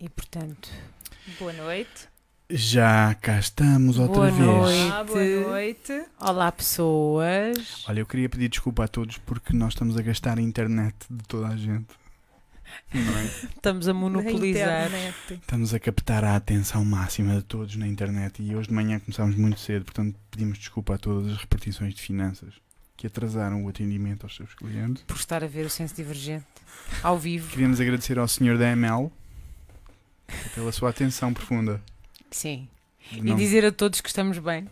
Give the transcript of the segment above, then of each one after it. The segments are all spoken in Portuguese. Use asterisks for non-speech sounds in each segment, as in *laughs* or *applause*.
E portanto, Boa noite. Já cá estamos outra Boa vez. noite. Ah, boa noite. olá pessoas. Olha, eu queria pedir desculpa a todos porque nós estamos a gastar a internet de toda a gente. Não é? *laughs* Estamos a monopolizar. internet. Estamos a captar a atenção máxima de todos na internet e hoje de manhã começámos muito cedo, portanto pedimos desculpa a todas as repartições de finanças que atrasaram o atendimento aos seus clientes. Por estar a ver o senso divergente ao vivo. Queríamos agradecer ao senhor da ML pela sua atenção profunda. Sim. E Não- dizer a todos que estamos bem.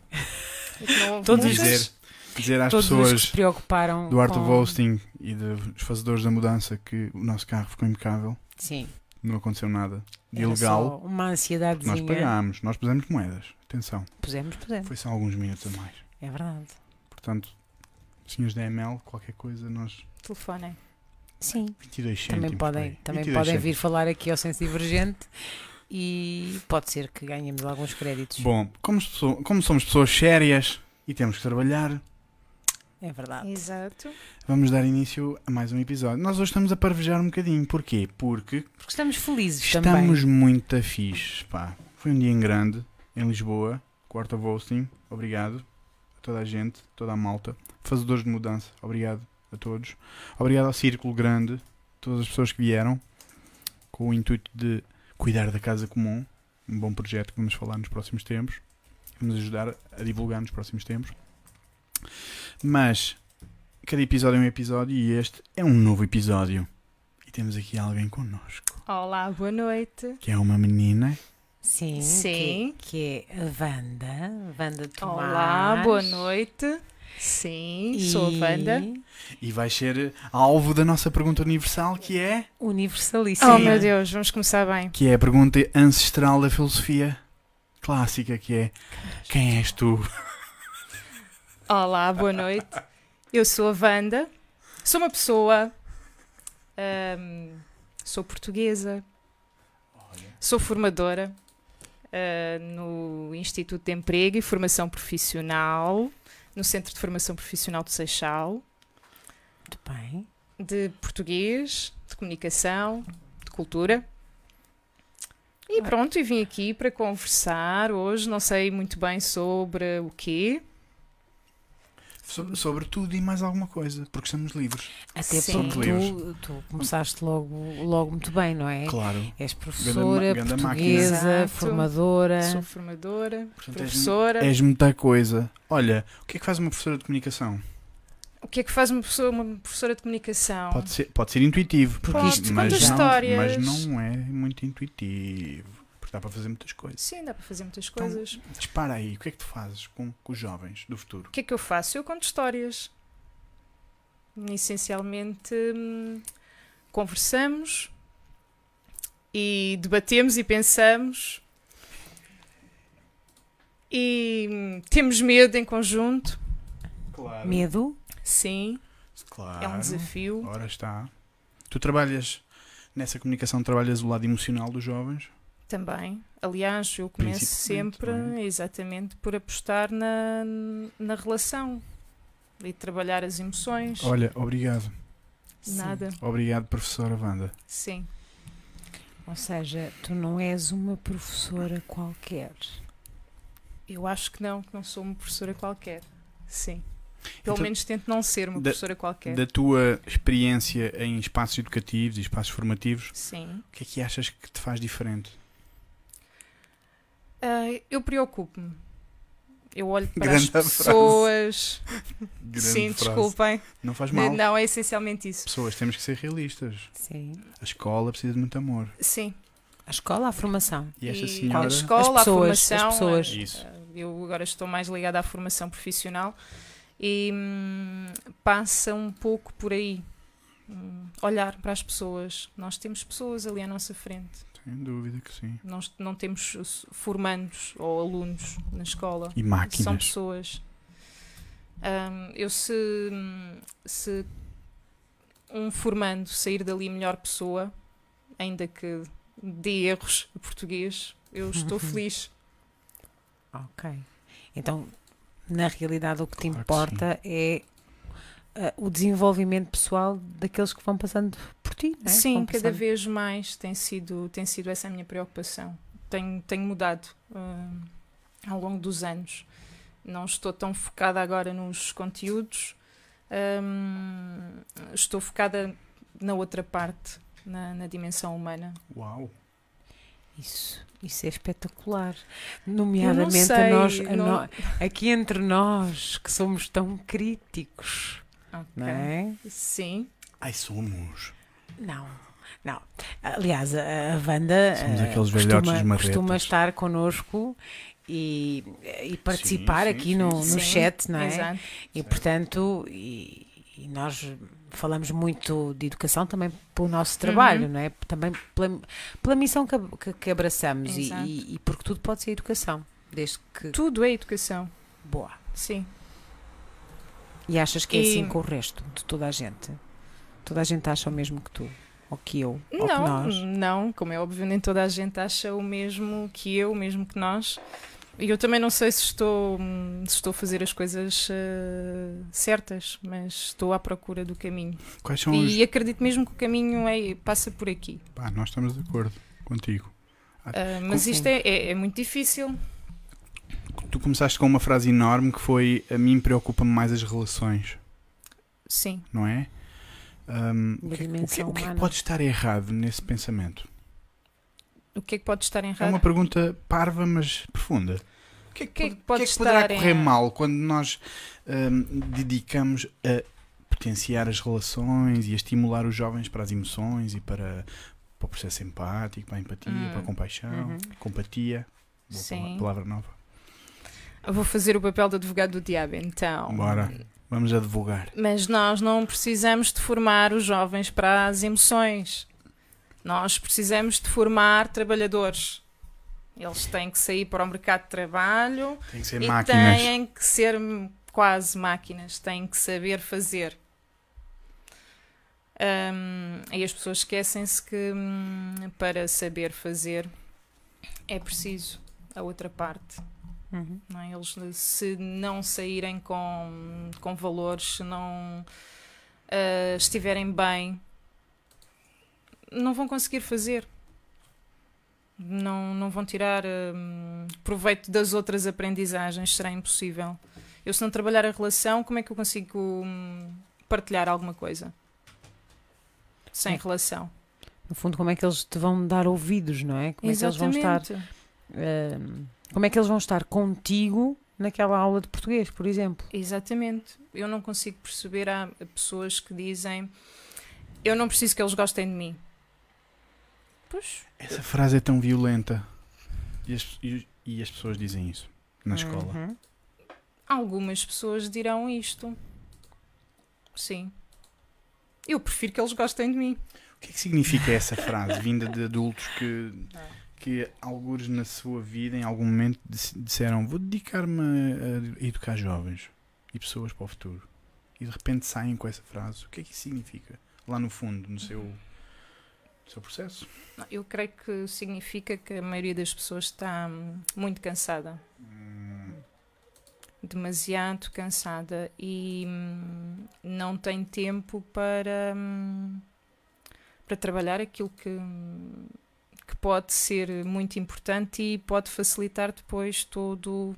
E que não Todos dizer, dizer às todos os que pessoas se preocuparam. do Art com... Hosting e dos fazedores da mudança que o nosso carro ficou impecável. Sim. Não aconteceu nada de Era ilegal. só uma Nós ansiedadezinha. pagámos, nós pusemos moedas. Atenção, Pusemos, pusemos. foi só alguns minutos a mais. É verdade. Portanto, senhores da ML, qualquer coisa, nós. Telefonem. Sim. 22 cêntimos. Também podem, também 22 podem vir falar aqui ao senso divergente e pode ser que ganhemos alguns créditos. Bom, como, como somos pessoas sérias e temos que trabalhar, É verdade. Exato. vamos dar início a mais um episódio. Nós hoje estamos a parvejar um bocadinho. Porquê? Porque Porque estamos felizes Estamos também. muito afixes, pá. Foi um dia em grande, em Lisboa, Quarto of Hosting, obrigado a toda a gente, toda a malta. Fazedores de mudança, obrigado a todos. Obrigado ao Círculo Grande, todas as pessoas que vieram, com o intuito de cuidar da casa comum, um bom projeto que vamos falar nos próximos tempos. Vamos ajudar a divulgar nos próximos tempos. Mas, cada episódio é um episódio e este é um novo episódio. E temos aqui alguém connosco Olá, boa noite. que é uma menina. Sim. Sim. Que, que é a Wanda. Wanda Tomás. Olá, boa noite. Sim, E sou a Wanda. E vai ser alvo da nossa pergunta universal, que é, Universalíssima. Oh meu Deus, vamos começar bem. que é a pergunta ancestral da filosofia clássica, que é quem és tu? Olá, boa noite. Eu sou a Wanda. Sou uma pessoa. ahm, sou portuguesa. Sou formadora ah, no Instituto de Emprego e Formação Profissional, no Centro de Formação Profissional de Seixal, Muito bem. de português, de comunicação, de cultura. E pronto, e vim aqui para conversar hoje, não sei muito bem sobre o quê. Sobre, sobre tudo e mais alguma coisa, porque estamos livres. Até Sim. porque tu, tu começaste logo, logo muito bem, não é? Claro. És professora, ganda portuguesa, máquina. Exato. formadora. Sou formadora, Portanto, és, professora. és muita coisa. Olha, o que é que faz uma professora de comunicação? O que é que faz uma, pessoa, uma professora de comunicação? Pode ser, pode ser intuitivo, Porque Pode, isto mas, não, histórias. mas não é muito intuitivo. Dá para fazer muitas coisas. Sim, dá para fazer muitas Então- coisas. Dispara aí, o que é que tu fazes com, com os jovens do futuro? O que é que eu faço? Eu conto histórias. Essencialmente, hum, conversamos e debatemos e pensamos e hum, temos medo em conjunto. Claro. Medo? Sim, Claro. é um desafio. Ora está. Tu trabalhas nessa comunicação, trabalhas o lado emocional dos jovens? Também. Aliás, eu começo Principalmente, sempre é? exatamente por apostar na, na relação e trabalhar as emoções. Olha, obrigado. Nada. Obrigado, professora Wanda. Sim. Ou seja, tu não és uma professora qualquer. Eu acho que não, que não sou uma professora qualquer. Sim. Pelo Então, menos tento não ser uma da- professora qualquer. Da tua experiência em espaços educativos e espaços formativos, Sim. o que é que achas que te faz diferente? Ah, eu preocupo-me. Eu olho para Grande as pessoas. Sim, frase. desculpem. Não faz mal. Não, é essencialmente isso. Pessoas, temos que ser realistas. Sim. A escola precisa de muito amor. Sim. A escola, a formação. E esta a senhora. escola, As pessoas, a formação. as pessoas. Isso. ah, Eu agora estou mais ligada à formação profissional e hum, passa um pouco por aí. Hum, olhar para as pessoas. Nós temos pessoas ali à nossa frente. Sem dúvida que sim. Nós não temos formandos ou alunos na escola. E São máquinas. pessoas. Ahm, eu se, se um formando sair dali melhor pessoa, ainda que dê erros a português, eu estou *laughs* feliz. Ok. Então, na realidade, o que te Claro que importa é ah, o desenvolvimento pessoal daqueles que vão passando por ti, não é? Sim, cada passando. vez mais tem sido, tem sido essa a minha preocupação. Tenho, tenho mudado ah, ao longo dos anos. Não estou tão focada agora nos conteúdos, hum, estou focada na outra parte, na, na dimensão humana. Uau! Isso, isso é espetacular. Nomeadamente sei, a nós, a não- nó- aqui entre nós que somos tão críticos, Ok. não é? Sim, Ai, somos. Não, não. Aliás, a, Wanda Somos eh, aqueles velhotes costuma, costuma estar connosco e, e participar sim, aqui sim, no, no sim, chat, não é? exato. E portanto, e, e nós falamos muito de educação também pelo nosso trabalho, Uhum. não é? Também pela, pela missão que, que- que abraçamos e, e- e porque tudo pode ser educação, desde que Tudo é educação, boa. sim. E achas que é E- assim com o resto de toda a gente? Toda a gente acha o mesmo que tu, ou que eu, ou que Não, nós. não, como é óbvio, nem toda a gente acha o mesmo que eu, o mesmo que nós. E eu também não sei se estou, se estou a fazer as coisas eh, certas, mas estou à procura do caminho. Quais são os. E acredito mesmo que o caminho é, passa por aqui. Pá, nós estamos de acordo contigo. Ah, mas isto é, é- é muito difícil. Tu começaste com uma frase enorme que foi: A mim preocupa-me mais as relações, Sim. não é? Da o, que, é que- o que é- o que é que humana. pode estar errado nesse pensamento? O que é que pode estar É errado? uma pergunta parva, mas profunda. O que é que, que é que pode- o que é que poderá correr mal quando nós ahm, dedicamos a potenciar as relações e a estimular os jovens para as emoções e para, para o processo empático, para a empatia, Hum. para a compaixão, Uhum. compatia? Sim. pala- palavra nova. Vou fazer o papel de advogado do diabo, então. Bora, vamos advogar. Mas nós não precisamos de formar os jovens para as emoções. Nós precisamos de formar trabalhadores. Eles têm que sair para o mercado de trabalho Tem que ser e máquinas. têm que ser quase máquinas, têm que saber fazer. Hum, e as pessoas esquecem-se que hum, para saber fazer é preciso a outra parte. Uhum. Não é? Eles, se não saírem com, com valores, se não ah, estiverem bem, não vão conseguir fazer. Não, não vão tirar hum, proveito das outras aprendizagens, será impossível. Eu, se não trabalhar a relação, como é que eu consigo hum, partilhar alguma coisa? Sem É. relação. No fundo, como é que eles te vão dar ouvidos, não é? Como é que eles vão estar? Exatamente. Como é que eles vão estar contigo naquela aula de português, por exemplo? Exatamente. Eu não consigo perceber. Há pessoas que dizem: Eu não preciso que eles gostem de mim. Pois, Essa frase é tão violenta. E as, e- e as pessoas dizem isso na escola. Uhum. algumas pessoas dirão isto. Sim. Eu prefiro que eles gostem de mim. O que é que significa essa frase vinda de adultos que, que alguns na sua vida, em algum momento, dis- disseram vou dedicar-me a, educar jovens e pessoas para o futuro. E de repente saem com essa frase. O que é que isso significa? Lá no fundo, no seu, no seu processo. Eu creio que significa que a maioria das pessoas está hum, muito cansada. Hum, Demasiado cansada e hum, não tem tempo para, hum, para trabalhar aquilo que, que pode ser muito importante e pode facilitar depois todo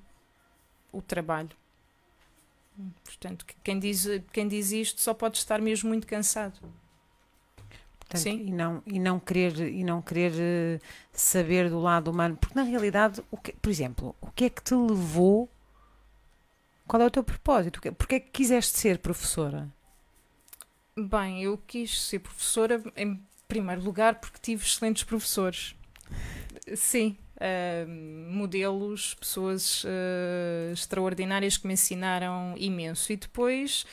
o trabalho. Portanto, que- quem diz, quem diz isto só pode estar mesmo muito cansado. Portanto, Sim. E não, e não querer, e não querer eh, saber do lado humano. Porque na realidade, o que, por exemplo, o que é que te levou? Qual é o teu propósito? Porquê é que quiseste ser professora? Bem, eu quis ser professora em primeiro lugar porque tive excelentes professores. Sim, ah, modelos, pessoas ah, extraordinárias que me ensinaram imenso. E depois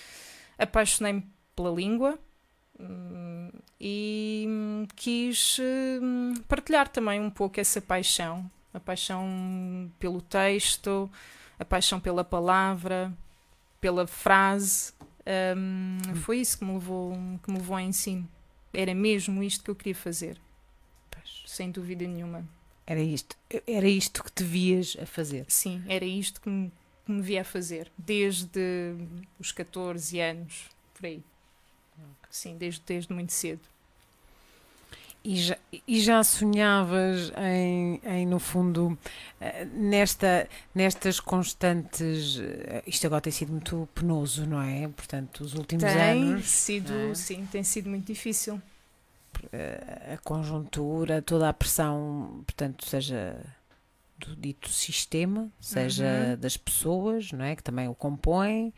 apaixonei-me pela língua hum, e quis hum, partilhar também um pouco essa paixão. A paixão pelo texto, a paixão pela palavra, pela frase. Hum, foi isso que me, levou, que me levou ao ensino. Era mesmo isto que eu queria fazer. Sem dúvida nenhuma. Era isto, era isto que te vias a fazer. Sim, era isto que me, que me via a fazer. Desde os 14 anos, por aí. Sim, desde, desde muito cedo. E já, e já sonhavas em, em, no fundo, eh, nesta, nestas constantes. eh, Isto agora tem sido muito penoso, não é? Portanto, os últimos Tem anos, sido, não é? sim, tem sido muito difícil. eh, a conjuntura, toda a pressão, portanto, seja do dito sistema, seja Uhum. das pessoas, não é? Que também o compõem,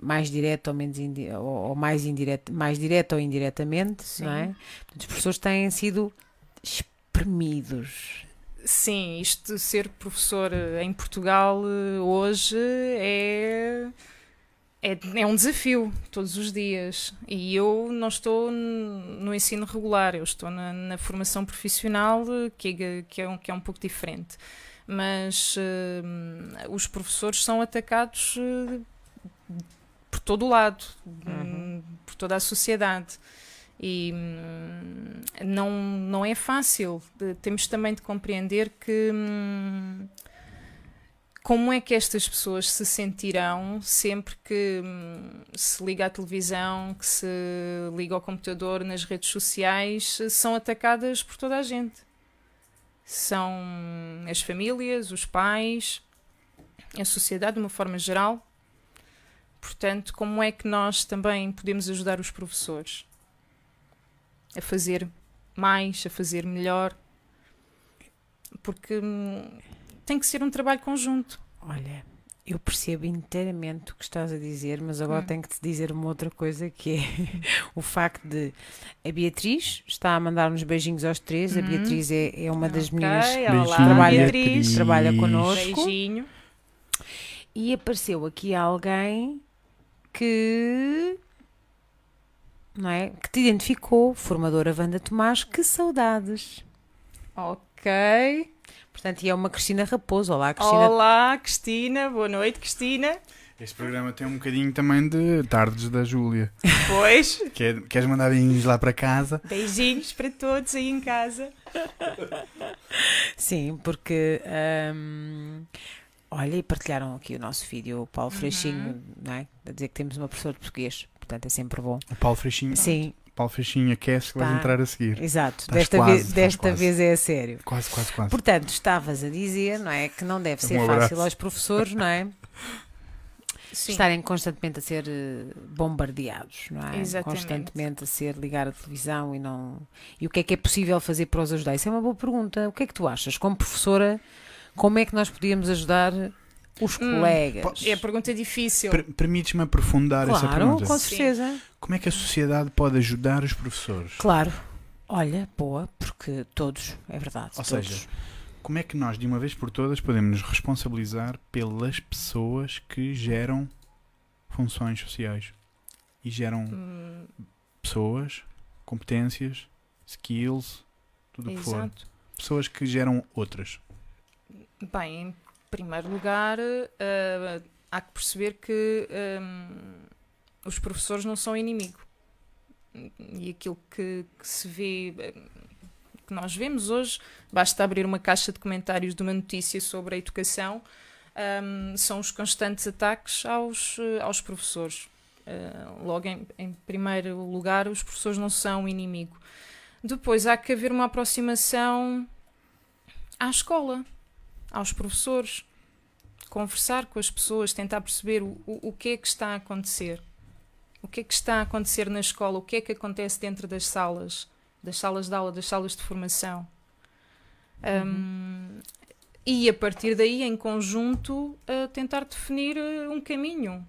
mais direto ou menos ou, ou mais indireto, mais direto ou indiretamente, não é? Sim. Portanto, os professores têm sido espremidos. Sim, isto de ser professor eh, em Portugal eh, hoje é, é, é um desafio todos os dias. E eu não estou no ensino regular, eu estou na, na formação profissional, eh, que é, que, é um, que é um pouco diferente. Mas eh, os professores são atacados eh, por todo o lado, Uhum. hum, por toda a sociedade. E hum, não, não é fácil. Temos também de compreender que hum, como é que estas pessoas se sentirão sempre que hum, se liga à televisão, que se liga ao computador, nas redes sociais, são atacadas por toda a gente. São as famílias, os pais, a sociedade de uma forma geral. Portanto, como é que nós também podemos ajudar os professores a fazer mais, a fazer melhor? Porque hum, tem que ser um trabalho conjunto. Olha, eu percebo inteiramente o que estás a dizer, mas agora Hum. tenho que te dizer uma outra coisa que é *laughs* o facto de a Beatriz está a mandar uns beijinhos aos três. A Uhum. Beatriz é, é uma das Ok, minhas olá, trabalha- Beatriz. trabalha connosco. Beijinho. E apareceu aqui alguém que. Não é? Que te identificou, formadora Wanda Tomás, que saudades. Ok. Portanto, e é uma Cristina Raposo. Olá, Cristina. Olá, Cristina. Boa noite, Cristina. Este programa tem um bocadinho também de tardes da Júlia. Pois. *laughs* Quer, queres mandar beijinhos lá para casa? Beijinhos para todos aí em casa. Sim, porque. hum, olha, e partilharam aqui o nosso vídeo, o Paulo Uhum. Freixinho, não é? A dizer que temos uma professora de português. Portanto, é sempre bom. O Paulo Freixinho, Sim, Paulo Freixinho aquece que vais Tá. entrar a seguir. exato. Estás desta quase, vez, desta vez é a sério. Quase, quase, quase. Portanto, estavas a dizer, não é? Que não deve ser fácil aos professores, não é? Sim. Estarem constantemente a ser eh, bombardeados, não é? Exatamente. Constantemente a ser ligar a televisão e não. E o que é que é possível fazer para os ajudar? Isso é uma boa pergunta. O que é que tu achas? Como professora, como é que nós podíamos ajudar os Hum, colegas? É a pergunta difícil. Per- Permites-me aprofundar essa Claro, pergunta? com Sim. certeza. Como é que a sociedade pode ajudar os professores? Claro. Olha, boa, porque todos, é verdade. Ou todos. seja, como é que nós, de uma vez por todas, podemos nos responsabilizar pelas pessoas que geram funções sociais e geram Hum, pessoas, competências, skills, tudo o que for. Pessoas que geram outras. Bem, em primeiro lugar, eh, há que perceber que hum, os professores não são inimigo. E aquilo que, que se vê, eh, que nós vemos hoje, basta abrir uma caixa de comentários de uma notícia sobre a educação, hum, são os constantes ataques aos, eh, aos professores. Eh, logo, em, em primeiro lugar, os professores não são inimigo. Depois, há que haver uma aproximação à escola aos professores, conversar com as pessoas, tentar perceber o, o, o que é que está a acontecer. O que é que está a acontecer na escola? O que é que acontece dentro das salas? Das salas de aula, das salas de formação? Um, e a partir daí, em conjunto, tentar definir eh, um caminho.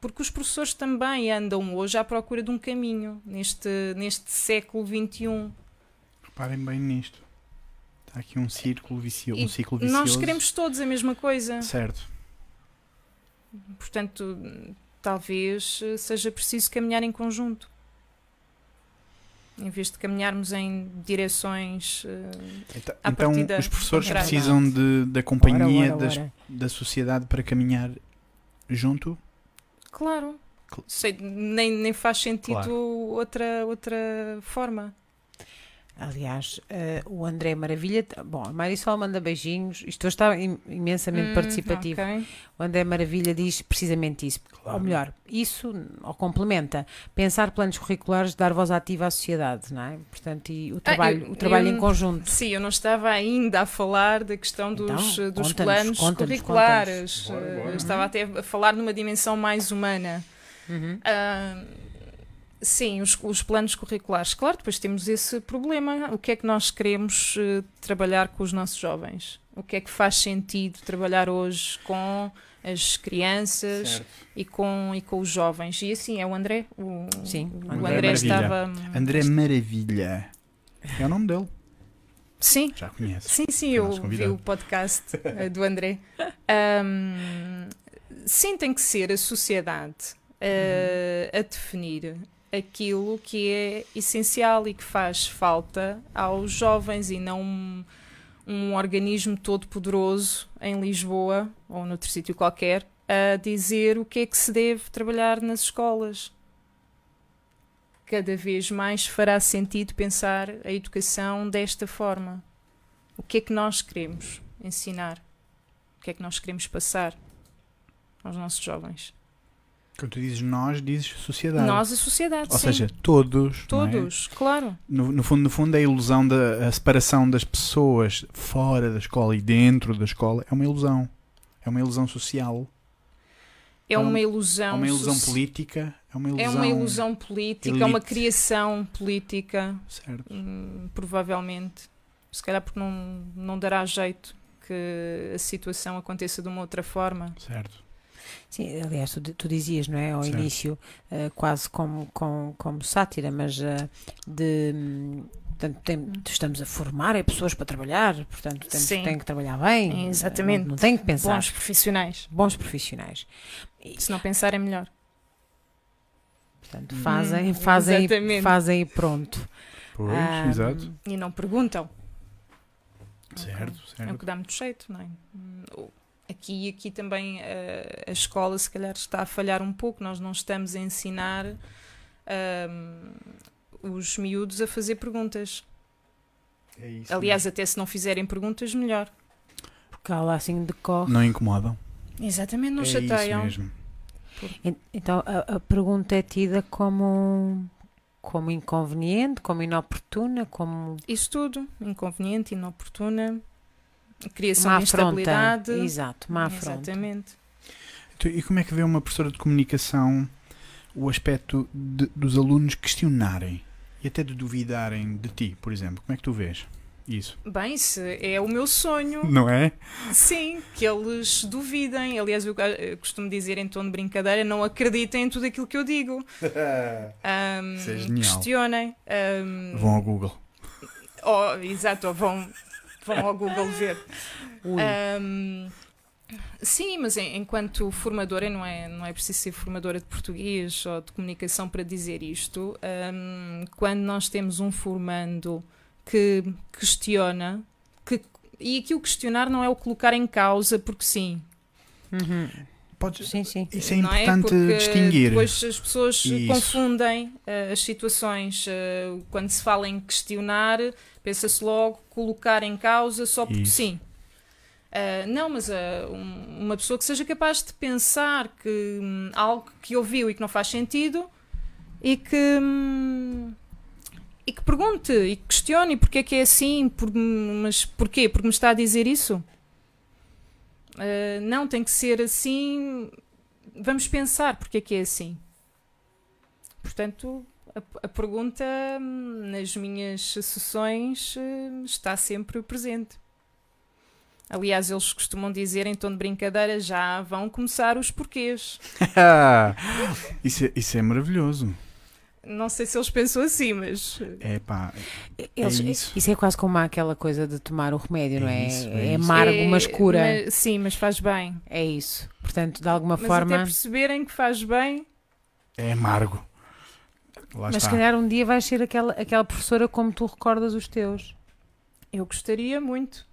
Porque os professores também andam hoje à procura de um caminho neste, neste século XXI. Reparem bem nisto. Está aqui um círculo vicioso. E Um ciclo vicioso. Nós queremos todos a mesma coisa. Certo. Portanto, talvez eh, seja preciso caminhar em conjunto. Em vez de caminharmos em direções. eh, Então, então os professores contrário. precisam de, da companhia Ora, ora, das- ora. da sociedade para caminhar junto? claro. Cl- Sei, nem, nem faz sentido Claro. outra, outra forma. Aliás, eh, o André Maravilha. Bom, a Marisol manda beijinhos. Isto hoje está im- imensamente Hum, participativo. ok. O André Maravilha diz precisamente isso. Claro. Ou melhor, isso, ou complementa, pensar planos curriculares, dar voz ativa à sociedade, não é? Portanto, e o trabalho, eu- o trabalho eu- em conjunto. Sim, eu não estava ainda a falar da questão dos, Então, dos planos curriculares. Bora, bora. eu estava até a falar numa dimensão mais humana. Uhum. Ah, sim, os, os planos curriculares. Claro, depois temos esse problema. O que é que nós queremos eh, trabalhar com os nossos jovens? O que é que faz sentido trabalhar hoje com as crianças Certo. e com, e com os jovens? E assim, é o André. O, Sim, o André André, estava. André Maravilha. É o nome dele. Sim, Já conhece. Sim, sim, eu vi o podcast eh, do André. Ahm, sim, tem que ser a sociedade eh, a definir aquilo que é essencial e que faz falta aos jovens e não um, um organismo todo poderoso em Lisboa ou noutro sítio qualquer a dizer o que é que se deve trabalhar nas escolas. Cada vez mais fará sentido pensar a educação desta forma. O que é que nós queremos ensinar? O que é que nós queremos passar aos nossos jovens? Quando tu dizes nós, dizes sociedade. Nós, a sociedade, Ou sim. seja, todos. é? Todos, claro. No, no fundo, no fundo, a ilusão da a separação das pessoas fora da escola e dentro da escola é uma ilusão. É uma ilusão social. É É um- uma É ilusão. uma ilusão soci- política. É uma É ilusão. uma ilusão política, é uma elite. criação política, Certo. hum, provavelmente. Se calhar porque não, não dará jeito que a situação aconteça de uma outra forma. Certo. Sim, aliás, tu, tu dizias, não é, ao Certo. início, eh, quase como, como, como sátira, mas eh, de. hum, Portanto, tem- estamos a formar é pessoas para trabalhar, portanto, temos, tem que trabalhar bem. Exatamente. Não, não tem que pensar. Bons profissionais. Bons profissionais. E, Se não pensar é melhor. portanto, fazem, Hum, fazem, exatamente. fazem e pronto. Pois, Ah, exato. E não perguntam. Certo, É o certo. que dá muito jeito, não é? Hum, o- Aqui, aqui também eh, a escola se calhar está a falhar um pouco, nós não estamos a ensinar ahm, os miúdos a fazer perguntas. É isso Aliás, até se não fizerem perguntas, melhor. Porque ela assim decorre. Não incomodam. Exatamente, não é chateiam. isso mesmo. En- Então a, a pergunta é tida como, como inconveniente, como inoportuna, como Isso tudo, inconveniente, inoportuna, criação má de afronta. instabilidade. Exato, má afronta. Exatamente. Então, E como é que vê uma professora de comunicação o aspecto de- dos alunos questionarem e até de duvidarem de ti, por exemplo? Como é que tu vês isso? Bem, se é o meu sonho. Não é? Sim, que eles duvidem. Aliás, eu eh, costumo dizer em tom de brincadeira: não acreditem em tudo aquilo que eu digo. *laughs* Ahm, Isso é genial. questionem. ahm, Vão ao Google. oh, exato, ou vão, vão ao Google ver. Ahm, sim, mas em- enquanto formadora, não é, não é preciso ser formadora de português ou de comunicação para dizer isto. ahm, quando nós temos um formando que questiona, que, e aqui o questionar não é o colocar em causa, porque sim. uhum. Podes... Sim, sim. Isso é não importante Porque distinguir. Depois as pessoas Isso. confundem eh, as situações. eh, quando se fala em questionar, pensa-se logo colocar em causa só porque Isso. sim. Ah, não, mas ah, um- uma pessoa que seja capaz de pensar que hum, algo que ouviu e que não faz sentido e que. hum, e que pergunte e que questione porque é que é assim, por, mas porquê? Porque me está a dizer isso? Ah, não, tem que ser assim. Vamos pensar porque é que é assim. Portanto, a, a pergunta hum, nas minhas sessões hum, está sempre presente. Aliás, eles costumam dizer em tom de brincadeira: já vão começar os porquês. *laughs* isso, é, isso é maravilhoso. Não sei se eles pensam assim, mas. É pá, Eles- isso. isso. é quase como aquela coisa de tomar o remédio, não É é? isso, é é isso. amargo, É, mas cura. mas- sim, mas faz bem. É isso. Portanto, de alguma Mas forma. até perceberem que faz bem, é amargo. Lá Mas se calhar um dia vais ser aquela, aquela professora como tu recordas os teus. eu gostaria muito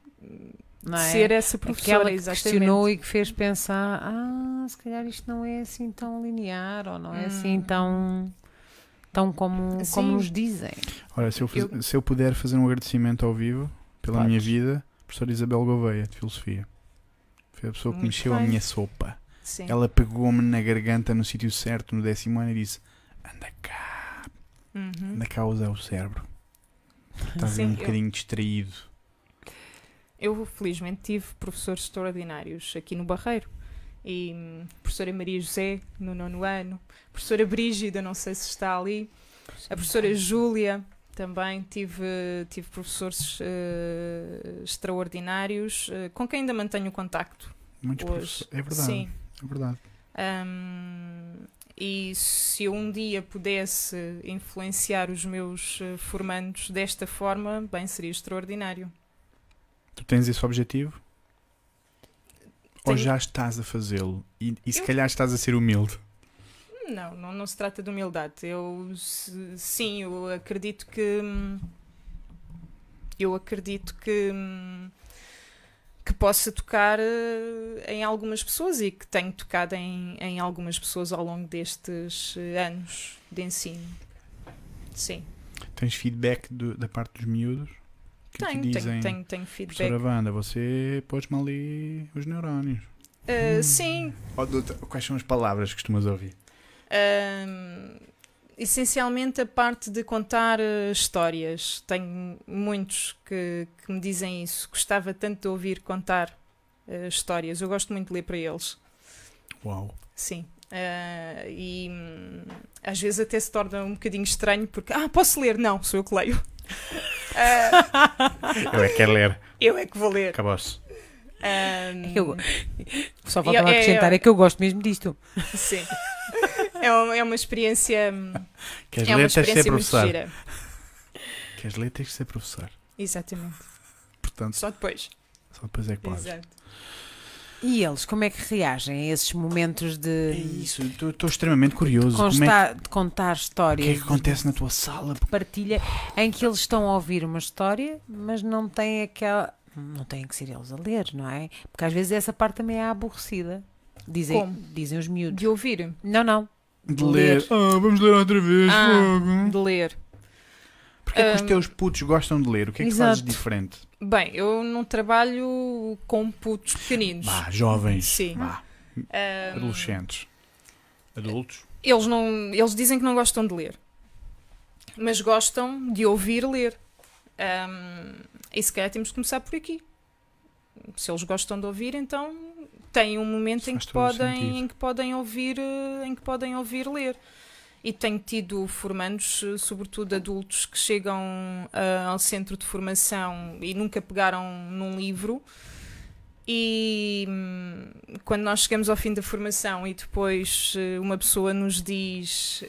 Não de é? ser essa professora. Aquela que exatamente. questionou e que fez pensar: ah, se calhar isto não é assim tão linear ou não é assim Hum. tão, tão como, como nos dizem. Olha, se eu, faz- Eu- se eu puder fazer um agradecimento ao vivo pela Podes. minha vida, professora Isabel Gouveia, de Filosofia. Foi a pessoa que Muito mexeu a bem. minha sopa. Sim. Ela pegou-me na garganta no sítio certo no décimo ano e disse: Anda cá, Uhum. anda cá a usar o cérebro. Estás Sim, um eu- bocadinho distraído. Eu, felizmente, tive professores extraordinários aqui no Barreiro. E hum, professora Maria José, no nono ano. Professora Brígida, não sei se está ali. A professora Júlia, também. Tive, tive professores eh, extraordinários, eh, com quem ainda mantenho contacto Muitos hoje. professores. É verdade. Sim. É verdade. Hum, e se eu um dia pudesse influenciar os meus eh, formandos desta forma, bem, seria extraordinário. Tu tens esse objetivo? Ou Tenho. já estás a fazê-lo? E, e se Eu- calhar estás a ser humilde? Não, não, não se trata de humildade. Eu sim, eu acredito que hum, eu acredito que hum, que possa tocar eh, em algumas pessoas e que tenho tocado em, em algumas pessoas ao longo destes eh, anos de ensino. Sim, Tens feedback do- da parte dos miúdos? Que tenho, te dizem, tenho, tenho, tenho feedback. professora Wanda, você pôs-me ali os neurónios. Eh, sim, Ou de outra- quais são as palavras que costumas ouvir? Ahm, essencialmente a parte de contar eh, histórias. Tenho muitos que, que me dizem isso. Gostava tanto de ouvir contar eh, histórias. Eu gosto muito de ler para eles. Uau. Sim. Ah, e hum, às vezes até se torna um bocadinho estranho porque, ah, posso ler? Não, sou eu que leio. *laughs* Eu é que quero ler. eu é que vou ler. Acabou-se. Ahm, Eu- Só faltava é- é- acrescentar, é que eu gosto mesmo disto. Sim. *laughs* É uma, é uma experiência. hum, *laughs* Queres É uma ler, tens de ser professor. gira. Queres ler, tens de ser professor. Exatamente. Portanto, Só depois. só depois é que podes. Exato. E eles, como é que reagem a esses momentos É de, isso, estou extremamente curioso. Como é consta- de contar que, o histórias? que é que acontece na tua sala? de partilha em que eles estão a ouvir uma história, mas não têm aquela. Não têm que ser eles a ler, não é? Porque às vezes essa parte também é aborrecida. Dizem, Como? dizem os miúdos. De ouvir. Não, não. De ler. Ah, vamos ler outra vez. Ah, fogo. De ler. Porquê é que os Hum. teus putos gostam de ler? O que é que Exato. fazes diferente? Bem, eu não trabalho com putos pequeninos. Vá, jovens. Sim. Vá, Ahm, adolescentes. Adultos? eles, não, eles dizem que não gostam de ler. Mas gostam de ouvir ler. Ahm, e se calhar temos que começar por aqui. Se eles gostam de ouvir, então têm um momento em que, podem, em que podem ouvir eh, em que podem ouvir ler. E tenho tido formandos, eh, sobretudo adultos, que chegam ah, ao centro de formação e nunca pegaram num livro. E hum, quando nós chegamos ao fim da formação e depois uma pessoa nos diz: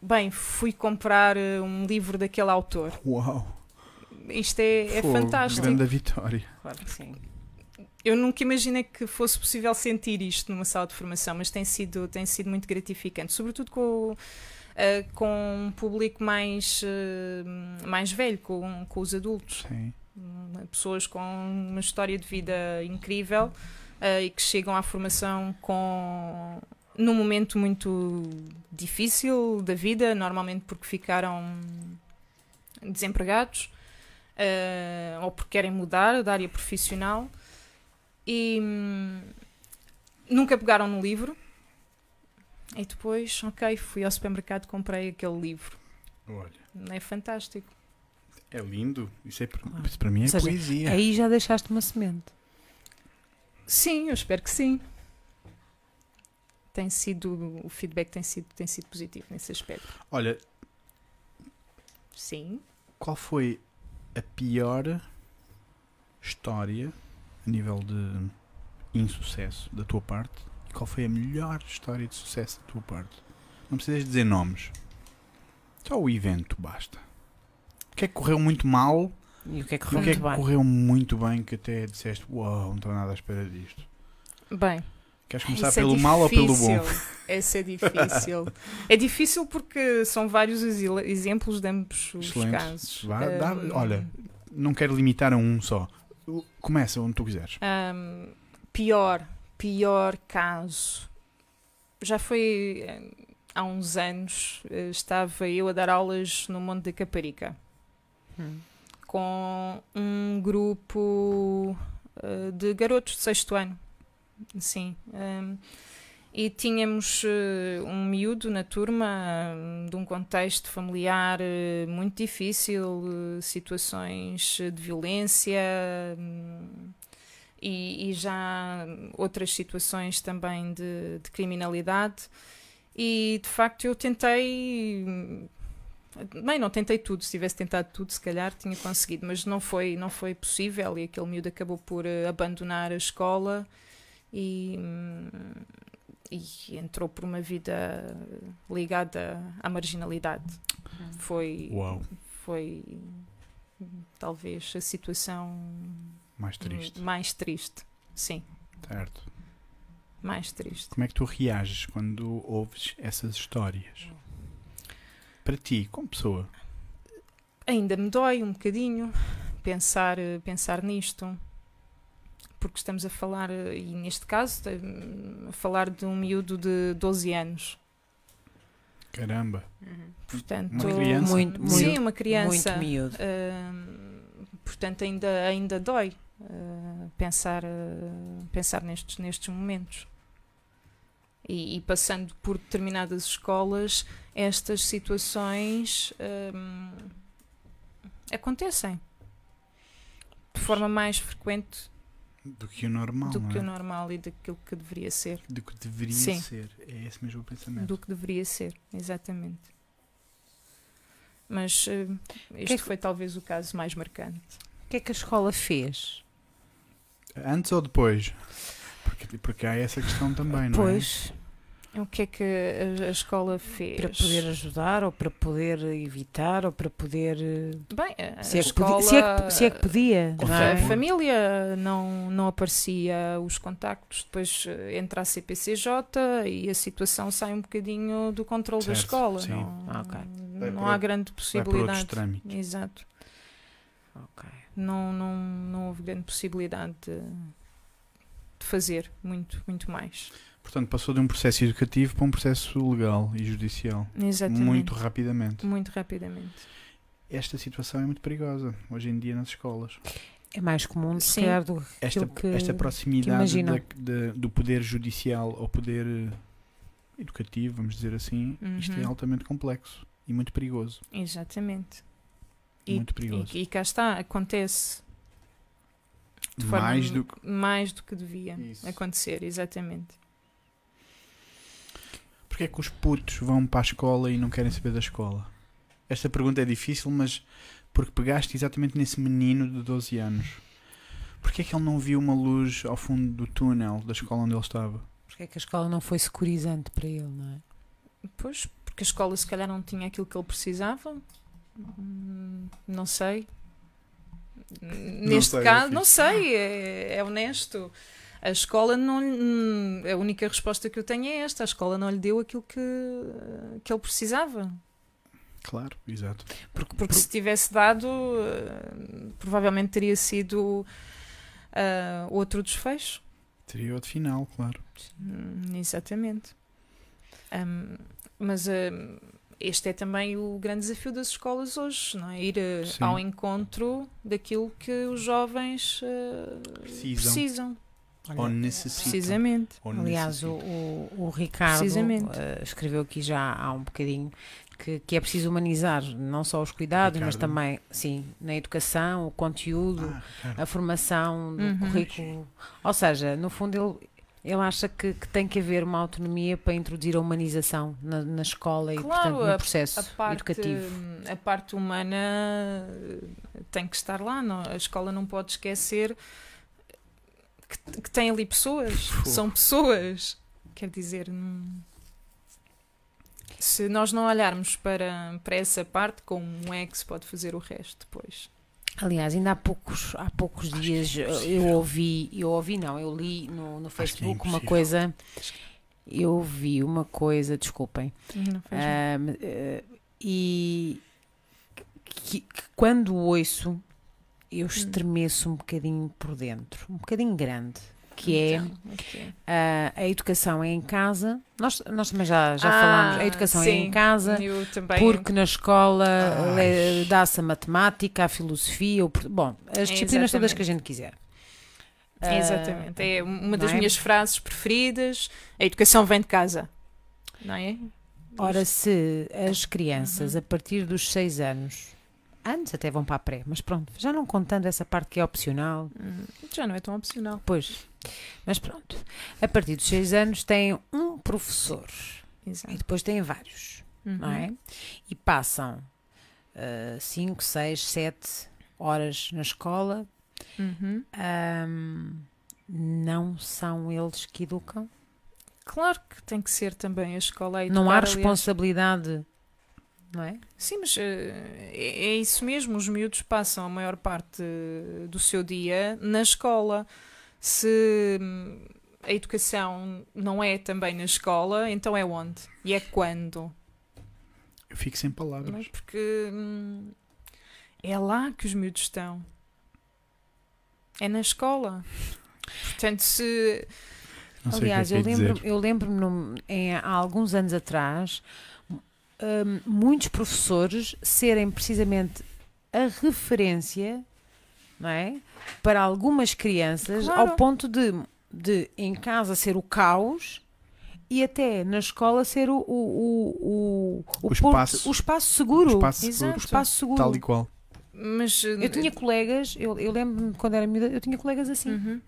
Bem, fui comprar um livro daquele autor. Uau! Isto é, é fantástico. Grande vitória. Claro que sim. Eu nunca imaginei que fosse possível sentir isto numa sala de formação, mas tem sido, tem sido muito gratificante, sobretudo com, eh, com um público mais, eh, mais velho, com, com os adultos. Sim. Pessoas com uma história de vida incrível eh, e que chegam à formação com num momento muito difícil da vida, normalmente porque ficaram desempregados ou porque querem mudar de área profissional e hum, nunca pegaram no livro. E depois, ok, fui ao supermercado comprei aquele livro. Olha, É fantástico. é lindo. Isso, é, Claro. isso para mim é seja, poesia. Aí já deixaste uma semente. Sim, eu espero que sim. Tem sido, o feedback tem sido, tem sido positivo nesse aspecto. Olha, Sim. qual foi a pior história nível de insucesso da tua parte? E qual foi a melhor história de sucesso da tua parte? Não precisas dizer nomes. Só o evento basta. O que é que correu muito mal E o que é que correu é muito que bem? correu muito bem que até disseste uau, não estou nada à espera disto. Bem, Queres começar isso é pelo mal ou pelo bom? Esse é difícil. é difícil porque são vários exemplos de ambos os Excelente. casos. Vá, dá- Hum, olha, não quero limitar a um só. Começa onde tu quiseres. hum, pior, pior caso. Já foi. hum, há uns anos eh, estava eu a dar aulas no Monte da Caparica Hum. com um grupo eh, de garotos de sexto ano. Sim. ehm, e tínhamos eh, um miúdo na turma hum, de um contexto familiar eh, muito difícil, eh, situações eh, de violência hum, e, e já outras situações também de, de criminalidade. E de facto eu tentei. hum, Bem, não tentei tudo. Se tivesse tentado tudo, se calhar tinha conseguido, mas não foi, não foi possível. E aquele miúdo acabou por eh, abandonar a escola e, hum, e entrou por uma vida ligada à marginalidade. Foi, Uau, foi talvez a situação mais triste. mais triste. Sim, Certo. mais triste. Como é que tu reages quando ouves essas histórias? Para ti, como pessoa, Ainda me dói um bocadinho pensar, pensar nisto, porque estamos a falar, eh, e neste caso, eh, a falar de um miúdo de 12 anos. caramba, Portanto, Uma criança? Muito, muito, sim, uma criança. muito miúdo. Ahm, portanto, ainda, ainda dói ah, pensar, ah, pensar nestes, nestes momentos. E, e passando por determinadas escolas, estas situações acontecem de forma mais frequente do que o normal, do que é? o normal e daquilo que deveria ser. Do que deveria Sim. ser. É esse mesmo o pensamento. Do que deveria ser, exatamente. Mas ah, este Que é que- foi talvez o caso mais marcante. O que é que a escola fez? Antes ou depois? Porque, porque há essa questão também, não Pois, O que é que a, a escola fez? para poder ajudar, ou para poder evitar, ou para poder. eh, Bem, a, Se é, que escola... podia, se, é que, se é que podia, não A é? Sim. família não, não aparecia os contactos, depois eh, entra a CPCJ e a situação sai um bocadinho do controle da Certo, escola. sim. Não, Ah, ok. Vai não há outro- grande? Vai por outros possibilidade. Exato. Ok. Não, não, não houve grande possibilidade de, de fazer muito, muito mais. Portanto, passou de um processo educativo para um processo legal e judicial. Exatamente. Muito rapidamente. Muito rapidamente. Esta situação é muito perigosa hoje em dia nas escolas. É mais comum, se Sim. calhar, do Esta, que. esta proximidade da- da- do poder judicial ao poder eh, educativo, vamos dizer assim, isto é Uhum. altamente complexo e muito perigoso. Exatamente. E, Muito perigoso. e, e cá está, acontece de forma Mais do que. mais do que devia Isso. acontecer, exatamente. Porquê é que os putos vão para a escola e não querem saber da escola? Esta pergunta é difícil, mas porque pegaste exatamente nesse menino de 12 anos. Porquê é que ele não viu uma luz ao fundo do túnel da escola onde ele estava? Porque é que a escola não foi securizante para ele, não é? Pois, porque a escola se calhar não tinha aquilo que ele precisava. Não sei. Neste sei, caso, Rafis. não sei, é, é honesto. A escola não. hum, A única resposta que eu tenho é esta: a escola não lhe deu aquilo que, que ele precisava. Claro, exato. Porque, Porque se tivesse dado, eh, provavelmente teria sido ah, outro desfecho. Teria outro final, claro. Hum, exatamente. Hum, mas hum, este é também o grande desafio das escolas hoje, não é? Ir eh, Sim. ao encontro daquilo que os jovens eh, Precisam. Precisam. Ou necessitam. Precisamente. Ou Aliás, o, necessitam. o, o Ricardo eh, escreveu aqui já há um bocadinho que, que é preciso humanizar não só os cuidados, mas Ricardo. também, sim, na educação, o conteúdo, Ah, a formação do Uhum. currículo. Ou seja, no fundo, ele, ele acha que, que tem que haver uma autonomia para introduzir a humanização na, na escola e, Claro, portanto, no processo A parte, educativo. a parte humana eh, tem que estar lá. Não? A escola não pode esquecer que, que tem ali pessoas. São pessoas. Quer dizer, não- se nós não olharmos para, para essa parte, como é que se pode fazer o resto depois? Aliás, ainda há poucos, há poucos Acho é dias eu- eu ouvi, eu ouvi não, eu li no, no é Facebook uma impossível. coisa, eu vi uma coisa, desculpem, ahm, eh, e que, que quando ouço eu estremeço um bocadinho por dentro, um bocadinho grande, que é Então, o que é? ah, a educação é em casa. Nós, nós também já, já Ah, falámos, a educação é sim. em casa. Eu também. Porque na escola dá-se a matemática, a filosofia, o, bom, as disciplinas todas Exatamente. que a gente quiser. Ah, Exatamente. É uma das é? minhas frases preferidas. A educação vem de casa. Não é? Ora, se as crianças Uhum. a partir dos 6 anos, antes até vão para a pré, mas pronto, já não contando essa parte que é opcional, Hum, Já não é tão opcional. pois, mas pronto, a partir dos 6 anos têm um professor e Exato. depois têm vários, não Uhum. é? E passam 5, 6, 7 horas na escola, Uhum. ahm, não são eles que educam? Claro que tem que ser também a escola a Não há educar, aliás. Não é? Sim, mas eh, é, é isso mesmo. Os miúdos passam a maior parte eh, do seu dia na escola. Se hum, a educação não é também na escola, então é onde? E é quando? Eu fico sem não é? palavras. Porque hum, é lá que os miúdos estão. É na escola. Portanto, se. Não sei Aliás, é eu que é dizer. lembro, eu lembro-me em- há alguns anos atrás, hum, muitos professores serem precisamente a referência, não é? Para algumas crianças, Claro. ao ponto de, de em casa ser o caos e até na escola ser o, o, o, o, O ponto- espaço. o espaço seguro. O espaço Exato. seguro, O espaço seguro. tal e qual. Mas, Eu tinha colegas, eu, eu lembro-me quando era miúda, eu tinha colegas assim. Uhum.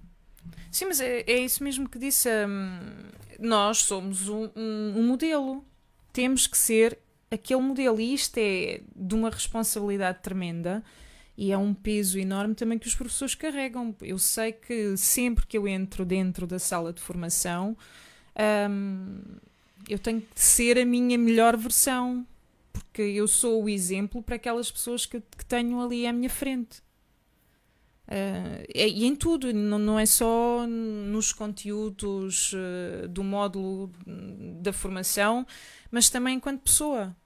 Sim, mas é, é isso mesmo que disse. hum, nós somos um, um- um modelo. Temos que ser aquele modelo. E isto é de uma responsabilidade tremenda e é um peso enorme também que os professores carregam. Eu sei que sempre que eu entro dentro da sala de formação, hum, eu tenho que ser a minha melhor versão. Porque eu sou o exemplo para aquelas pessoas que, que tenho ali à minha frente. É- e em tudo, não, não é só nos conteúdos eh, do módulo da formação, mas também enquanto pessoa.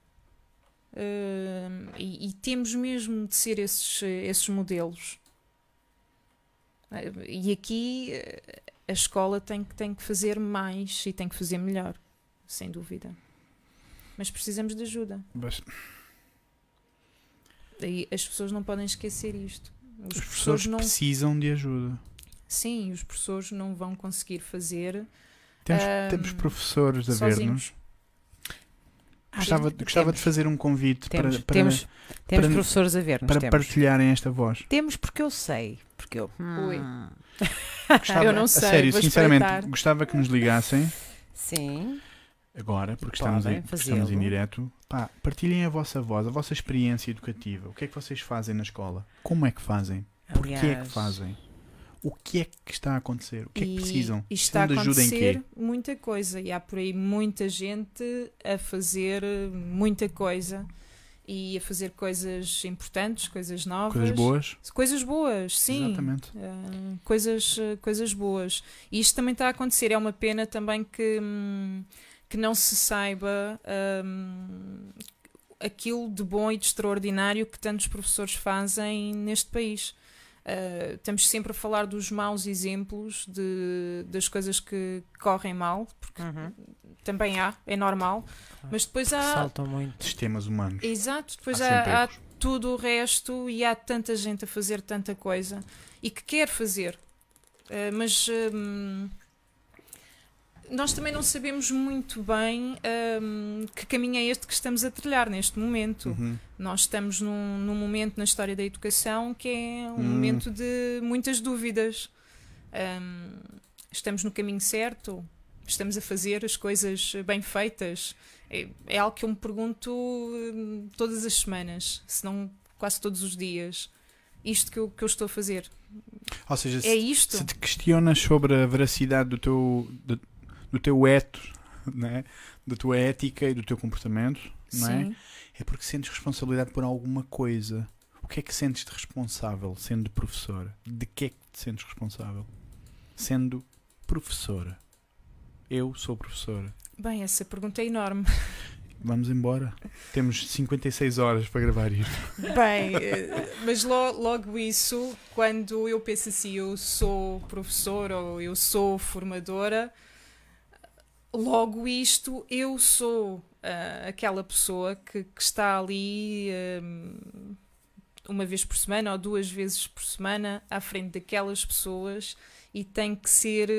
Ah, e, e temos mesmo de ser esses, esses modelos. E aqui a escola tem, que- tem que fazer mais e tem que fazer melhor, sem dúvida. Mas precisamos de ajuda. Mas E as pessoas não podem esquecer isto. Os, os professores professores não. precisam de ajuda. Sim, os professores não vão conseguir fazer Temos, Ahm, temos professores a ver-nos. Gostava, Sim, gostava de temos. fazer um convite Temos, para, para, temos, temos para- professores a ver-nos. para temos. partilharem esta voz. Temos porque eu sei. Porque eu. Ui. Hum, Gostava, Eu não a sei, sério, vou sinceramente, espreitar. gostava que nos ligassem sim. agora, porque Podem estamos em, porque estamos em direto. Pá, partilhem a vossa voz, a vossa experiência educativa. O que é que vocês fazem na escola? Como é que fazem? Porquê é que fazem? O que é que está a acontecer? O que é que E- precisam? E está a Precisam em acontecer quê? muita coisa. E há por aí muita gente a fazer muita coisa. E a fazer coisas importantes, coisas novas. Coisas boas? Coisas boas, sim. Exatamente. Ah, coisas, ah, coisas boas. E isto também está a acontecer. É uma pena também que, hum, que não se saiba hum, aquilo de bom e de extraordinário que tantos professores fazem neste país. Ah, estamos sempre a falar dos maus exemplos, de, das coisas que correm mal, porque Uhum. também há, é normal. Mas depois há. Saltam muito. Sistemas humanos. Exato, depois Há há, há tudo o resto e há tanta gente a fazer tanta coisa e que quer fazer. Uh, mas hum, nós também não sabemos muito bem hum, que caminho é este que estamos a trilhar neste momento. Uhum. Nós estamos num, num momento na história da educação que é um Hum. momento de muitas dúvidas. Hum, estamos no caminho certo? Estamos a fazer as coisas bem feitas? É, é algo que eu me pergunto hum, todas as semanas, se não quase todos os dias. Isto que eu, que eu estou a fazer. Ou seja, se, É isto? se te questionas sobre a veracidade do teu, do, do teu eto, né? da tua ética e do teu comportamento, não é? É porque sentes responsabilidade por alguma coisa. O que é que sentes-te responsável sendo professora? De que é que te sentes responsável? Sendo professora. Eu sou professora. Bem, essa pergunta é enorme. Vamos embora. Temos 56 horas para gravar isto. Bem, eh, mas lo- logo isso, quando eu penso assim, eu sou professora ou eu sou formadora, logo isto, eu sou ah, aquela pessoa que, que está ali hum, uma vez por semana ou duas vezes por semana à frente daquelas pessoas e tem que ser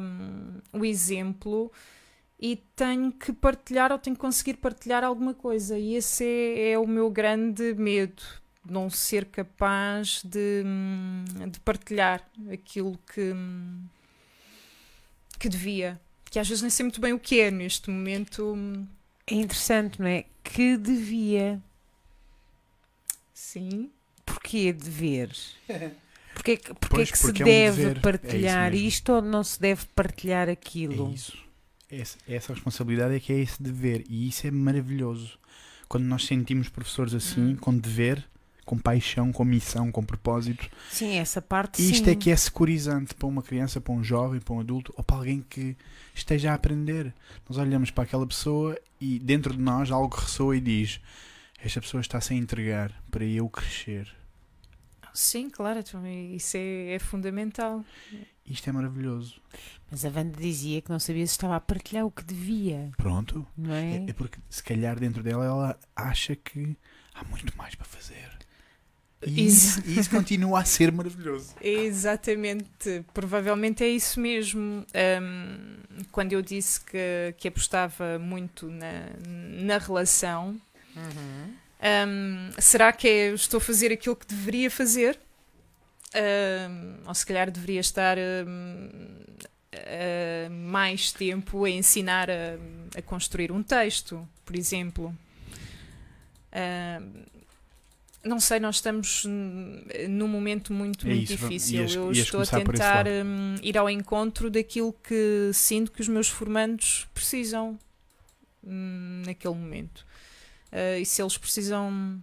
hum, o exemplo e tenho que partilhar ou tenho que conseguir partilhar alguma coisa. E esse é, é o meu grande medo, não ser capaz de, hum, de partilhar aquilo que, hum, que devia. Que às vezes nem sei muito bem o que é neste momento. É interessante, não é? Que devia. Sim. Porquê dever? *laughs* Porquê, que- porquê Pois, que porque se é um deve dever, é partilhar mesmo. isto ou não se deve partilhar aquilo? É isso. Essa, essa responsabilidade é que é esse dever. E isso é maravilhoso. Quando nós sentimos professores assim, Hum. com dever, com paixão, com missão, com propósito. Sim, essa parte Isto sim. é que é securizante para uma criança, para um jovem, para um adulto ou para alguém que esteja a aprender. Nós olhamos para aquela pessoa e dentro de nós algo ressoa e diz: Esta pessoa está-se a entregar para eu crescer. Sim, claro, então, isso é, é fundamental. Isto é maravilhoso. Mas a Wanda dizia que não sabia se estava a partilhar o que devia, Pronto. não É, é? é porque se calhar dentro dela ela acha que há muito mais para fazer. E Isso. isso, continua a ser maravilhoso. *laughs* Exatamente, provavelmente é isso mesmo. Ahm, quando eu disse que, que apostava muito na, na relação, Uhum. ahm, será que é, estou a fazer aquilo que deveria fazer? Ahm, ou se calhar deveria estar a mais tempo a ensinar a, a construir um texto, por exemplo. Ahm, não sei, nós estamos num momento muito, É muito isso, difícil. ias- Eu ias estou a tentar hum, ir ao encontro daquilo que sinto que os meus formandos precisam hum, naquele momento. Ah, e se eles precisam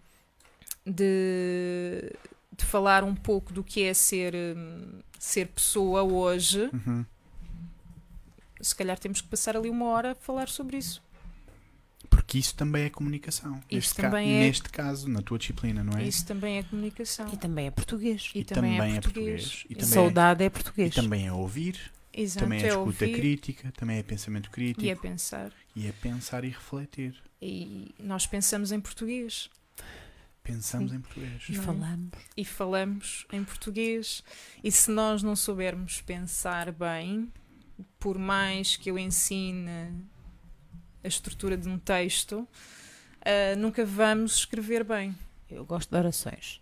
de, de falar um pouco do que é ser, hum, ser pessoa hoje, Uhum. se calhar temos que passar ali uma hora a falar sobre isso. Porque isso também é comunicação. Isso neste, também ca- é- neste caso, na tua disciplina, não é? Isso também é comunicação. E também é português. E, E também, também é é português. português. E também Saudade é E português. também é ouvir, Exato, também é é escuta ouvir crítica, também é pensamento crítico e é pensar. e é pensar e refletir. E nós pensamos em português Pensamos Sim. em português. E Não é? falamos. e falamos em português. E se nós não soubermos pensar bem, por mais que eu ensine a estrutura de um texto, ah, nunca vamos escrever bem. Eu gosto de orações.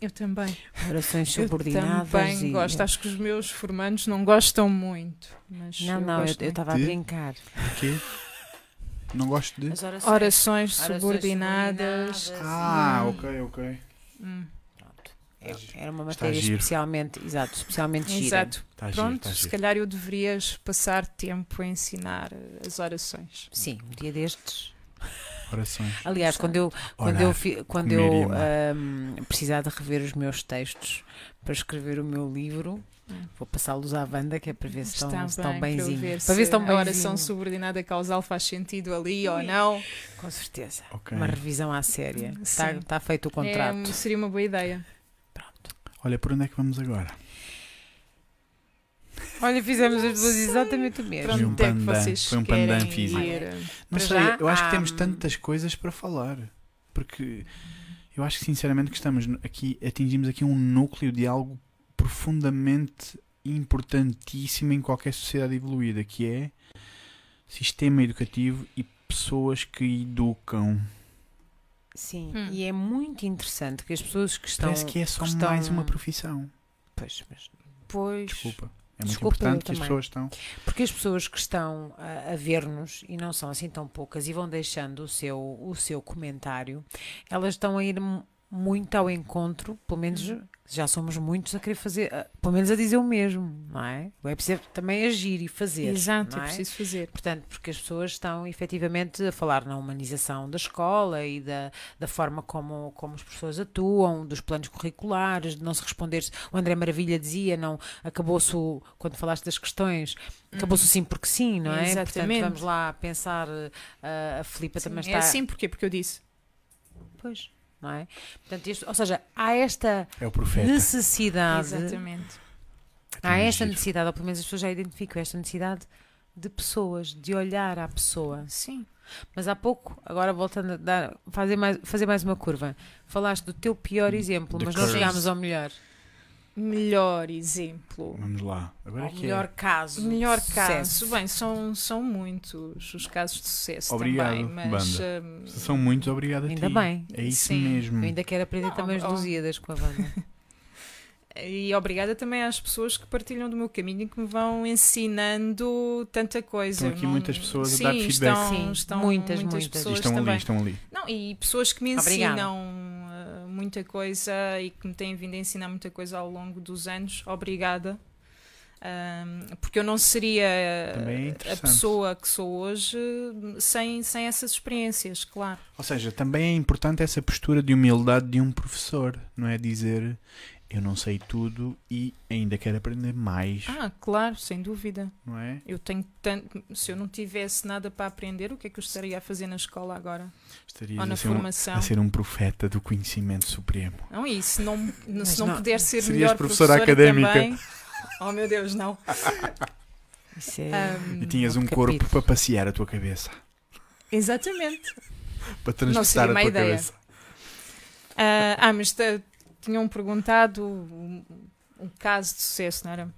Eu também. Orações Eu subordinadas. também e... gosto. Acho que os meus formandos não gostam muito. Mas Não, eu não, eu eu estava a brincar. O quê? Não gosto de. As orações. Orações Orações subordinadas. subordinadas. Ah, Hum. ok, ok. Hum. É- Era uma Está matéria giro. especialmente, exato, especialmente gira. Exato. Está giro, Pronto, está se giro. calhar eu deverias passar tempo a ensinar as orações. Sim, um dia destes. Orações. Aliás, quando eu, quando Orar. eu, quando eu ahm, precisar de rever os meus textos para escrever o meu livro, Hum. vou passá-los à banda, que é para ver se estão, se estão bem, para ver Para ver se estão a oração subordinada causal faz sentido ali ou não. Com certeza. Ok. Uma revisão à séria. Está, está feito o contrato. É, seria uma boa ideia. Olha, por onde é que vamos agora? Olha, fizemos as duas exatamente o mesmo. Para Foi um é que pandan, vocês foi um pandan físico. ir? Não Para sei, já, eu acho que há, temos tantas coisas para falar. Porque eu acho que sinceramente que estamos aqui, atingimos aqui um núcleo de algo profundamente importantíssimo em qualquer sociedade evoluída, que é sistema educativo e pessoas que educam. Sim, Hum. e é muito interessante que as pessoas que estão. Parece que é só que estão- mais uma profissão. Pois, mas Pois. Desculpa. É muito Desculpa, importante que as pessoas estão. Porque as pessoas que estão a, a ver-nos, e não são assim tão poucas, e vão deixando o seu, o seu comentário, elas estão a ir mu- muito ao encontro, pelo menos já somos muitos a querer fazer, a- pelo menos a dizer o mesmo, não é? É preciso também agir e fazer. Exato, é é? preciso fazer. Portanto, porque as pessoas estão efetivamente a falar na humanização da escola e da, da forma como, como os professores atuam, dos planos curriculares, de não se responder. O André Maravilha dizia, não acabou-se quando falaste das questões, acabou-se o sim porque sim, não é? Portanto, Exatamente. vamos lá pensar, eh, a Filipa Sim, também é está. assim porque porque eu disse. Pois, não é? Portanto, isto- ou seja, há esta É necessidade. Exatamente. É Há esta necessidade, ou pelo menos as pessoas já identificam esta necessidade de pessoas, de olhar à pessoa. Sim. Mas há pouco, agora voltando a dar, fazer, mais, fazer mais uma curva, falaste do teu pior exemplo, The mas não curse. chegámos ao melhor. Melhor exemplo. Vamos lá. Agora é que melhor é. caso. Melhor de caso. sucesso. Bem, são, são muitos os casos de sucesso Obrigado, também, mas banda. hum, São muitos, obrigado a Ainda ti. bem. É isso Sim. mesmo. Eu ainda quero aprender Não, também os oh. Lusíadas com a banda. *laughs* E obrigada também às pessoas que partilham do meu caminho e que me vão ensinando tanta coisa. Estão aqui Não- muitas pessoas a Sim, dar feedback. Estão, Sim, estão muitas, muitas, muitas. E pessoas estão também. ali, estão ali. Não, e pessoas que me Obrigada. ensinam muita coisa e que me têm vindo a ensinar muita coisa ao longo dos anos. Obrigada. Um, porque eu não seria é a interessante. pessoa que sou hoje sem, sem essas experiências, claro. Ou seja, também é importante essa postura de humildade de um professor, não é dizer eu não sei tudo e ainda quero aprender mais, Ah, claro, sem dúvida. não é? Eu tenho tanto. Se eu não tivesse nada para aprender, o que é que eu estaria a fazer na escola agora? Estarias Ou na a ser, um, a ser um profeta do conhecimento supremo. Não, e se não, se não, não- puder ser melhor professora professora académica. também. Oh meu Deus, não. *laughs* Isso é. Ahm, E tinhas um um corpo capítulo. para passear a tua cabeça, exatamente. para transportar seria a tua ideia. cabeça. Ah, ah, mas te- tinham perguntado um, um caso de sucesso, não era?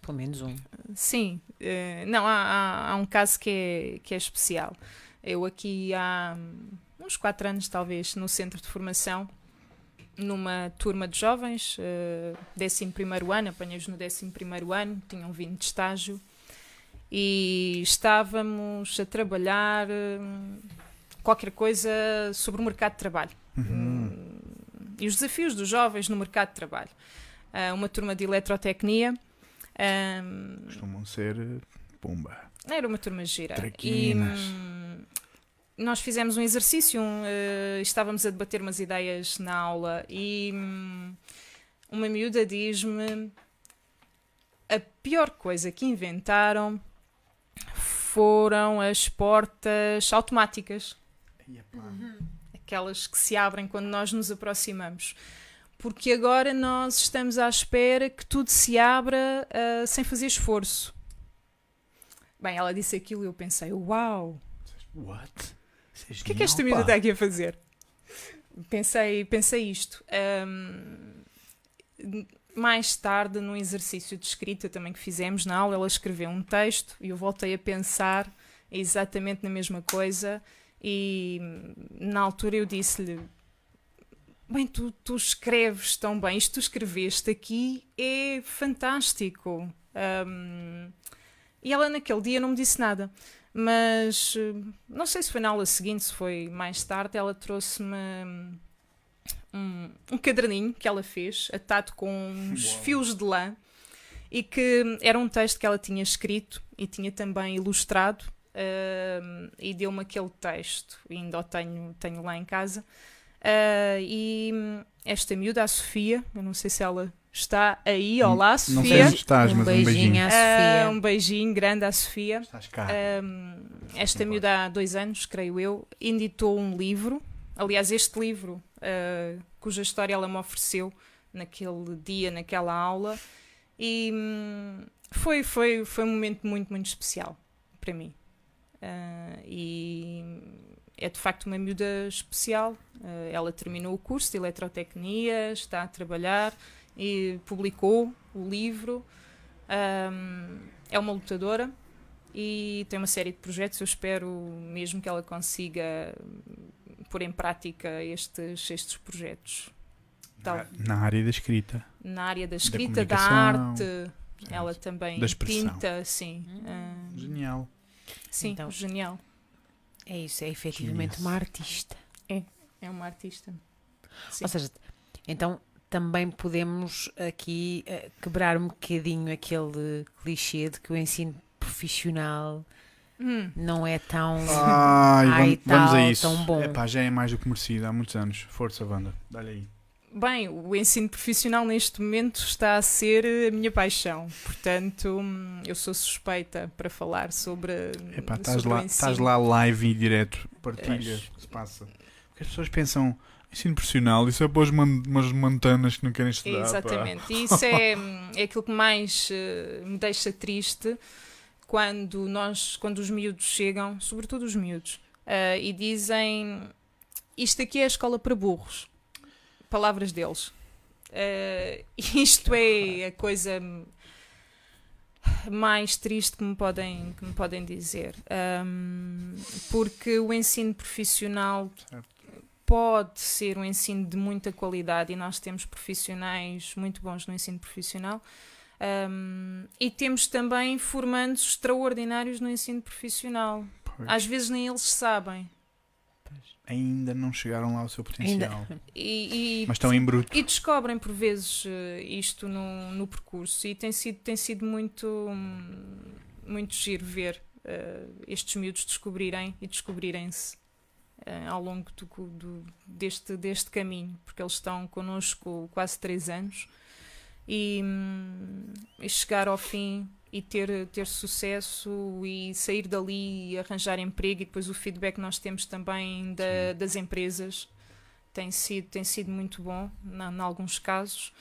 Pelo menos um. Sim, eh, não, há, há, há um caso que é, que é especial. Eu aqui há hum, uns quatro anos, talvez, no centro de formação, numa turma de jovens, eh, 11 ano, apanhei-os no 11 ano, tinham vindo de estágio, e estávamos a trabalhar hum, qualquer coisa sobre o mercado de trabalho Uhum. Hum, e os desafios dos jovens no mercado de trabalho. Ah, uma turma de eletrotecnia. Costumam ser eh, pumba. era uma turma gira. E Traquinas. hum, nós fizemos um exercício, um, eh, estávamos a debater umas ideias na aula e hum, uma miúda diz-me a pior coisa que inventaram foram as portas automáticas aquelas que se abrem quando nós nos aproximamos. Porque agora nós estamos à espera que tudo se abra ah, sem fazer esforço. Bem, ela disse aquilo e eu pensei: Uau, What? É o que é que esta miúda está aqui a fazer? Pensei, pensei isto. Ahm, mais tarde, num exercício de escrita também que fizemos na aula, ela escreveu um texto e eu voltei a pensar exatamente na mesma coisa. E na altura eu disse-lhe: Bem, tu, tu escreves tão bem, isto que tu escreveste aqui é fantástico. Ahm, e ela naquele dia não me disse nada. Mas não sei se foi na aula seguinte, se foi mais tarde, ela trouxe-me um, um caderninho que ela fez, atado com uns Uau. fios de lã, e que era um texto que ela tinha escrito e tinha também ilustrado, hum, e deu-me aquele texto, e ainda o tenho, tenho lá em casa. Ah, e esta miúda, a Sofia, eu não sei se ela está aí, olá Não sei Sofia. onde estás, um mas um beijinho beijinho. à Ah, Sofia. um beijinho grande à Sofia. Estás cá. Um, esta miúda há dois anos, creio eu, editou um livro. Aliás, este livro, uh, cuja história ela me ofereceu naquele dia, naquela aula, e hum, foi, foi, foi um momento muito, muito especial para mim. Uh, e é de facto uma miúda especial. Uh, ela terminou o curso de eletrotecnia, está a trabalhar e publicou o livro. Um, é uma lutadora e tem uma série de projetos. Eu espero mesmo que ela consiga pôr em prática estes, estes projetos. Tal, Na área da escrita. na área da escrita, da, comunicação, arte, ela também Da expressão. pinta, sim. Ah, Genial. sim, Então. genial. É isso, é efetivamente Genius. uma artista. É uma artista. Sim. Ou seja, então também podemos aqui eh, quebrar um bocadinho aquele clichê de que o ensino profissional Hum. não é tão. Ai, Ai, vamos, vamos tal, a isso. tão bom. Epá, já é mais do que merecido há muitos anos. Força, banda. Dá-lhe aí. Bem, o ensino profissional neste momento está a ser a minha paixão. Portanto, hum, eu sou suspeita para falar sobre, Epá, estás sobre lá, ensino. estás lá live e direto. Partilha Pois. o que se passa. Porque as pessoas pensam, ensino profissional, isso é para os man- umas montanas que não querem estudar. pá." Exatamente. E *laughs* isso é, é aquilo que mais eh, me deixa triste quando nós, quando os miúdos chegam, sobretudo os miúdos, eh, e dizem isto aqui é a escola para burros. Palavras deles. Eh, *laughs* isto é a coisa mais triste que me podem, que me podem dizer. Ahm, porque o ensino profissional Certo. Pode ser um ensino de muita qualidade e nós temos profissionais muito bons no ensino profissional. Ahm, e temos também formandos extraordinários no ensino profissional. Pois. Às vezes nem eles sabem. Ainda não chegaram lá ao seu potencial. E, e- Mas estão em bruto. e descobrem por vezes eh, isto no, no percurso e tem sido, tem sido muito, muito giro ver eh, estes miúdos descobrirem e descobrirem-se eh, ao longo do, do- deste, deste caminho, porque eles estão connosco quase três anos e, hum, e chegar ao fim e ter, ter sucesso e sair dali e arranjar emprego e depois o feedback que nós temos também da- das empresas tem sido, tem sido muito bom em alguns casos.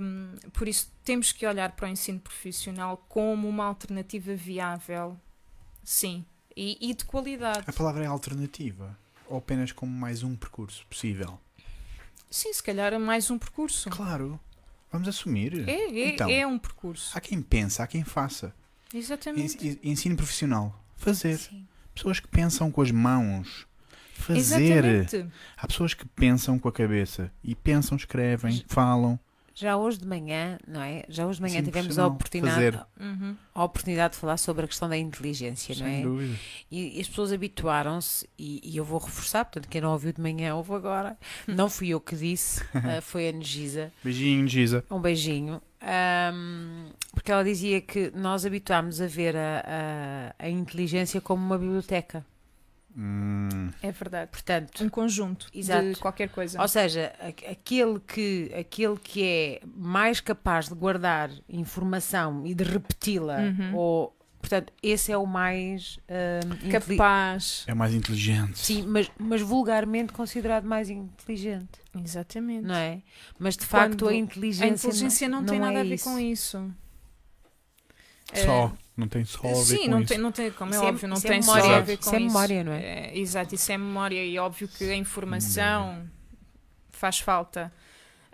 Um, por isso temos que olhar para o ensino profissional como uma alternativa viável, sim, e, e de qualidade. A palavra é alternativa. Ou apenas como mais um percurso possível. Sim, se calhar é mais um percurso. Claro. Vamos assumir. É, é, Então. é um percurso. Há quem pensa, há quem faça. Exatamente. En- en- Ensino profissional. Fazer. Sim. Pessoas que pensam com as mãos. Fazer. Exatamente. Há pessoas que pensam com a cabeça. E pensam, escrevem, falam. Já hoje de manhã, não é? Já hoje de manhã Ensino tivemos a oportunidade. Uhum. a oportunidade de falar sobre a questão da inteligência, não Sem é? dúvida. E, e as pessoas habituaram-se, e, e eu vou reforçar, portanto, quem não ouviu de manhã, ouve agora. *laughs* Não fui eu que disse, ah, foi a Negisa. *laughs* Beijinho, Giza. Um beijinho. Ahm, porque ela dizia que nós habituámos a ver a, a, a inteligência como uma biblioteca. Hum, É verdade. Portanto, Um conjunto Exato. de qualquer coisa. ou seja, a- aquele que, aquele que é mais capaz de guardar informação e de repeti-la, Uhum. ou, portanto, esse é o mais inteli- Capaz. é mais inteligente. Sim, mas, mas vulgarmente considerado mais inteligente, Exatamente. não é? Mas de facto Quando a A inteligência, inteligência não, tem é nada a ver isso. com isso. Só. Não tem só a ver Sim, com não isso. tem, não tem, como Isso é é- óbvio, não isso é tem memória. só a ver com Isso é memória, não é? É, exato, isso é memória e é óbvio que a informação faz falta.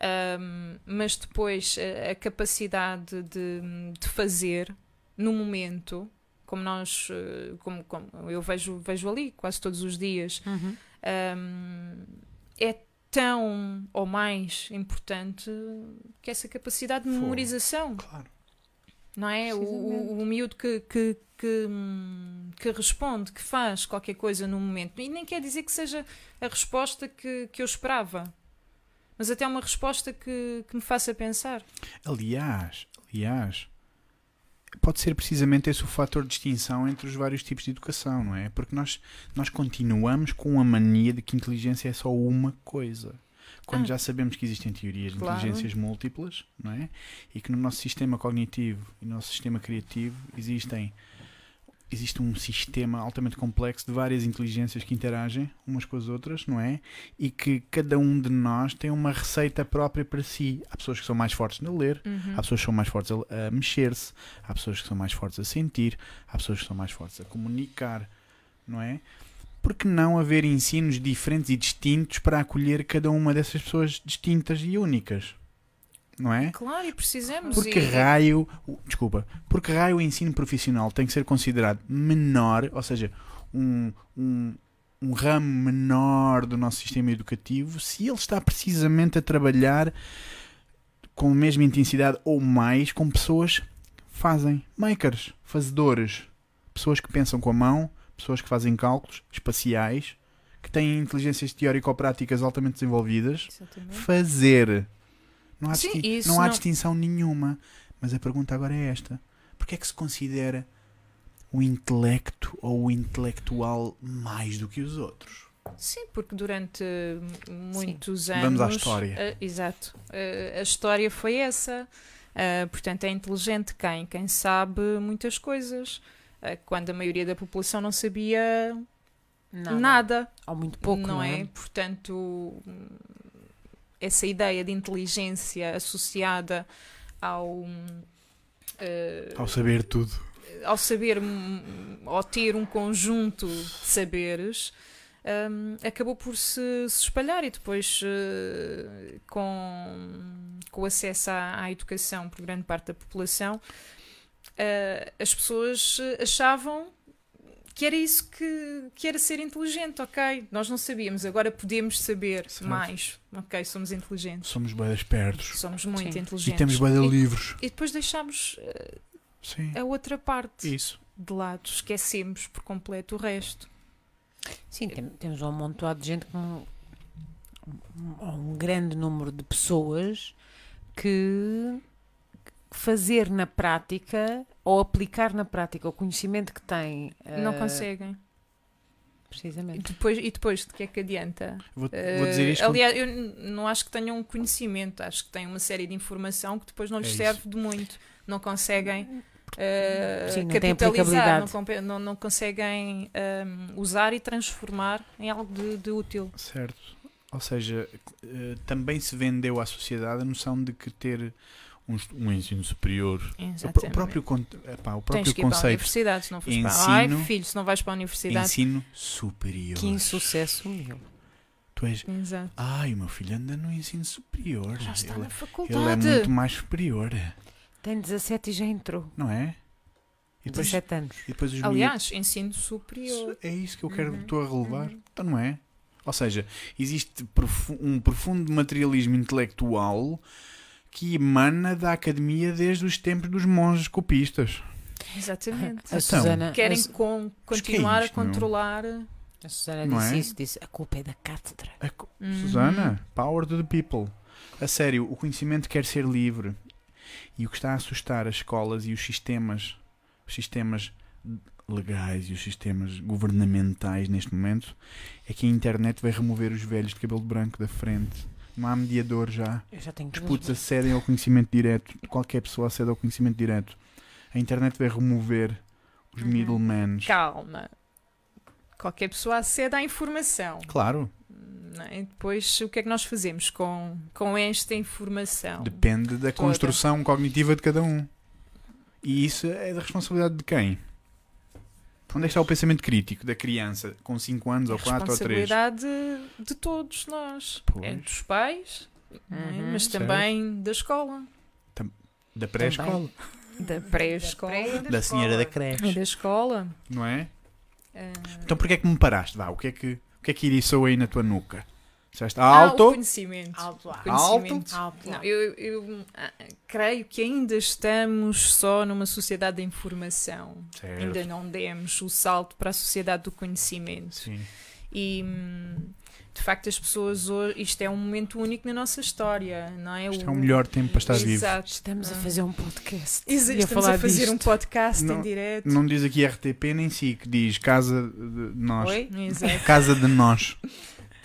Ahm, mas depois a, a capacidade de, de fazer no momento, como nós, eh, como, como eu vejo, vejo ali quase todos os dias, Uhum. ahm, é tão ou mais importante que essa capacidade de memorização Claro. Não é? O, o, o miúdo que, que, que, que responde, que faz qualquer coisa no momento. E nem quer dizer que seja a resposta que, que eu esperava, mas até uma resposta que, que me faça pensar. Aliás, aliás, pode ser precisamente esse o fator de distinção entre os vários tipos de educação, não é? Porque nós, nós continuamos com a mania de que inteligência é só uma coisa. Quando Ah. já sabemos que existem teorias de Claro. inteligências múltiplas, não é? E que no nosso sistema cognitivo e no nosso sistema criativo existem existe um sistema altamente complexo de várias inteligências que interagem umas com as outras, não é? E que cada um de nós tem uma receita própria para si. Há pessoas que são mais fortes a ler, Há pessoas que são mais fortes a, a mexer-se, há pessoas que são mais fortes a sentir, há pessoas que são mais fortes a comunicar, não é? Por que não haver ensinos diferentes e distintos para acolher cada uma dessas pessoas distintas e únicas? Não é? Claro, e precisamos. Porque e, raio, o- desculpa, porque raio o ensino profissional tem que ser considerado menor, ou seja, um, um, um ramo menor do nosso sistema educativo, se ele está precisamente a trabalhar com a mesma intensidade ou mais com pessoas que fazem, makers, fazedores, pessoas que pensam com a mão, pessoas que fazem cálculos espaciais, que têm inteligências teórico-práticas altamente desenvolvidas, Exatamente. fazer. Não há, Sim, distin- não há não- distinção nenhuma. Mas a pergunta agora é esta: porquê é que se considera o intelecto ou o intelectual mais do que os outros? Sim, porque durante muitos anos. Vamos à história. eh, exato. Eh, a história foi essa. Eh, portanto, é inteligente quem? Quem sabe muitas coisas. Eh, quando a maioria da população não sabia Nada. nada. Ou muito pouco, não, não, é? é? Portanto, essa ideia de inteligência associada ao. eh, Ao saber tudo. ao saber, hum, ao ter um conjunto de saberes, hum, acabou por se, se espalhar e depois, eh, com, com o acesso à, à educação por grande parte da população, eh, as pessoas eh, achavam que era isso que, que era ser inteligente, ok? Nós não sabíamos, agora podemos saber Certo. mais, ok? Somos inteligentes. Somos bem espertos. Somos muito Sim. inteligentes. E temos bem de livros. e depois deixámos eh, Sim. a outra parte Isso. de lado, esquecemos por completo o resto. Sim, tem- temos um amontoado de gente com um, um- um grande número de pessoas que fazer na prática ou aplicar na prática o conhecimento que têm. Não eh, conseguem. E Precisamente. depois, e depois de que é que adianta? Vou, Eh, vou dizer isto. aliás, eu não acho que tenham um conhecimento, acho que têm uma série de informação que depois não lhes É isso. serve de muito. Não conseguem eh, Sim, não capitalizar, não, não- não conseguem ehm, usar e transformar em algo de, de útil. Certo. Ou seja, também se vendeu à sociedade a noção de que ter um, um ensino superior. O, próprio, epá, o Tens próprio que ir para a conceito. universidade, se não fores para Ai, Ensino- filho, se não vais para a universidade. Ensino superior. Que insucesso meu. Tu és. Exato. Ai, o meu filho anda no ensino superior. Já está ele, na ele faculdade. é muito mais superior. Tem 17 e já entrou. Não é? E depois, 17 anos. e depois os Aliás, ensino superior. É isso que eu quero Uhum, estou a relevar. uhum. Então não é? Ou seja, existe um profundo materialismo intelectual que emana da academia desde os tempos dos monges copistas. Exatamente. A Então, Susana, Querem a, Su- con- Mas que é continuar isto, a controlar. a Susana Não disse é? isso, disse a culpa é da cátedra. A Uhum. Susana, power to the people. A sério, o conhecimento quer ser livre. E o que está a assustar as escolas e os sistemas, os sistemas legais e os sistemas governamentais neste momento, é que a internet vai remover os velhos de cabelo branco da frente. Não há mediador já. Eu já tenho Os putos acedem ao conhecimento direto. Qualquer pessoa acede ao conhecimento direto. A internet vai remover os Uhum. middlemans. Calma. Qualquer pessoa acede à informação. Claro, não é? Depois, o que é que nós fazemos com, com esta informação? depende da Toda. construção cognitiva de cada um. E isso é da responsabilidade de quem? Onde é que está o pensamento crítico da criança com 5 anos É ou 4 ou 3? responsabilidade de todos nós. Pois. É dos pais, é? Uhum, mas certo. também da escola. *laughs* Da pré-escola, Da pré-escola. da senhora da E creche, da escola. não é? Ah, Então porquê é que me paraste? Vá, o que é que, o que, é que iriçou aí na tua nuca? Disseste ah, o alto? conhecimento. Alto lá. Conhecimento. Alto. Não, eu, eu, ah, creio que ainda estamos só numa sociedade da informação. Certo. Ainda não demos o salto para a sociedade do conhecimento. Sim. E hum, de facto as pessoas hoje, isto é um momento único na nossa história, não é? Isto é o melhor tempo para estar vivo. Exato. Estamos a Ah. fazer um podcast. Exa- E Estamos falar a fazer disto. um podcast Não- em direto. Não diz aqui RTP nem SIC, diz Casa de Nós. Oi? Exato. Casa de Nós.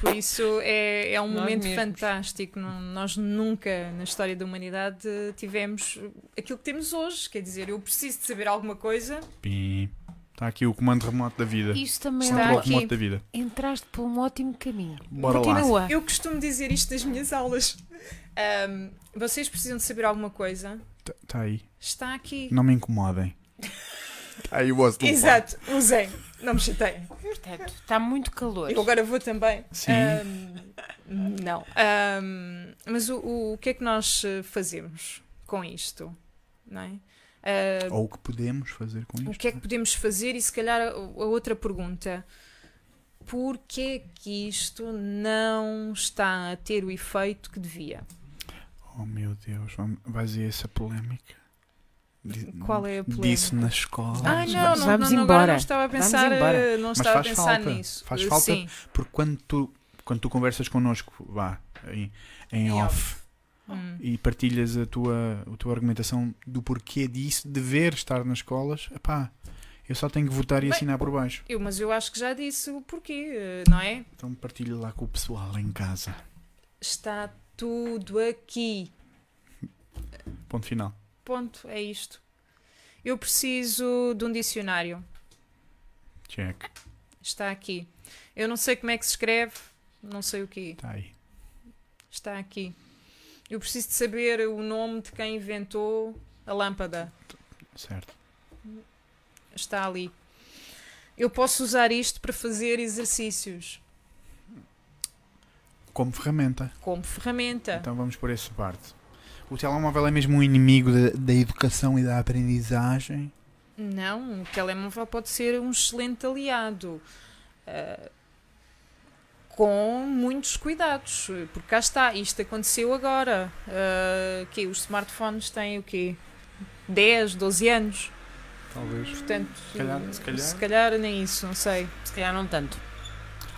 Por isso é, é um Nós momento mesmos. fantástico. Não- nós nunca na história da humanidade tivemos aquilo que temos hoje. Quer dizer, eu preciso de saber alguma coisa. Pim. Está aqui o comando remoto da vida. Isso também Está é remoto da vida. Entraste por um ótimo caminho. Bora lá. Continua. Eu costumo dizer isto nas minhas aulas. Ahm, vocês precisam de saber alguma coisa? Está tá aí. Está aqui. Não me incomodem. Tá *laughs* aí o. Exato, usem. Não me chateiem. Portanto, está muito calor. Eu agora vou também. Sim. Ahm, não. Ahm, mas o, o, o que é que nós eh, fazemos com isto? Não é? Ah, Ou o que podemos fazer com isto. o que é que podemos fazer? E se calhar a, a outra pergunta. Porquê que isto não está a ter o efeito que devia? Oh meu Deus, vais dizer essa polémica? Qual é a polémica? Disse na escola. Ah, Vamos- não, não, vamos não, agora embora. não estava a pensar, eh, não estava a faz pensar falta. nisso. Faz falta. Sim. Porque quando tu, quando tu conversas connosco, vá, em, em Em off, Hum. e partilhas a tua, a tua argumentação do porquê disso, dever estar nas escolas, epá, eu só tenho que votar e Bem, assinar por baixo. Eu, mas eu acho que já disse o porquê, eh, não é? Então partilha lá com o pessoal em casa. Está tudo aqui. Ponto final. Ponto, é isto. Eu preciso de um dicionário. Check. Está aqui. Eu não sei como é que se escreve, não sei o quê. Está aí. Está aqui. Eu preciso de saber o nome de quem inventou a lâmpada. Certo. Está ali. Eu posso usar isto para fazer exercícios Como ferramenta. como ferramenta. Então vamos por essa parte. O telemóvel é mesmo um inimigo da, da educação e da aprendizagem. Não, o telemóvel pode ser um excelente aliado. ah, com muitos cuidados, porque cá está, isto aconteceu agora. ah, que os smartphones têm o quê? 10, 12 anos. Talvez. Portanto, Se calhar- se calhar. se calhar nem isso, não sei. Se calhar não tanto.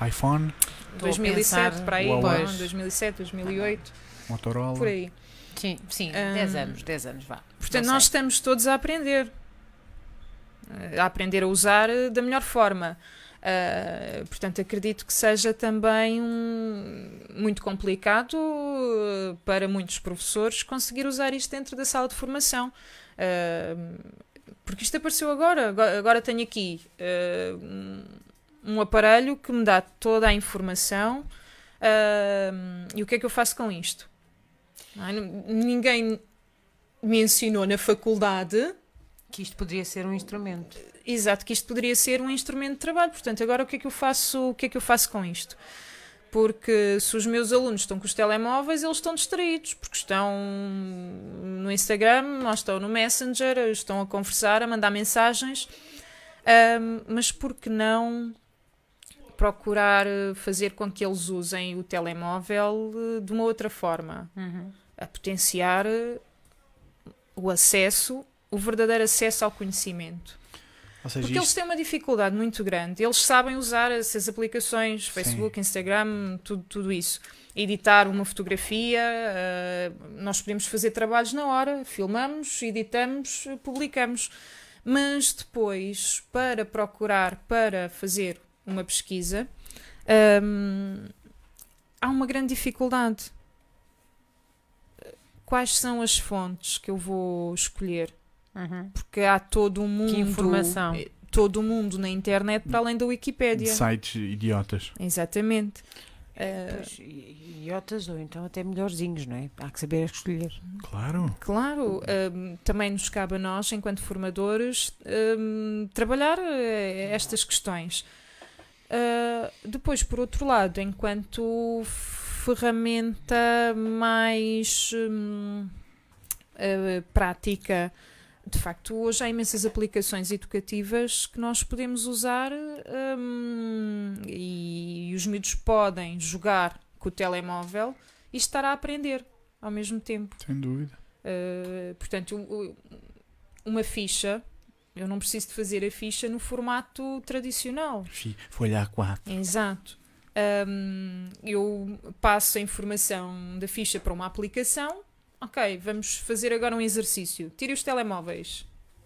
iPhone, Estou a 2007 pensar- para aí, Huawei. não, 2007, 2008, Motorola. por aí. Sim, sim, Hum. 10 anos, 10 anos, vá. Portanto, nós estamos todos a aprender. A aprender a usar eh, da melhor forma. Ah, portanto, acredito que seja também um- muito complicado eh, para muitos professores conseguir usar isto dentro da sala de formação. Ah, porque isto apareceu agora. Agora, agora tenho aqui eh, um, um aparelho que me dá toda a informação. e o que é que eu faço com isto? Não- ninguém me ensinou na faculdade, Que isto poderia ser um instrumento. exato, que isto poderia ser um instrumento de trabalho. Portanto, agora o que é que eu faço, o que é que eu faço com isto? Porque se os meus alunos estão com os telemóveis, eles estão distraídos, porque estão no Instagram, ou estão no Messenger, estão a conversar, a mandar mensagens. Ahm, mas por que não procurar eh, fazer com que eles usem o telemóvel eh, de uma outra forma? Uhum. a potenciar eh, o acesso, o verdadeiro acesso ao conhecimento. Ou seja, Porque eles isto, têm uma dificuldade muito grande. Eles sabem usar essas aplicações, Facebook, Instagram, tudo, tudo isso. Editar uma fotografia, eh, nós podemos fazer trabalhos na hora, filmamos, editamos, publicamos. Mas depois, para procurar, para fazer uma pesquisa, hum, há uma grande dificuldade. Quais são as fontes que eu vou escolher? Uhum. porque há todo um mundo, informação? eh, todo o mundo na internet para além da Wikipédia. sites idiotas. Exatamente. Eh, Pois, i- idiotas ou então até melhorzinhos, não é? Há que saber escolher. Claro. claro, hum, também nos cabe a nós, enquanto formadores, hum, trabalhar eh, estas questões. Uh, depois, por outro lado, enquanto ferramenta mais eh, prática, de facto, hoje há imensas aplicações educativas que nós podemos usar hum, e, os miúdos podem jogar com o telemóvel e estar a aprender ao mesmo tempo. Sem dúvida. Uh, portanto, uma ficha, eu não preciso de fazer a ficha no formato tradicional. Folha A4. Exato. Um, eu passo a informação da ficha para uma aplicação. Ok, vamos fazer agora um exercício. Tire os telemóveis.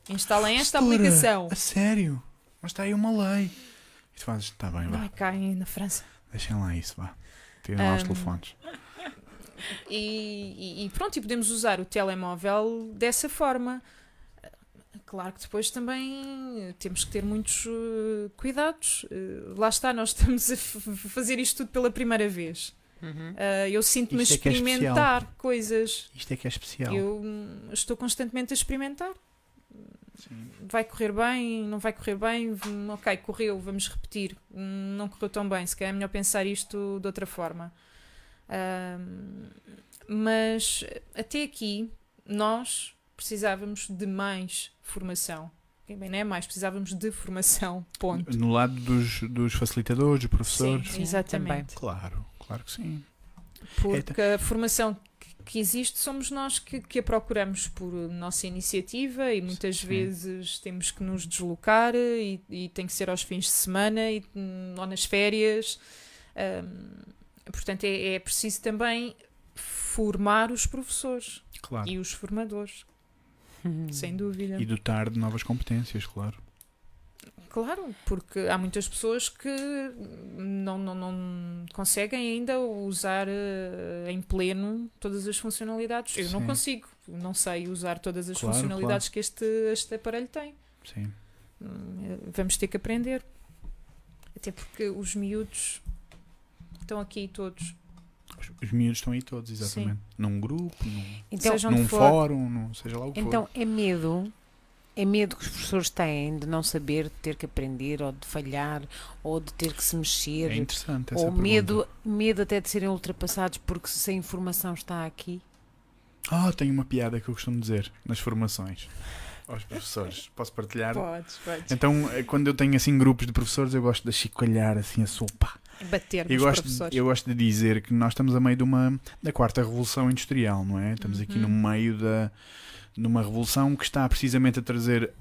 Instalem esta Doutora, aplicação. A sério? Mas está aí uma lei. E tu fazes, está bem, Não vá. é cá em- na França. Deixem lá isso, vá. Tirem lá os telefones. E, e- e pronto, e podemos usar o telemóvel dessa forma. Claro que depois também temos que ter muitos eh, cuidados. Eh, lá está, nós *laughs* estamos a fazer isto tudo pela primeira vez. Uhum. Eu sinto-me a Isto é que é experimentar coisas. Isto é que é especial. Eu hum, estou constantemente a experimentar. Sim. Vai correr bem, não vai correr bem, hum, ok, correu, vamos repetir. Hum, Não correu tão bem, se calhar é melhor pensar isto de outra forma. Mas até aqui nós precisávamos de mais formação. Bem, não é mais, precisávamos de formação. Ponto. No lado dos, dos facilitadores, dos professores. Sim, exatamente. Claro, claro que sim. Porque a formação que- existe somos nós que, que a procuramos por nossa iniciativa e muitas Sim. vezes temos que nos deslocar e, e tem que ser aos fins de semana e, ou nas férias. Hum, portanto, é, é preciso também formar os professores Claro. e os formadores. Sem dúvida. E dotar de novas competências, claro. Claro, porque há muitas pessoas que não, não, não conseguem ainda usar eh, em pleno todas as funcionalidades. Eu não Sim. consigo, não sei usar todas as Claro, funcionalidades que este, este aparelho tem. Sim. Hum, eh, Vamos ter que aprender. Até porque os miúdos estão aqui todos. Os, os miúdos estão aí todos, exatamente. Num grupo, num, Então, num for. fórum, num, seja lá o que então for. é medo. É medo que os professores têm de não saber, de ter que aprender, ou de falhar, ou de ter que se mexer, É interessante essa ou pergunta. medo, medo até de serem ultrapassados porque se a informação está aqui. Ah, tenho uma piada que eu costumo dizer nas formações aos professores. Posso partilhar? Podes, podes. Então, eh, quando eu tenho assim grupos de professores, eu gosto de chicalhar assim a sopa. Bater Eu gosto, professores. eu gosto de dizer que nós estamos a meio de uma da quarta revolução industrial, não é? Estamos aqui Uhum. no meio da numa revolução que está precisamente a trazer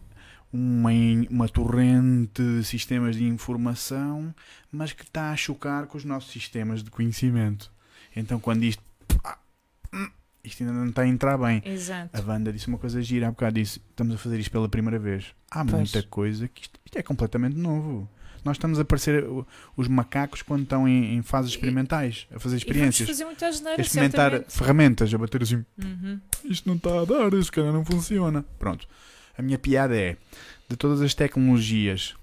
uma, uma torrente de sistemas de informação, mas que está a chocar com os nossos sistemas de conhecimento. Então, quando isto ah, hum, isto ainda não está a entrar bem. Exato. A banda disse uma coisa gira há bocado, disse: estamos a fazer isto pela primeira vez. Há Pois. muita coisa que isto, isto é completamente novo. Nós estamos a parecer os macacos quando estão em, em fases experimentais, a fazer experiências, fazer a experimentar certamente. ferramentas, a bater assim: Uhum. isto não está a dar, isto cara não funciona. Pronto. A minha piada é: de todas as tecnologias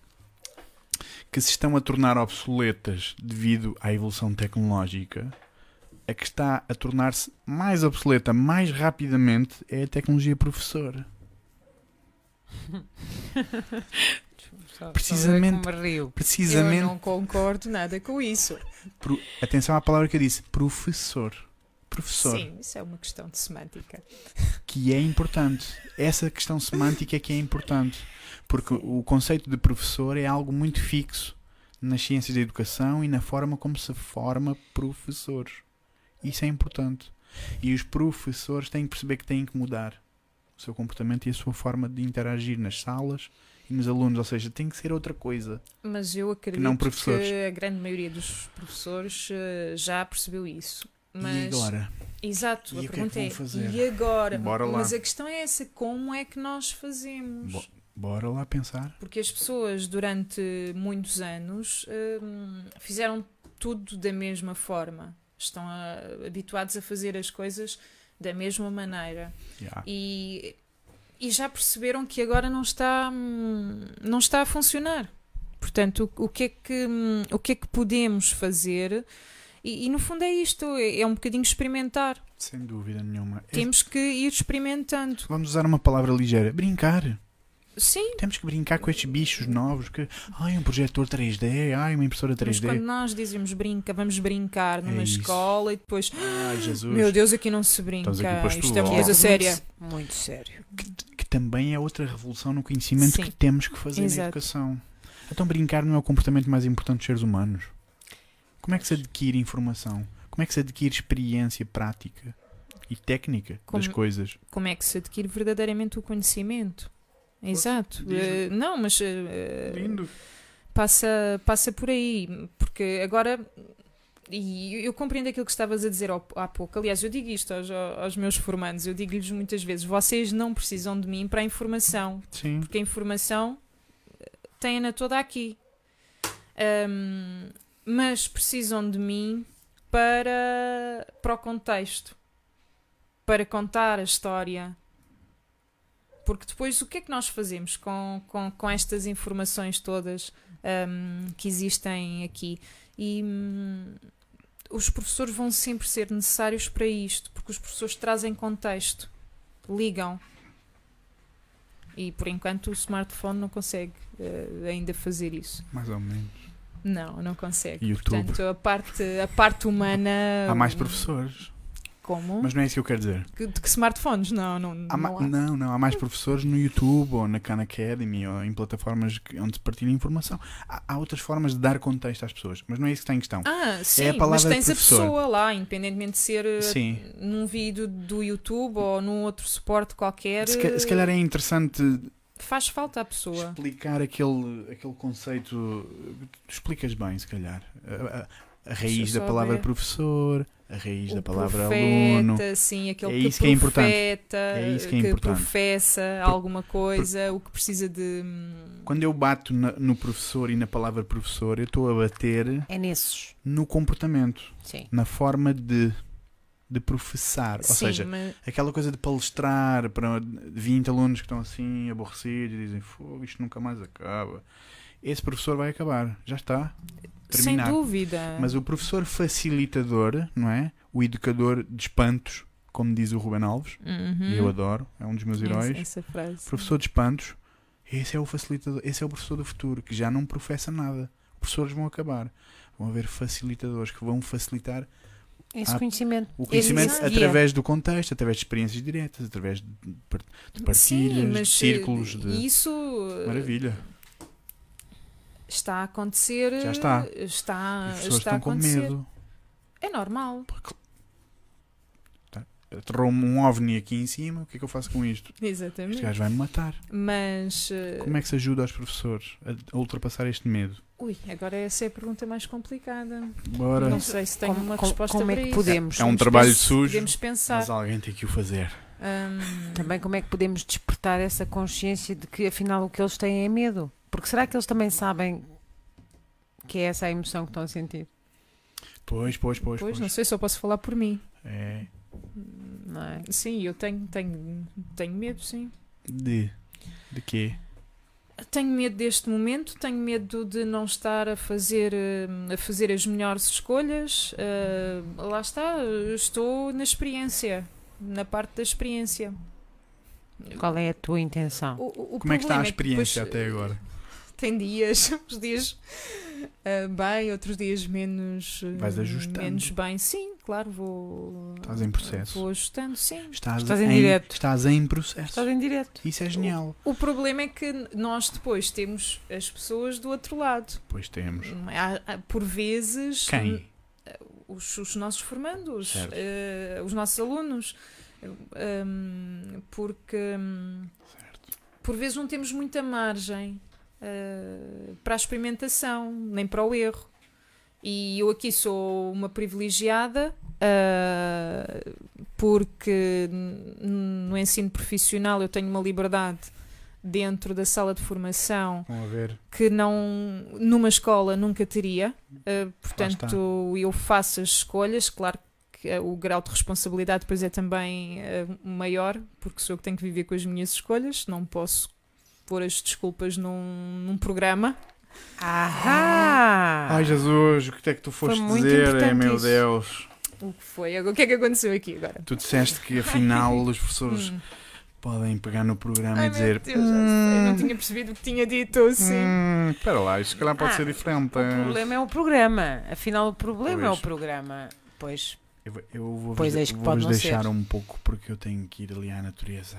que se estão a tornar obsoletas devido à evolução tecnológica, a que está a tornar-se mais obsoleta mais rapidamente é a tecnologia professora. *laughs* Só- Precisamente- só é. Precisamente. Eu não concordo nada com isso. pro- Atenção à palavra que eu disse: professor. Professor. Sim, isso é uma questão de semântica. que é importante. Essa questão semântica é que é importante. Porque o conceito de professor é algo muito fixo nas ciências da educação e na forma como se forma professores. Isso é importante. E os professores têm que perceber que têm que mudar o seu comportamento e a sua forma de interagir nas salas e nos alunos. Ou seja, tem que ser outra coisa. Mas eu acredito não que, professores. a grande maioria dos professores eh, já percebeu isso. Mas, E agora? Exato, E a que é que pergunta é, fazer? e agora? Bora lá. Mas a questão é essa, como é que nós fazemos? Bo- Bora lá pensar. Porque as pessoas durante muitos anos hum, fizeram tudo da mesma forma. Estão a- habituados a fazer as coisas da mesma maneira. Yeah. E, e já perceberam que agora não está, hum, não está a funcionar. Portanto, o, o que é que, hum, o que é que podemos fazer? E, e, no fundo é isto, é, é um bocadinho experimentar. Sem dúvida nenhuma. Temos que ir experimentando. Vamos usar uma palavra ligeira. Brincar. Sim, Temos que brincar com estes bichos novos. Que, ai, um projetor 3D, ai, uma impressora mas 3D. quando nós dizemos brinca, vamos brincar numa É escola e depois, Ai, Jesus. meu Deus, aqui não se brinca. Isto é uma coisa Muito- séria. Muito sério. Que, que também é outra revolução no conhecimento Sim. que temos que fazer na Exato. educação. Então, brincar não é o comportamento mais importante dos seres humanos. Como é que se adquire informação? Como é que se adquire experiência prática e técnica das Como- coisas? Como é que se adquire verdadeiramente o conhecimento? Exato. Eh, não, mas eh, Lindo. passa, passa por aí, porque agora. E eu compreendo aquilo que estavas a dizer ao- há pouco. Aliás, eu digo isto aos, aos meus formandos, eu digo-lhes muitas vezes: vocês não precisam de mim para a informação, Sim. porque a informação eh, têm-na toda aqui. Ahm, mas precisam de mim para, para o contexto, para contar a história. Porque depois o que é que nós fazemos com, com, com estas informações todas ahm, que existem aqui? E hum, os professores vão sempre ser necessários para isto, porque os professores trazem contexto, ligam. E por enquanto o smartphone não consegue eh, ainda fazer isso. Mais ou menos. Não, não consegue. YouTube. Portanto, a parte, a parte humana. Há mais hum, professores. Como? Mas não é isso que eu quero dizer. Que- de que smartphones? Não, não, Há não há. não, não, há mais professores no YouTube ou na Khan Academy ou em plataformas onde se partilha informação. Há, há outras formas de dar contexto às pessoas, mas não é isso que está em questão. Ah, sim, palavra mas tens a pessoa lá, independentemente de ser eh, Sim. num vídeo do YouTube ou num outro suporte qualquer. Se, se calhar é interessante Faz falta a pessoa. explicar aquele, aquele conceito. Tu explicas bem, se calhar. A, a- raiz da palavra ver. professor, a raiz o da palavra profeta, aluno. sim, aquele É que isso que é importante. É isso que é que importante. professa Por- alguma coisa, o que precisa de. Quando eu bato na- no professor e na palavra professor, eu estou a bater É nesses. no comportamento, Sim. na forma de, de professar. Ou sim, seja, mas- aquela coisa de palestrar para 20 alunos que estão assim aborrecidos e dizem fogo, isto nunca mais acaba. Esse professor vai acabar, já está. sem terminar. dúvida. Mas o professor facilitador, não é? O educador de espantos, como diz o Ruben Alves, Uhum. e eu adoro, é um dos meus heróis. Essa, essa frase. Professor de espantos, esse é o facilitador, esse é o professor do futuro, que já não professa nada. Os professores vão acabar. Vão haver facilitadores que vão facilitar Esse Ah, conhecimento. o conhecimento Exato. através do contexto, através de experiências diretas, através de par- de partilhas, Sim, de mas círculos, eh, de isso eh, maravilha. Está a acontecer. Já está. Está, As pessoas está a estão com acontecer. medo. É normal. Aterrou-me um ovni aqui em cima, o que é que eu faço com isto? Este Exatamente. gajo vai-me matar. Mas. eh, Como é que se ajuda os professores a a ultrapassar este medo? Ui, agora essa é a pergunta mais complicada. Bora. Não sei se tenho Como- uma resposta como é que isso. podemos? É um trabalho pens- sujo, Podemos pensar. mas alguém tem que o fazer. Hum, Também como é que podemos despertar essa consciência de que afinal o que eles têm é medo? Porque será que eles também sabem que é essa a emoção que estão a sentir? Pois, pois, pois. pois, pois. não sei, só posso falar por mim. É Não é? Sim, eu tenho, tenho, tenho medo, sim. de. De quê? Tenho medo deste momento, tenho medo de não estar a fazer, eh, a fazer as melhores escolhas. Eh, lá está, estou na experiência, na parte da experiência. Qual é a tua intenção? O, o Como é que está a problema experiência depois, até agora? Tem dias, *laughs* uns dias eh, bem, outros dias menos, eh, Vais ajustando. menos bem. Sim, claro, vou. Estás em processo. Vou ajustando, sim. Estás, Estás em direto. Estás em processo. Estás em direto. Isso é genial. O problema é que nós depois temos as pessoas do outro lado. Pois temos. Há- por vezes. Quem? Os, os nossos formandos, Certo. eh, os nossos alunos. Hum, porque hum, por vezes não temos muita margem eh, para a experimentação, nem para o erro. E eu aqui sou uma privilegiada eh, porque no ensino profissional eu tenho uma liberdade dentro da sala de formação que não numa escola nunca teria. Uh, portanto, eu faço as escolhas, claro que uh, o grau de responsabilidade depois é também uh, maior, porque sou eu que tenho que viver com as minhas escolhas, não posso pôr as desculpas num, num programa. Ahá! Ai Jesus, o que é que tu foste muito dizer? importante Ai meu isso. Deus. O que foi? O que é que aconteceu aqui agora? Tu disseste que afinal *laughs* os professores Hum. podem pegar no programa Ai, e dizer. meu Deus, já sei, não "Hum, tinha percebido o que tinha dito, sim. hum, Espera lá, isto se calhar pode Ah, ser diferente. O problema é o programa. Afinal, o problema é Pois. o programa. Pois, Eu, vou- eu vou-vos Pois, de- eis que vou-vos pode não deixar ser. um pouco porque eu tenho que ir ali à natureza.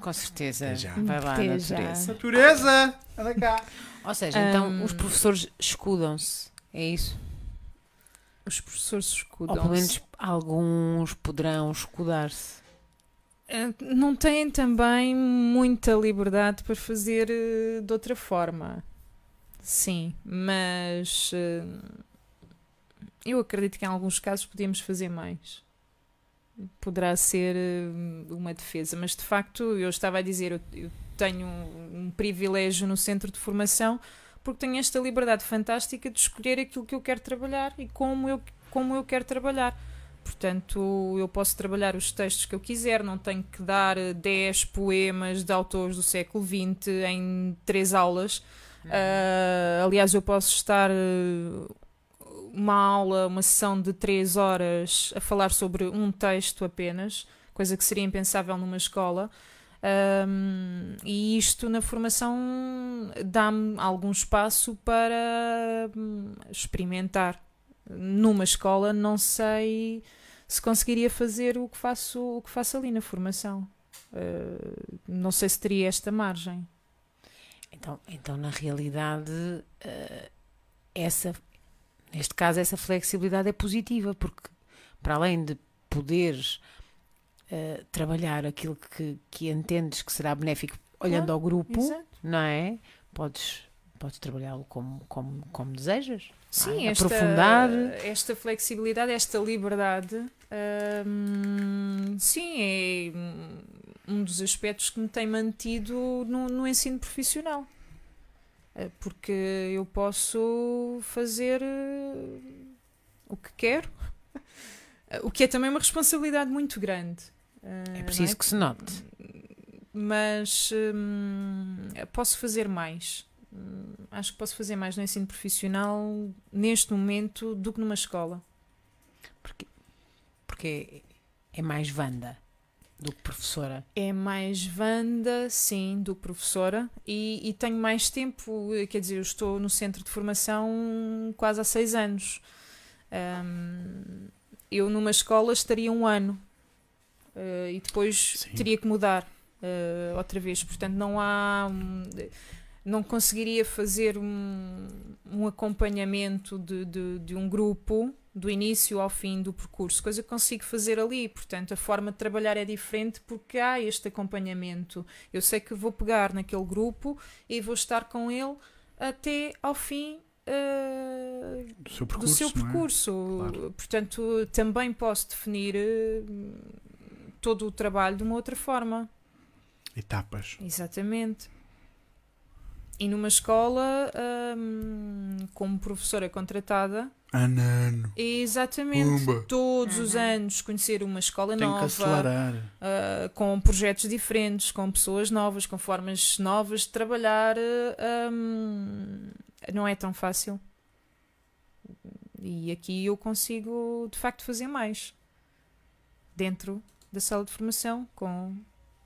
Com certeza. Até já. Vai lá, natureza. Natureza! Anda cá! Ou seja, então Hum. os professores escudam-se. É isso? Os professores Ou escudam pelo menos alguns poderão escudar-se. Não têm também muita liberdade para fazer eh, de outra forma. Sim, mas eh, eu acredito que em alguns casos podíamos fazer mais. Poderá ser eh, uma defesa, mas de facto, eu estava a dizer, eu, eu tenho um privilégio no centro de formação porque tenho esta liberdade fantástica de escolher aquilo que eu quero trabalhar e como eu, como eu quero trabalhar. Portanto, eu posso trabalhar os textos que eu quiser, não tenho que dar eh, 10 poemas de autores do século XX em três aulas. Ah, aliás, eu posso estar eh, uma aula, uma sessão de 3 horas a falar sobre um texto apenas, coisa que seria impensável numa escola. Ahm, e isto na formação dá-me algum espaço para hum, experimentar. Numa escola não sei se conseguiria fazer o que faço, o que faço ali na formação. Ah, não sei se teria esta margem. Então, então na realidade, eh, essa, neste caso, essa flexibilidade é positiva, porque para além de poderes eh, trabalhar aquilo que, que entendes que será benéfico olhando ao grupo, Exato. não é? Podes Podes trabalhá-lo como, como, como desejas. Sim, Ah, esta, aprofundar. esta flexibilidade, esta liberdade, hum, sim, é um dos aspectos que me tem mantido no, no ensino profissional. Eh, Porque eu posso fazer eh, o que quero, Eh, o que é também uma responsabilidade muito grande. É preciso que se note. Mas hum, posso fazer mais. Hum, acho que posso fazer mais no ensino profissional neste momento do que numa escola. Porque, porque é mais Wanda do que professora. É mais Wanda, sim, do que professora, e, e tenho mais tempo, quer dizer, eu estou no centro de formação quase há seis anos. Hum, eu numa escola estaria um ano eh, e depois Sim. teria que mudar eh, outra vez, portanto não há. hum, não conseguiria fazer um, um acompanhamento de, de, de um grupo do início ao fim do percurso, coisa que consigo fazer ali. Portanto, a forma de trabalhar é diferente porque há este acompanhamento. Eu sei que vou pegar naquele grupo e vou estar com ele até ao fim. eh, Do seu do percurso. seu não é? percurso. Claro. Portanto, também posso definir eh, todo o trabalho de uma outra forma. Etapas. Exatamente. E numa escola, hum, como professora contratada, Anano. exatamente Pumba. todos os Uhum. anos conhecer uma escola Tenho nova, ah, com projetos diferentes, com pessoas novas, com formas novas de trabalhar, hum, não é tão fácil. E aqui eu consigo de facto fazer mais dentro da sala de formação com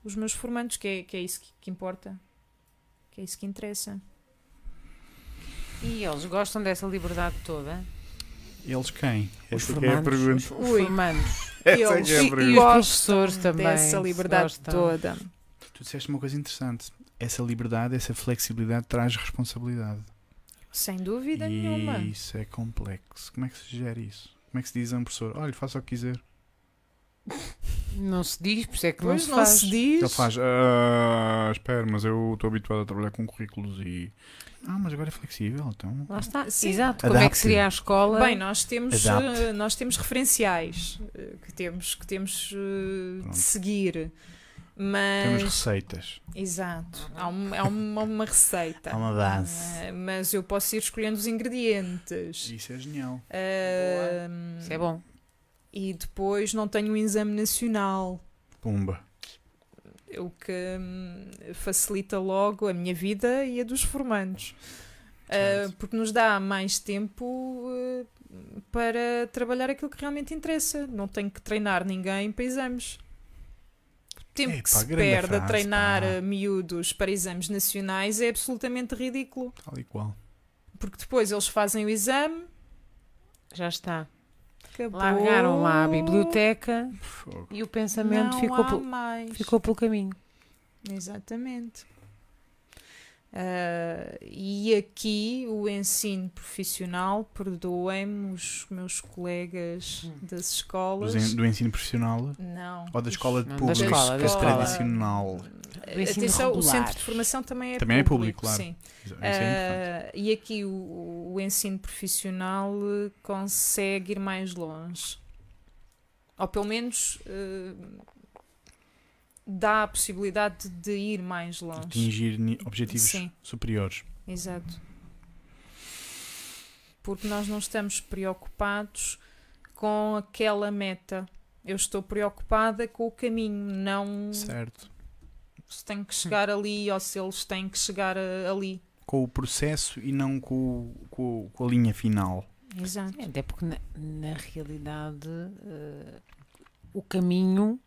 os meus formandos, que é, que é isso que, que importa, que é isso que interessa. E eles gostam dessa liberdade toda? Eles quem? Os Essa que é a formandos. pergunta. Os Ui. formandos. *laughs* Essa Eles é E- e os professores também, dessa se liberdade gostam. toda. Tu disseste uma coisa interessante. Essa liberdade, essa flexibilidade traz responsabilidade. Sem dúvida e nenhuma. isso é complexo. Como é que se gera isso? Como é que se diz a um professor? Olha, faça o que quiser. Não se diz, por isso é que Pois não não se faz. se diz. Ele faz, ah, espera, mas eu estou habituado a trabalhar com currículos e. Ah, mas agora é flexível, então. Lá está. Sim. Exato. Como é que Adapte. seria a escola? Bem, nós temos, Adapte. eh, nós temos referenciais eh, que temos, que temos eh, Pronto. de seguir. Temos Mas. receitas. Exato. Há, um- há uma, uma receita. Há uma base. Eh, mas eu posso ir escolhendo os ingredientes. Isso é genial. Ahm, Isso é bom. E depois não tenho um exame nacional. Pumba. O que hum, facilita logo a minha vida e a dos formandos. Certo. porque nos dá mais tempo ah, para trabalhar aquilo que realmente interessa. Não tenho que treinar ninguém para exames. O tempo Epá, que se perde a frase, treinar pá. ah, miúdos para exames nacionais é absolutamente ridículo. Tal e qual. Porque depois eles fazem o exame, Já está. Acabou. Largaram lá a biblioteca Fogo. e o pensamento Não ficou, mais. ficou pelo caminho. Exatamente. Ah, e aqui o ensino profissional, perdoem-me os meus colegas Hum. das escolas. Do en- Do ensino profissional Não. ou da escola de público, escola, da que é escola. tradicional. Atenção, o centro de formação também é Também é público. público, claro. Sim. É. Ah, e aqui o, o ensino profissional eh, consegue ir mais longe. Ou pelo menos eh, dá a possibilidade de ir mais longe. Atingir objetivos Sim. superiores. Exato. Porque nós não estamos preocupados com aquela meta. Eu estou preocupada com o caminho, não Certo. se tem que chegar ali ou se eles têm que chegar a- ali. Com o processo e não com, com, com a linha final. Exato. É, Até porque, na, na realidade, eh, o caminho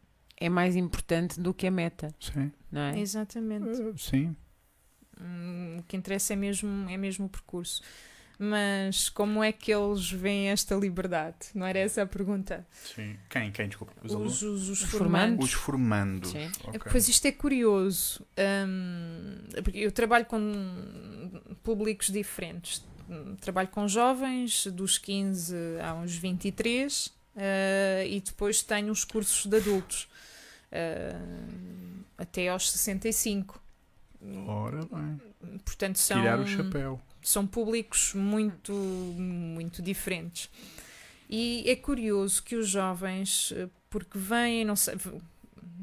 é mais importante do que a meta, Sim. não é? Exatamente. Uh, sim. Hum, o que interessa é mesmo, é mesmo o percurso. Mas como é que eles veem esta liberdade? Não era essa a pergunta? Sim. Quem? Quem? Desculpa. Os, Os, alunos? os, os Os formandos. Os formandos. Sim. Ok. Pois isto é curioso. hum, porque eu trabalho com públicos diferentes. Trabalho com jovens dos 15 aos 23 eh, e depois tenho os cursos de adultos eh, até aos 65. Ora bem. portanto são Tirar o chapéu. são públicos muito, muito diferentes. E é curioso que os jovens, porque vêm, não sei,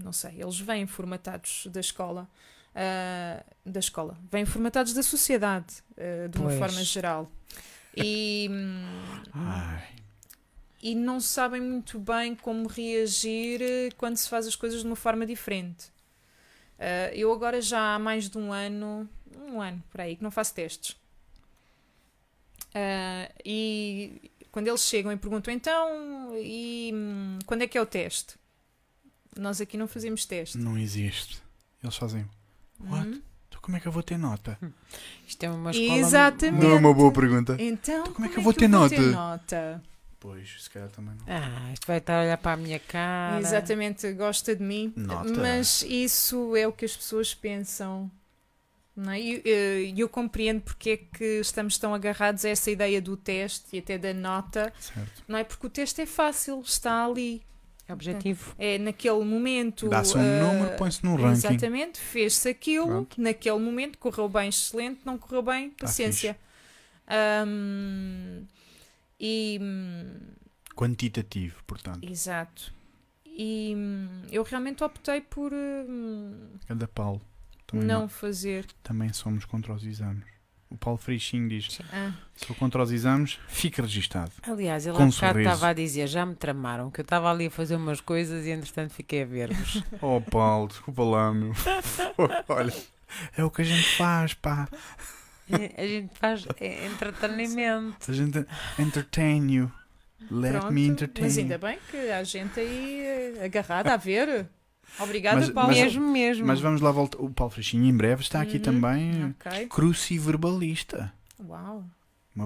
não sei, eles vêm formatados da escola, ah, da escola, vêm formatados da sociedade, ah, de uma Pois. forma geral. E, hum, Ai. E não sabem muito bem como reagir eh, quando se faz as coisas de uma forma diferente. Ah, eu agora já há mais de um ano, um ano por aí, que não faço testes. Ah, e quando eles chegam e perguntam então, e hum, quando é que é o teste? Nós aqui não fazemos teste. Não existe. Eles fazem. What? Hum? Então como é que eu vou ter nota? Isto é uma escola. Exatamente. Não é uma boa pergunta. Então, Então como é que eu vou ter nota? nota? Pois, se calhar também não. Ah, isto vai estar a olhar para a minha cara. Exatamente, gosta de mim. Nota. Mas isso é o que as pessoas pensam. Não é? E eh, eu compreendo porque é que estamos tão agarrados a essa ideia do teste e até da nota, Certo. não é? Porque o teste é fácil, está ali, É objetivo. é naquele momento. Dá-se um eh, número, põe-se num ranking. Exatamente, fez-se aquilo, Pronto. naquele momento, correu bem, excelente, não correu bem, paciência. Ahm, e. hum, Quantitativo, portanto. Exato. E hum, eu realmente optei por hum, Cada Paulo. Também, não não- fazer. também somos contra os exames. O Paulo Freixinho diz: Ah, sou contra os exames, fica registado. Aliás, ele há um bocado estava a dizer, já me tramaram, que eu estava ali a fazer umas coisas e entretanto fiquei a ver-vos. *laughs* Oh Paulo, desculpa lá, meu. *laughs* Olha, é o que a gente faz, pá. A gente faz é, entretenimento. A gente entertain you. Let pronto. me entertain Mas ainda bem que há gente aí eh, agarrada a ver. Obrigada, Mas- Paulo. mas- mesmo, mesmo. Mas vamos lá voltar. O Paulo Freixinho em breve está aqui Uhum. também. Ok. Cruciverbalista. Uau.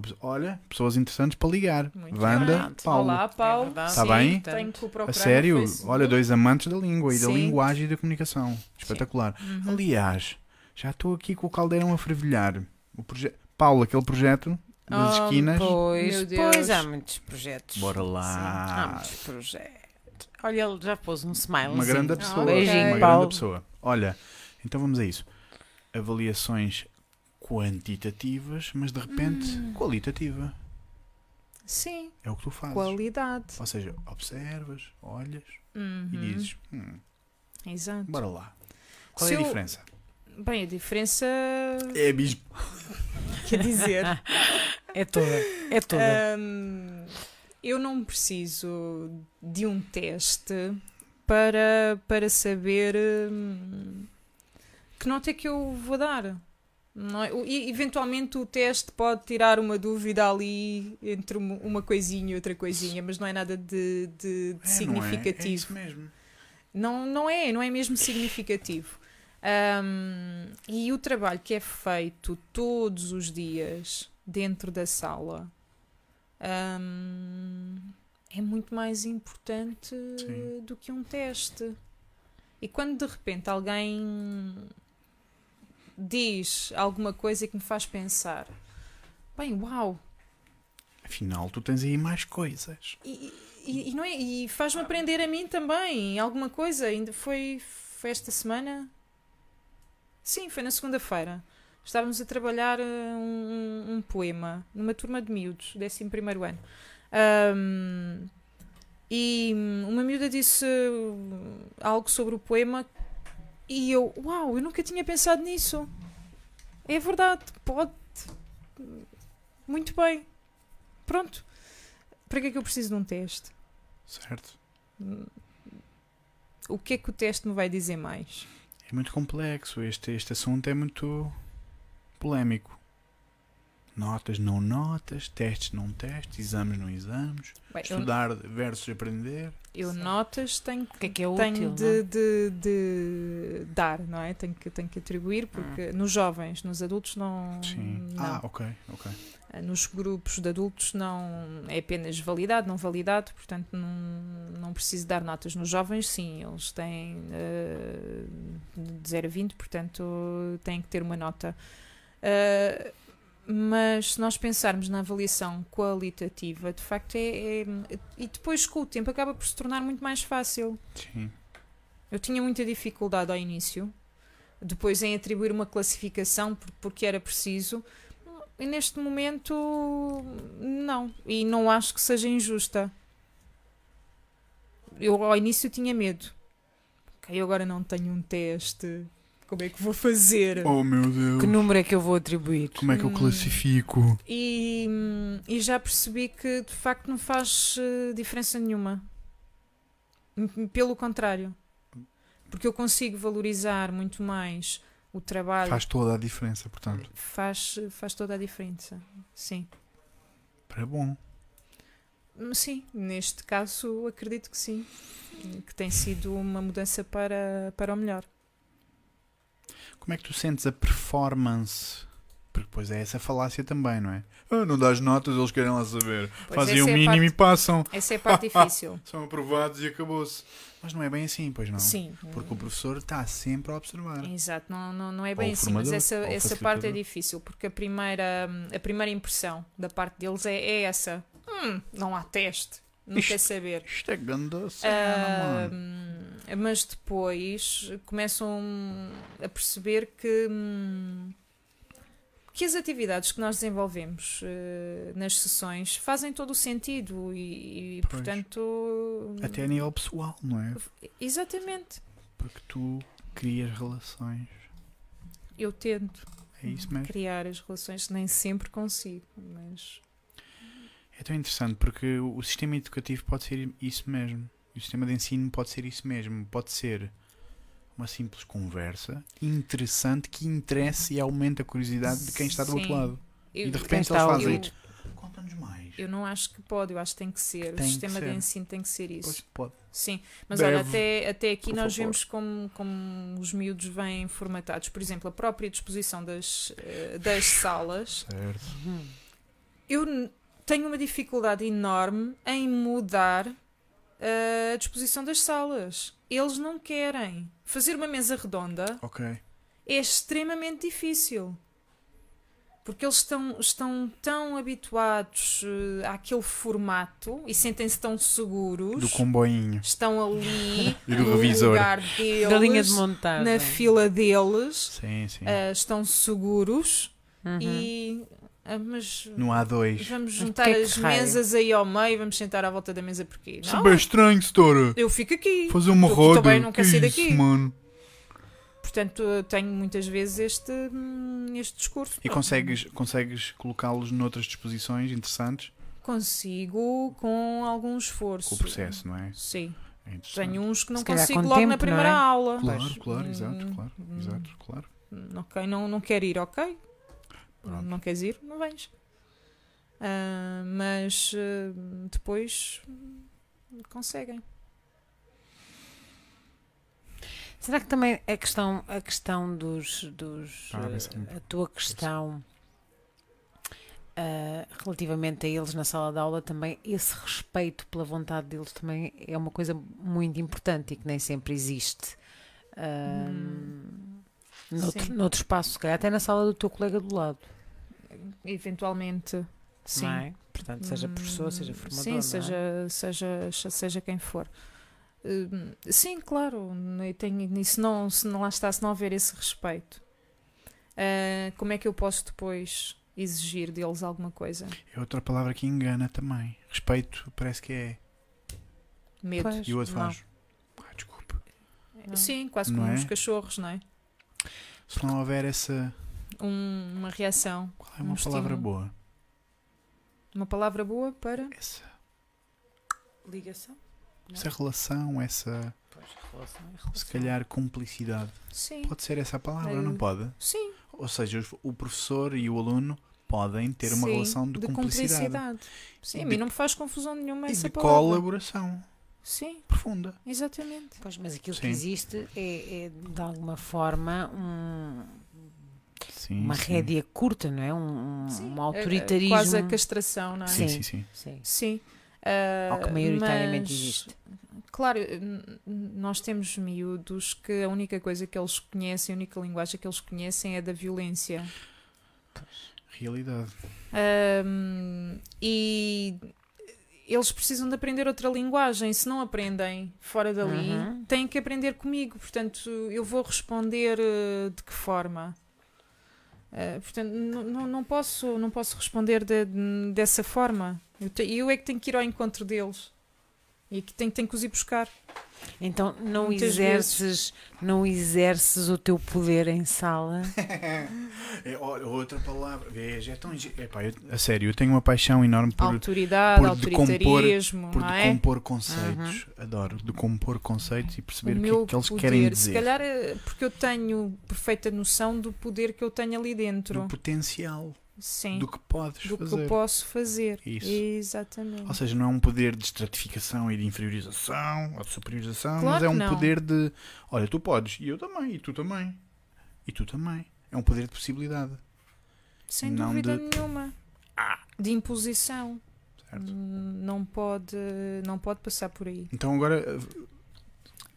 Pessoa- olha, pessoas interessantes para ligar. Muito Wanda, bem. Paulo. Olá, Paulo. É. Está bem? Tenho que o procurar A sério? Olha, dois amantes da língua e da Sim. linguagem e da comunicação. Espetacular. Uhum. Aliás, já estou aqui com o caldeirão a fervilhar. O proje... Paulo, aquele projeto das Oh, esquinas. Pois, pois, há muitos projetos. Bora Há lá. muitos projetos. Olha, ele já pôs um smile. Uma grande pessoa. Beijinho, uma Paulo. grande pessoa. Olha, então vamos a isso. Avaliações quantitativas, mas de repente Hum. qualitativa. Sim, É o que tu fazes. qualidade. Ou seja, observas, olhas Uhum. e dizes: hum, Exato. bora lá. Qual Se é a eu- diferença? Bem, a diferença. É abismo. *laughs* Quer dizer. *laughs* É toda. É toda. Hum, eu não preciso de um teste para, para saber hum, que nota é que eu vou dar. Não é? E, eventualmente o teste pode tirar uma dúvida ali entre uma uma coisinha e outra coisinha, mas não é nada de, de- de É, significativo. Não é? é isso mesmo. Não, não é, não é mesmo significativo. Ahm, e o trabalho que é feito todos os dias dentro da sala ahm, é muito mais importante Sim. do que um teste. E quando de repente alguém diz alguma coisa que me faz pensar, bem, uau, Afinal, tu tens aí mais coisas. e, e- e não é, e faz-me aprender a mim também alguma coisa. Ainda foi, foi esta semana? Sim, foi na segunda-feira. Estávamos a trabalhar eh, um, um- um poema numa turma de miúdos, 11 primeiro ano. Ahm, e uma miúda disse uh, algo sobre o poema e eu, uau, eu nunca tinha pensado nisso. É verdade, pode. Muito bem. Pronto. Para que é que eu preciso de um teste? Certo? O que é que o teste me vai dizer mais? É muito complexo. Este, este assunto é muito polémico. Notas, não notas, testes, não testes, exames, não exames, Bem, eu, estudar versus aprender. eu notas tenho, O que é que é útil? tenho não de, é? de- de dar, não é? Tenho que, tenho que atribuir, porque nos jovens, nos adultos não. Sim. não. Ah, ok, ok. Nos grupos de adultos não é apenas validado, não validado, portanto não, não preciso dar notas. Nos jovens, sim, eles têm eh, de 0 a 20, portanto têm que ter uma nota. Eh, mas se nós pensarmos na avaliação qualitativa, de facto é, é- E depois com o tempo acaba por se tornar muito mais fácil. Sim. Eu tinha muita dificuldade ao início depois em atribuir uma classificação por- porque era preciso. E neste momento, não. E não acho que seja injusta. Eu ao início tinha medo. Ok, eu agora não tenho um teste. Como é que vou fazer? Oh meu Deus. Que número é que eu vou atribuir? Como é que eu Hum. classifico? E, e já percebi que de facto não faz eh, diferença nenhuma. Pelo contrário. Porque eu consigo valorizar muito mais o trabalho. Faz toda a diferença, portanto. faz, faz toda a diferença. Sim. Para bom. Sim, neste caso acredito que sim. Que tem sido uma mudança para, para o melhor. Como é que tu sentes a performance? Porque depois é essa falácia também, não é? Ah, não dás notas, eles querem lá saber. Pois Fazem o é mínimo parte- e passam. Essa é a parte *laughs* difícil. São aprovados e acabou-se. Mas não é bem assim, pois não? Sim. Porque o professor está sempre a observar. Exato, não, não, não é bem assim, mas essa, essa parte é difícil, porque a primeira, a primeira impressão da parte deles é, é essa. Hum, não há teste, não Isto- quer saber. Isto é grande cena, mano. mas depois começam a perceber que, hum, que as atividades que nós desenvolvemos eh, nas sessões fazem todo o sentido e, e, portanto. Até a nível pessoal, não é? Exatamente. Porque tu crias relações. Eu tento É isso mesmo. criar as relações, nem sempre consigo, mas. É tão interessante porque o o sistema educativo pode ser isso mesmo. O sistema de ensino pode ser isso mesmo. Pode ser uma simples conversa interessante que interessa e aumenta a curiosidade de quem está do outro Sim. lado. Eu, E de repente eles fazem. Conta-nos mais. eu não acho que pode, eu acho que tem que ser. Tem o sistema de ser. ensino tem que ser isso. Pois pode. Sim, mas Deve, olha, até, até aqui nós favor. vemos como, como os miúdos vêm formatados. Por exemplo, a própria disposição das, eh, das salas. Certo. Eu tenho uma dificuldade enorme em mudar eh, a disposição das salas. Eles não querem. Fazer uma mesa redonda Ok. é extremamente difícil. Porque eles estão, estão tão habituados eh, àquele formato e sentem-se tão seguros. Do comboinho. Estão ali *laughs* E do no revisor. lugar deles, *laughs* Da linha de montagem. na fila deles, Sim, sim. eh, estão seguros Uhum. e. ah, mas No A2. vamos Mas juntar que as raio? mesas aí ao meio, vamos sentar à volta da mesa porque. Isso é Não, bem estranho, setora. eu fico aqui. Fazer uma Eu roda. também não que quero sair daqui. mano. Portanto, eu tenho muitas vezes este, hum, este discurso. E consegues, consegues colocá-los noutras disposições interessantes Consigo com algum esforço. com o processo, não é? Sim. É. Tenho uns que não Se consigo logo na tempo, primeira não é? aula. Claro, claro, Hum, exato, claro, hum, exato, claro. Ok, não, não quero ir, ok. Pronto. Não queres ir? Não vens. Ah, mas ah, depois hum, conseguem. Será que também a questão, a questão dos. dos Estava a pensar eh, muito. a tua questão eh, relativamente a eles na sala de aula também, esse respeito pela vontade deles também é uma coisa muito importante e que nem sempre existe. Ahm, noutro, Sim. noutro espaço, se calhar até na sala do teu colega do lado. Eventualmente, sim. Não é? Portanto, seja professor, seja Hum, formador. Sim, é? seja, seja, seja quem for. Hum, sim, claro, tenho, e se não, se não lá está, se não houver esse respeito, ah, como é que eu posso depois exigir deles alguma coisa? É outra palavra que engana também. Respeito parece que é. Medo. Pois, E o outro faz. Ah, desculpa. Não. Sim, quase como é? os cachorros, não é? Se não houver essa. Um- uma reação, Qual é uma Um palavra estímulo. boa? uma palavra boa para. Essa, Ligação? Não. essa relação, essa. Pois, relação é Se relação. calhar cumplicidade. Sim, Pode ser essa a palavra, Eh, não pode? sim. Ou seja, o professor e o aluno podem ter uma sim, relação de, cumplicidade. Sim, E a de- mim não me faz confusão nenhuma E essa de palavra. colaboração Sim, profunda. exatamente. Pois, mas aquilo Sim. que existe é, é, de alguma forma um- Sim, uma sim. rédea curta, não é? Um, um- Sim, um a- a- autoritarismo. Quase a castração, não é? Sim, Sim. sim, sim. Sim. Sim. Ah, Ao que maioritariamente mas, existe. Claro, nós temos miúdos que a única coisa que eles conhecem, a única linguagem que eles conhecem é da violência. Realidade. Ahm, e eles precisam de aprender outra linguagem. Se não aprendem fora dali, Uhum. têm que aprender comigo. Portanto, eu vou responder eh, de que forma? Eh, portanto, não- não- posso, não posso responder de- dessa forma. Eu, te- eu é que tenho que ir ao encontro deles. E que tenho, tenho que os ir buscar. Então não Muitas exerces, não exerces o teu poder em sala. *laughs* É, outra palavra. Veja, é tão. Epá, eu- a sério, eu tenho uma paixão enorme por, Autoridade, por decompor- autoritarismo, por não é? decompor conceitos. Adoro decompor conceitos e perceber o o que, é que eles poder. querem Se dizer. calhar é porque eu tenho perfeita noção do poder que eu tenho ali dentro. Do potencial, Sim. do que podes do que fazer. eu posso fazer. Isso. Exatamente. Ou seja, não é um poder de estratificação e de inferiorização ou de superiorização, Claro mas é que um não. poder de olha, tu podes, e eu também, e tu também, e tu também. É um poder de possibilidade. Sem não dúvida de- nenhuma. De imposição. Certo? Não pode, não pode passar por aí. Então agora eh,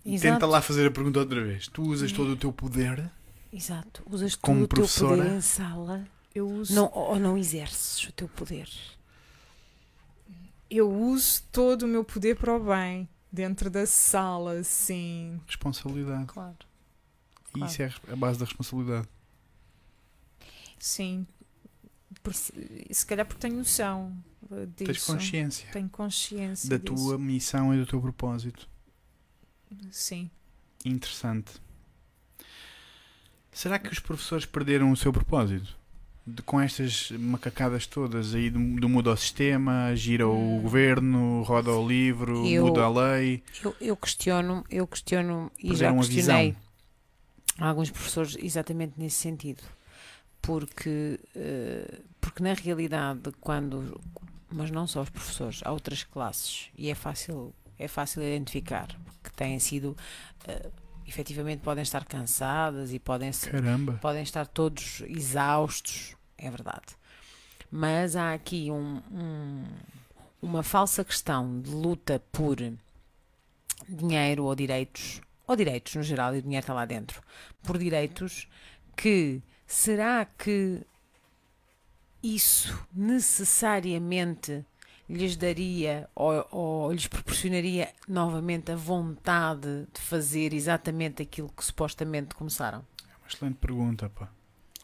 Exato. tenta lá fazer a pergunta outra vez. Tu usas todo o teu poder Exato. Usas tu Como o teu poder em sala. Eu uso, Não, ou não exerces o teu poder. eu uso todo o meu poder para o bem. Dentro da sala, sim. responsabilidade. Claro. E Claro. isso é a base da responsabilidade. Sim. Por- se calhar porque tenho noção uh, disso. Tens consciência Tenho consciência da disso. tua missão e do teu propósito. Sim. Interessante. Será que os professores perderam o seu propósito? De- com estas macacadas todas aí do, do muda ao sistema, gira o Hum. governo, roda o livro, Eu- muda a lei. Eu, eu questiono, eu questiono e já a questionei alguns professores exatamente nesse sentido. Porque, eh, porque na realidade, quando. Mas não só os professores, há outras classes e é fácil, é fácil identificar que têm sido. eh, efetivamente podem estar cansadas e podem ser podem estar todos exaustos, é verdade. Mas há aqui um- um- uma falsa questão de luta por dinheiro ou direitos, ou direitos no geral, e o dinheiro está lá dentro, por direitos que será que isso necessariamente lhes daria ou, ou lhes proporcionaria novamente a vontade de fazer exatamente aquilo que supostamente começaram? Uma excelente pergunta, pá.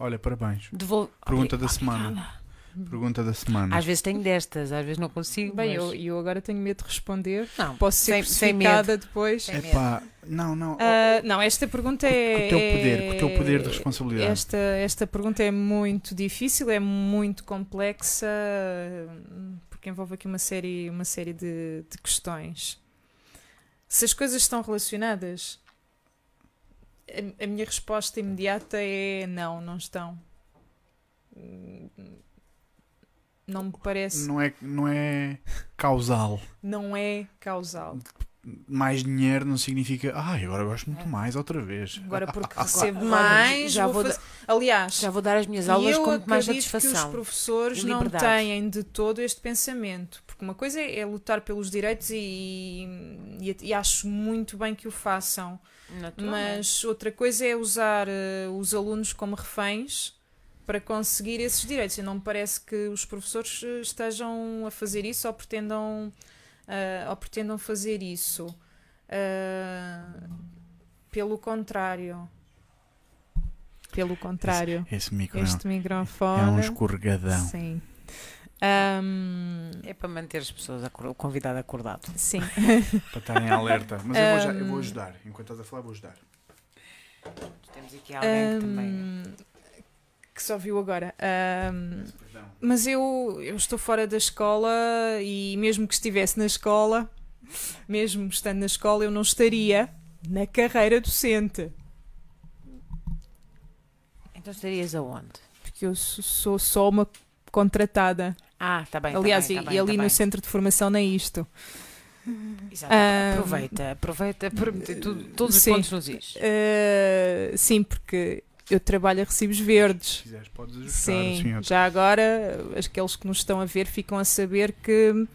Olha, parabéns. Devol- Pergunta da semana. Obrigada. Pergunta da semana. Às vezes tenho destas, às vezes não consigo. Bem, mas... eu, eu agora tenho medo de responder. Não, Posso ser sem, medo. depois. Sem É pá, não, não. Ah, não, esta pergunta com, é. com o teu poder, com o teu poder de é- responsabilidade. Esta, esta pergunta é muito difícil, é muito complexa, porque envolve aqui uma série, uma série de, de questões. Se as coisas estão relacionadas, a, a minha resposta imediata é não, não estão. Não me parece, Não é, não é causal. não é causal. Mais dinheiro não significa. Ai, agora gosto muito mais outra vez. Agora *laughs* porque recebo mais, já vou vou fazer- aliás, Já vou dar as minhas aulas com muito mais acredito que os satisfação. professores não têm de todo este pensamento. Porque uma coisa é lutar pelos direitos e, e, e acho muito bem que o façam. Mas outra coisa é usar eh, os alunos como reféns para conseguir esses direitos. E não me parece que os professores eh, estejam a fazer isso ou pretendam, ah, ou pretendam fazer isso. Ah, pelo contrário. Pelo contrário. Esse micro é um- Este é microfone. um escorregadão. Sim. Ahm, É para manter as pessoas, o convidado acordado. sim. *laughs* Para estarem em alerta. Mas eu vou, já- eu vou Um, ajudar. Enquanto estás a falar, vou ajudar. Temos aqui alguém que também. Que só viu agora. Perdão. mas eu, eu estou fora da escola e mesmo que estivesse na escola, mesmo estando na escola, eu não estaria na carreira docente. Então estarias aonde? Porque eu sou, sou só uma contratada. Ah, está bem. tá Aliás, bem, tá e, bem, e ali tá no bem. centro de formação nem isto. Exato. Ah, aproveita, aproveita para meter tudo- todos os sim. pontos nos is. Ah, sim, porque eu trabalho a recibos Se verdes. quiseres, podes ajustar. Sim, já agora, aqueles que nos estão a ver ficam a saber que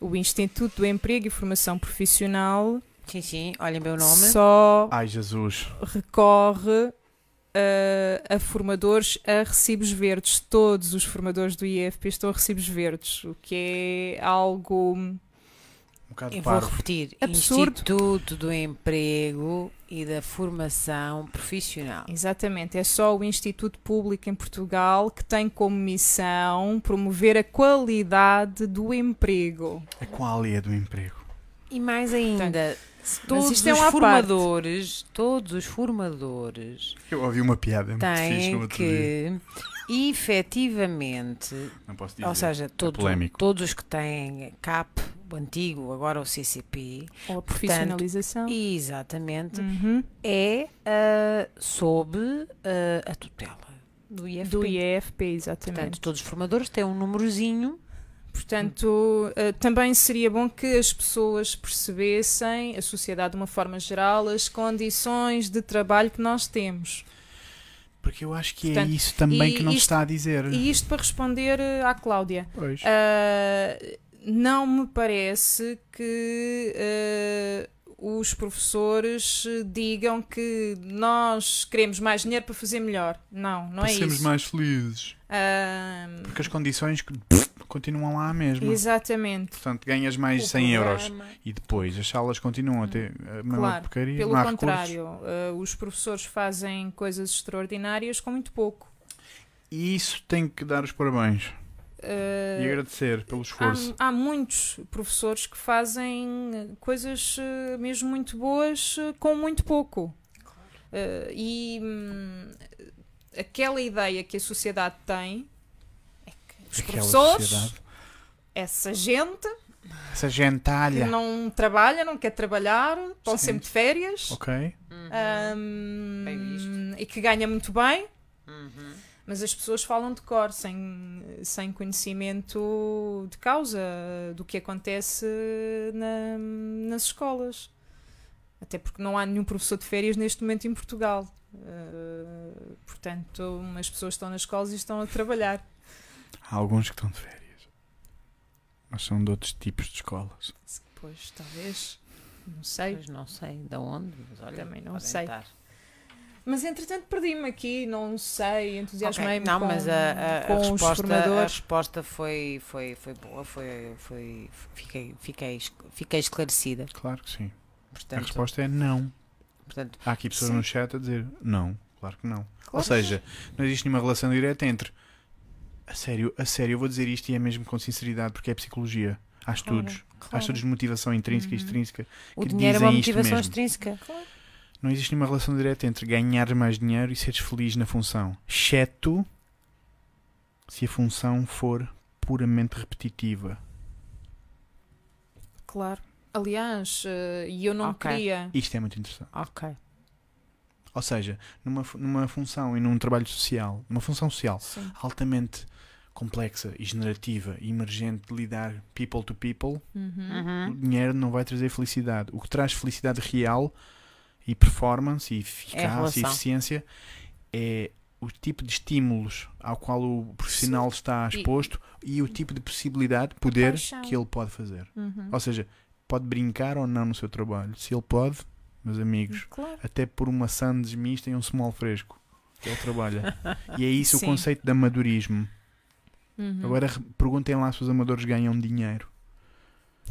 o Instituto do Emprego e Formação Profissional Sim, sim, olhem o nome. só Ai, Jesus. recorre a, a formadores a recibos verdes. Todos os formadores do IFP estão a recibos verdes, o que é algo bocado Eu vou parvo. repetir: Absurdo. Instituto do Emprego e da Formação Profissional. Exatamente, é só o Instituto Público em Portugal que tem como missão promover a qualidade do emprego. A qualia do emprego. E mais ainda, se todos é os um à parte. formadores, todos os formadores Eu ouvi uma piada muito fixe no têm outro dia. que efetivamente, Não posso dizer. ou seja, todos, polémico. todos os que têm CAP, o antigo, agora o CCP, Ou a profissionalização. exatamente, Uhum. é ah, sob ah, a tutela do IFP. Do IEFP, exatamente. Portanto, todos os formadores têm um númerozinho. Portanto, eh, também seria bom que as pessoas percebessem, a sociedade de uma forma geral, as condições de trabalho que nós temos. Porque eu acho que é Portanto, isso também que não se isto- está a dizer. E isto para responder eh, à Cláudia. Pois. Ah, não me parece que ah, os professores digam que nós queremos mais dinheiro para fazer melhor. Não, não para é sermos isso. mais felizes. Ah, Porque as condições que- continuam lá mesmo. exatamente. Portanto, ganhas mais O 100 euros. E depois as salas continuam a ter a mesma Claro, porcaria. Pelo contrário, ah, os professores fazem coisas extraordinárias com muito pouco. E isso tem que dar os parabéns. Ah, E agradecer pelo esforço. Há, há muitos professores que fazem eh, coisas eh, mesmo muito boas eh, com muito pouco. Eh, e hum, aquela ideia que a sociedade tem os Aquela professores, sociedade. essa gente Essa que gentalha. não trabalha, não quer trabalhar, estão Sim. sempre de férias Ok. hum, Bem visto. e que ganha muito bem. Uhum. Mas as pessoas falam de cor, sem, sem conhecimento de causa do que acontece na- nas escolas. Até porque não há nenhum professor de férias neste momento em Portugal. Uh, portanto, as pessoas estão nas escolas e estão a trabalhar. Há alguns que estão de férias. Mas são de outros tipos de escolas. Pois, talvez. Não sei. Pois não sei de onde, mas olha, Também não sei. estar. Mas entretanto perdi-me aqui, não sei, entusiasmei-me Ok, Não, com, mas a, a- a com os resposta, a formadores. resposta foi, foi, foi boa, foi, foi, fiquei, fiquei, fiquei esclarecida. Claro que sim. A Portanto, resposta é não. portanto, Há aqui pessoas Sim. no chat a dizer não. Claro que não. Ou Claro. seja, não existe nenhuma relação direta entre. A sério, a sério, eu vou dizer isto e é mesmo com sinceridade porque é psicologia. Há estudos. Há claro. estudos de motivação intrínseca e Uhum. extrínseca. o que dinheiro é uma motivação mesmo. extrínseca. Não existe nenhuma relação direta entre ganhar mais dinheiro e seres feliz na função. Exceto se a função for puramente repetitiva. Claro. Aliás, eh, e eu não Ok. queria. Isto é muito interessante. Ok. Ou seja, numa, numa função e num trabalho social, numa função social Sim. altamente complexa e generativa e emergente de lidar people to people, Uhum. o Uhum. dinheiro não vai trazer felicidade. O que traz felicidade real e performance e eficácia e relação. eficiência é o tipo de estímulos ao qual o profissional está E- exposto e, o tipo de possibilidade, poder paixão. que ele pode fazer. Uhum. Ou seja, pode brincar ou não no seu trabalho. Se ele pode, meus amigos, Claro. até por uma sandes mista e um small fresco. Ele trabalha. *laughs* e é isso Sim. o conceito de amadorismo. Uhum. Agora perguntem lá se os amadores ganham dinheiro,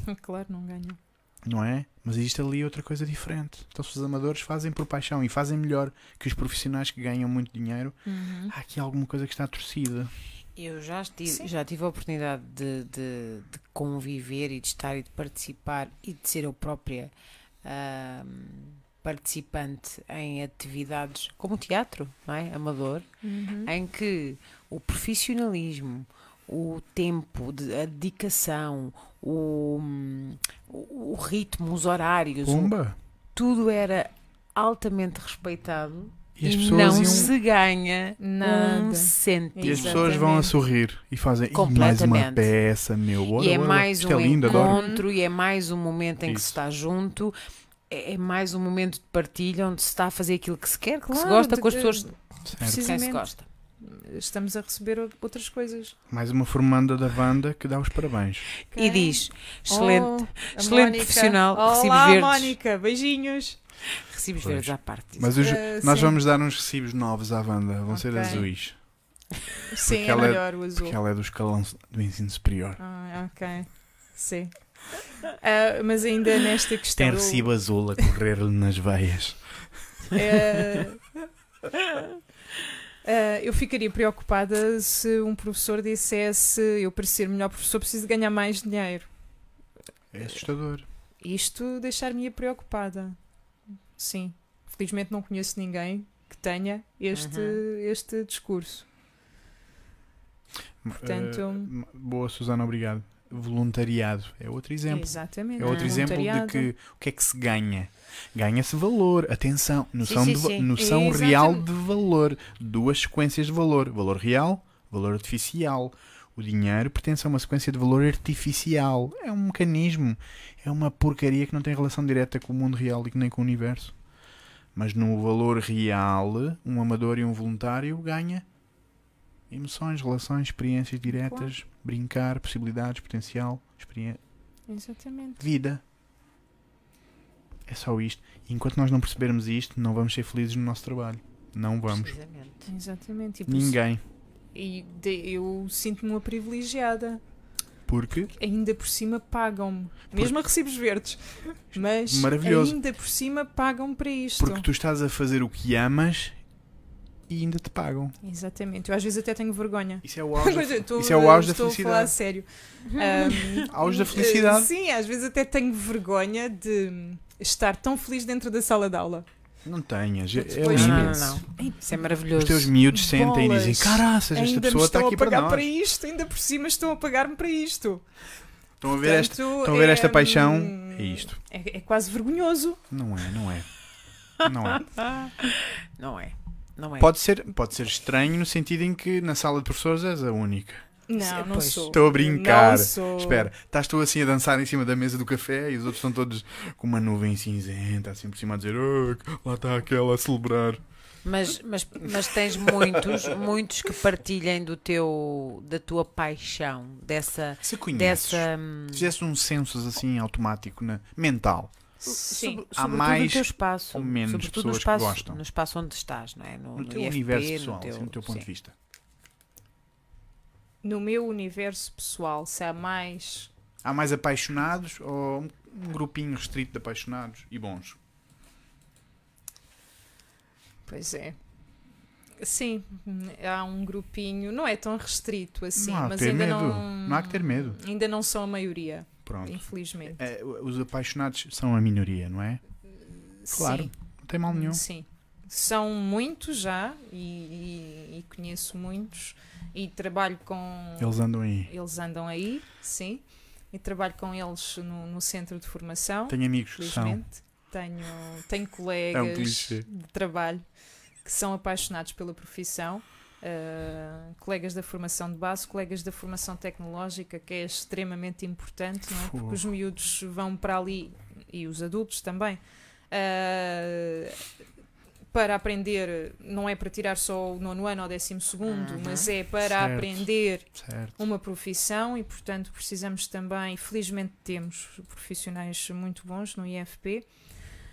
*laughs* Claro, não ganham. não é? Mas existe ali outra coisa diferente. Então, se os amadores fazem por paixão e fazem melhor que os profissionais que ganham muito dinheiro, Uhum. há aqui alguma coisa que está torcida. Eu já, estive, Sim. já tive a oportunidade de, de, de conviver e de estar e de participar e de ser eu própria ahm, participante em atividades como o teatro, não é? Amador, Uhum. em que o profissionalismo, o tempo, de- a dedicação, o, o, o ritmo, os horários, o- Pumba! tudo era altamente respeitado E as e não iam- se ganha Nada. um cêntimo. E as pessoas vão a sorrir e fazem "Ih, mais uma peça, meu. Bora, E é mais Isto um é lindo, adoro. encontro e é mais um momento em que Isso. se está junto. É é mais um momento de partilha onde se está a fazer aquilo que se quer, que se Claro, gosta de- com as pessoas Certo. com quem se precisamente. gosta. Estamos a receber outras coisas. Mais uma formanda da Wanda que dá os parabéns. E diz: excelente, Oh, a excelente Mónica. profissional, Olá, recibos verdes. Mónica, beijinhos. recibos Pois. verdes à parte. Mas os- Eh, nós sim. vamos dar uns recibos novos à Wanda. Vão ser Ok. azuis. Sim, é ela é- melhor o azul. Porque ela é do escalão do ensino superior. Ah, ok. Sim. Ah, mas ainda nesta questão. Tem recibo azul a correr-lhe nas veias. É, ah, eu ficaria preocupada se um professor dissesse eu para ser melhor professor preciso ganhar mais dinheiro. É assustador. Isto deixar-me preocupada. Sim. Felizmente não conheço ninguém que tenha este, este discurso. Portanto- Eh, boa, Susana, obrigado. Voluntariado é outro exemplo. Exatamente. É outro exemplo de que o que é que se ganha? Ganha-se valor, atenção, noção, sim, sim. noção Exatamente. real de valor. Duas sequências de valor: valor real, valor artificial. O dinheiro pertence a uma sequência de valor artificial. É um mecanismo, é uma porcaria que não tem relação direta com o mundo real e nem com o universo. Mas no valor real, um amador e um voluntário ganha emoções, relações, experiências diretas, brincar, possibilidades, potencial, experiência Exatamente. vida. É só isto. E enquanto nós não percebermos isto, não vamos ser felizes no nosso trabalho. Não vamos. Precisamente. Exatamente. E Ninguém. E de- eu sinto-me uma privilegiada. Porque Ainda por cima pagam-me. Mesmo a recibos verdes. Mas Maravilhoso. ainda por cima pagam-me para isto. porque tu estás a fazer o que amas e ainda te pagam. Exatamente. Eu às vezes até tenho vergonha. Isso é o auge, *laughs* da, estou- isso é o auge da estou a falar a felicidade. sério. Ahm, Auge da felicidade. Sim, às vezes até tenho vergonha de estar tão feliz dentro da sala de aula. Não tenhas. É Depois lindo. Não, não, "Ei, Isso é maravilhoso. Os teus miúdos sentem e dizem: Bolas. Caraças, esta ainda pessoa está estão aqui a para pagar nós. para isto, ainda por cima estão a pagar-me para isto. Estão a ver, esta, Portanto, estão a ver esta é, paixão? hum, É isto. É, é quase vergonhoso. Não é, não é. *laughs* Não é. Não é. Não é. Pode ser, pode ser estranho no sentido em que na sala de professores és a única. Não, não sou. Estou a brincar. Não sou. Espera, estás tu assim a dançar em cima da mesa do café e os outros estão todos com uma nuvem cinzenta, assim por cima a dizer: "Oh, lá está aquela a celebrar. Mas, mas, mas tens muitos, muitos que partilhem do teu, da tua paixão, dessa, Se conheces, dessa hum, fizesse um census assim automático, na, mental, Sim. sobre- Há sobretudo mais no teu espaço, ou menos sobretudo no pessoas que espaço, gostam? no espaço onde estás, não é? No, no teu IFP, universo pessoal, teu- assim, no teu ponto sim. de vista. No meu universo pessoal, se há mais. Há mais apaixonados ou um, um grupinho restrito de apaixonados e bons? Pois é. Sim, há um grupinho, não é tão restrito assim, mas ainda medo. não. Não há que ter medo. Ainda não são a maioria, Pronto. infelizmente. É, os apaixonados são a minoria, não é? Claro. Sim. Não tem mal nenhum. Sim. São muitos já e, e- e conheço muitos e trabalho com. Eles andam aí. Eles andam aí, sim. E trabalho com eles no, no centro de formação, Tenho amigos que são. Tenho, tenho É um colegas de trabalho que são apaixonados pela profissão. Uh, colegas da formação de base, colegas da formação tecnológica, que é extremamente importante, não é? porque os miúdos vão para ali, e os adultos também, uh, para aprender, não é para tirar só o nono ano ou décimo segundo, Uhum. mas é para Certo. aprender Certo. uma profissão e, portanto, precisamos também, felizmente temos profissionais muito bons no IFP.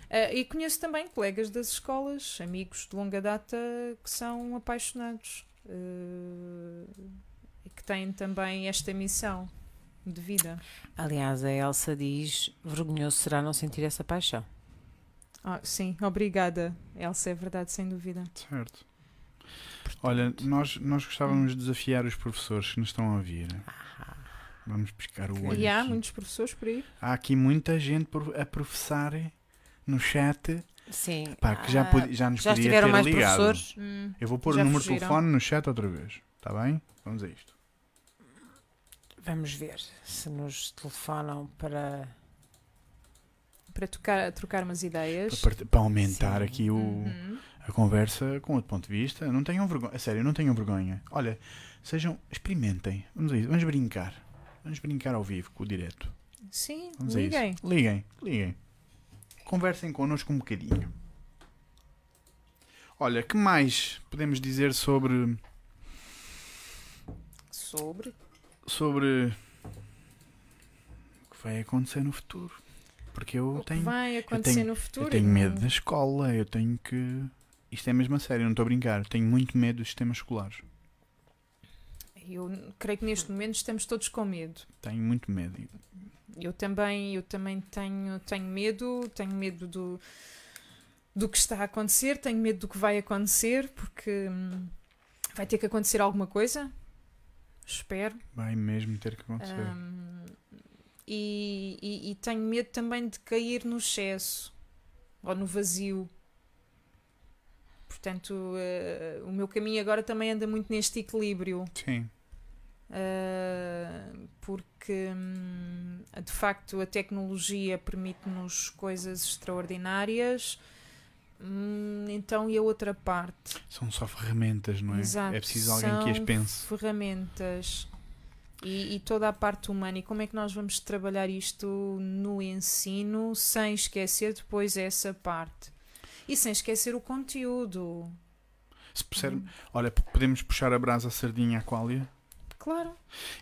Ah, e conheço também colegas das escolas, amigos de longa data que são apaixonados ah, e que têm também esta missão de vida. Aliás, a Elsa diz: vergonhoso será não sentir essa paixão. Ah, sim, obrigada, Elsa, é verdade, sem dúvida. Certo. Olha, nós, nós gostávamos de desafiar os professores que nos estão a ouvir. Vamos pescar o olho. E há aqui. muitos professores por aí. Há aqui muita gente a professar no chat Sim. pá, que já, Ah, já nos já podia ter mais ligado. professores? Hum, Eu vou pôr o número de telefone no chat outra vez. Está bem? Vamos a isto. Vamos ver se nos telefonam para. para tocar, trocar umas ideias. Para, para aumentar Sim. aqui o, Uhum. a conversa com outro ponto de vista. Não tenham vergonha. A sério, não tenham vergonha. Olha, sejam. Experimentem. Vamos a isso. Vamos brincar. Vamos brincar ao vivo com o direto. Sim, Vamos a liguem. Liguem, liguem. Conversem connosco um bocadinho. Olha, que mais podemos dizer sobre. Sobre. sobre. o que vai acontecer no futuro? Porque eu O que tenho. vai acontecer tenho- no futuro? Eu tenho medo da escola, eu tenho que. Isto é mesmo a sério, não estou a brincar. Tenho muito medo dos sistemas escolares. Eu creio que neste momento estamos todos com medo. Tenho muito medo. Eu também, eu também tenho, tenho medo, tenho medo do, do que está a acontecer, tenho medo do que vai acontecer, porque hum, vai ter que acontecer alguma coisa. Espero. Vai mesmo ter que acontecer. Hum, e, e- e tenho medo também de cair no excesso ou no vazio. Portanto, eh, o meu caminho agora também anda muito neste equilíbrio. Sim. Uh, porque hum, de facto a tecnologia permite-nos coisas extraordinárias, Hum, então e a outra parte? São só ferramentas, não é? Exato, É preciso alguém que as pense. Ferramentas e, e toda a parte humana. E como é que nós vamos trabalhar isto no ensino sem esquecer depois essa parte? E sem esquecer o conteúdo. Se puser- Olha, p- podemos puxar a brasa à sardinha à Qualia? Claro.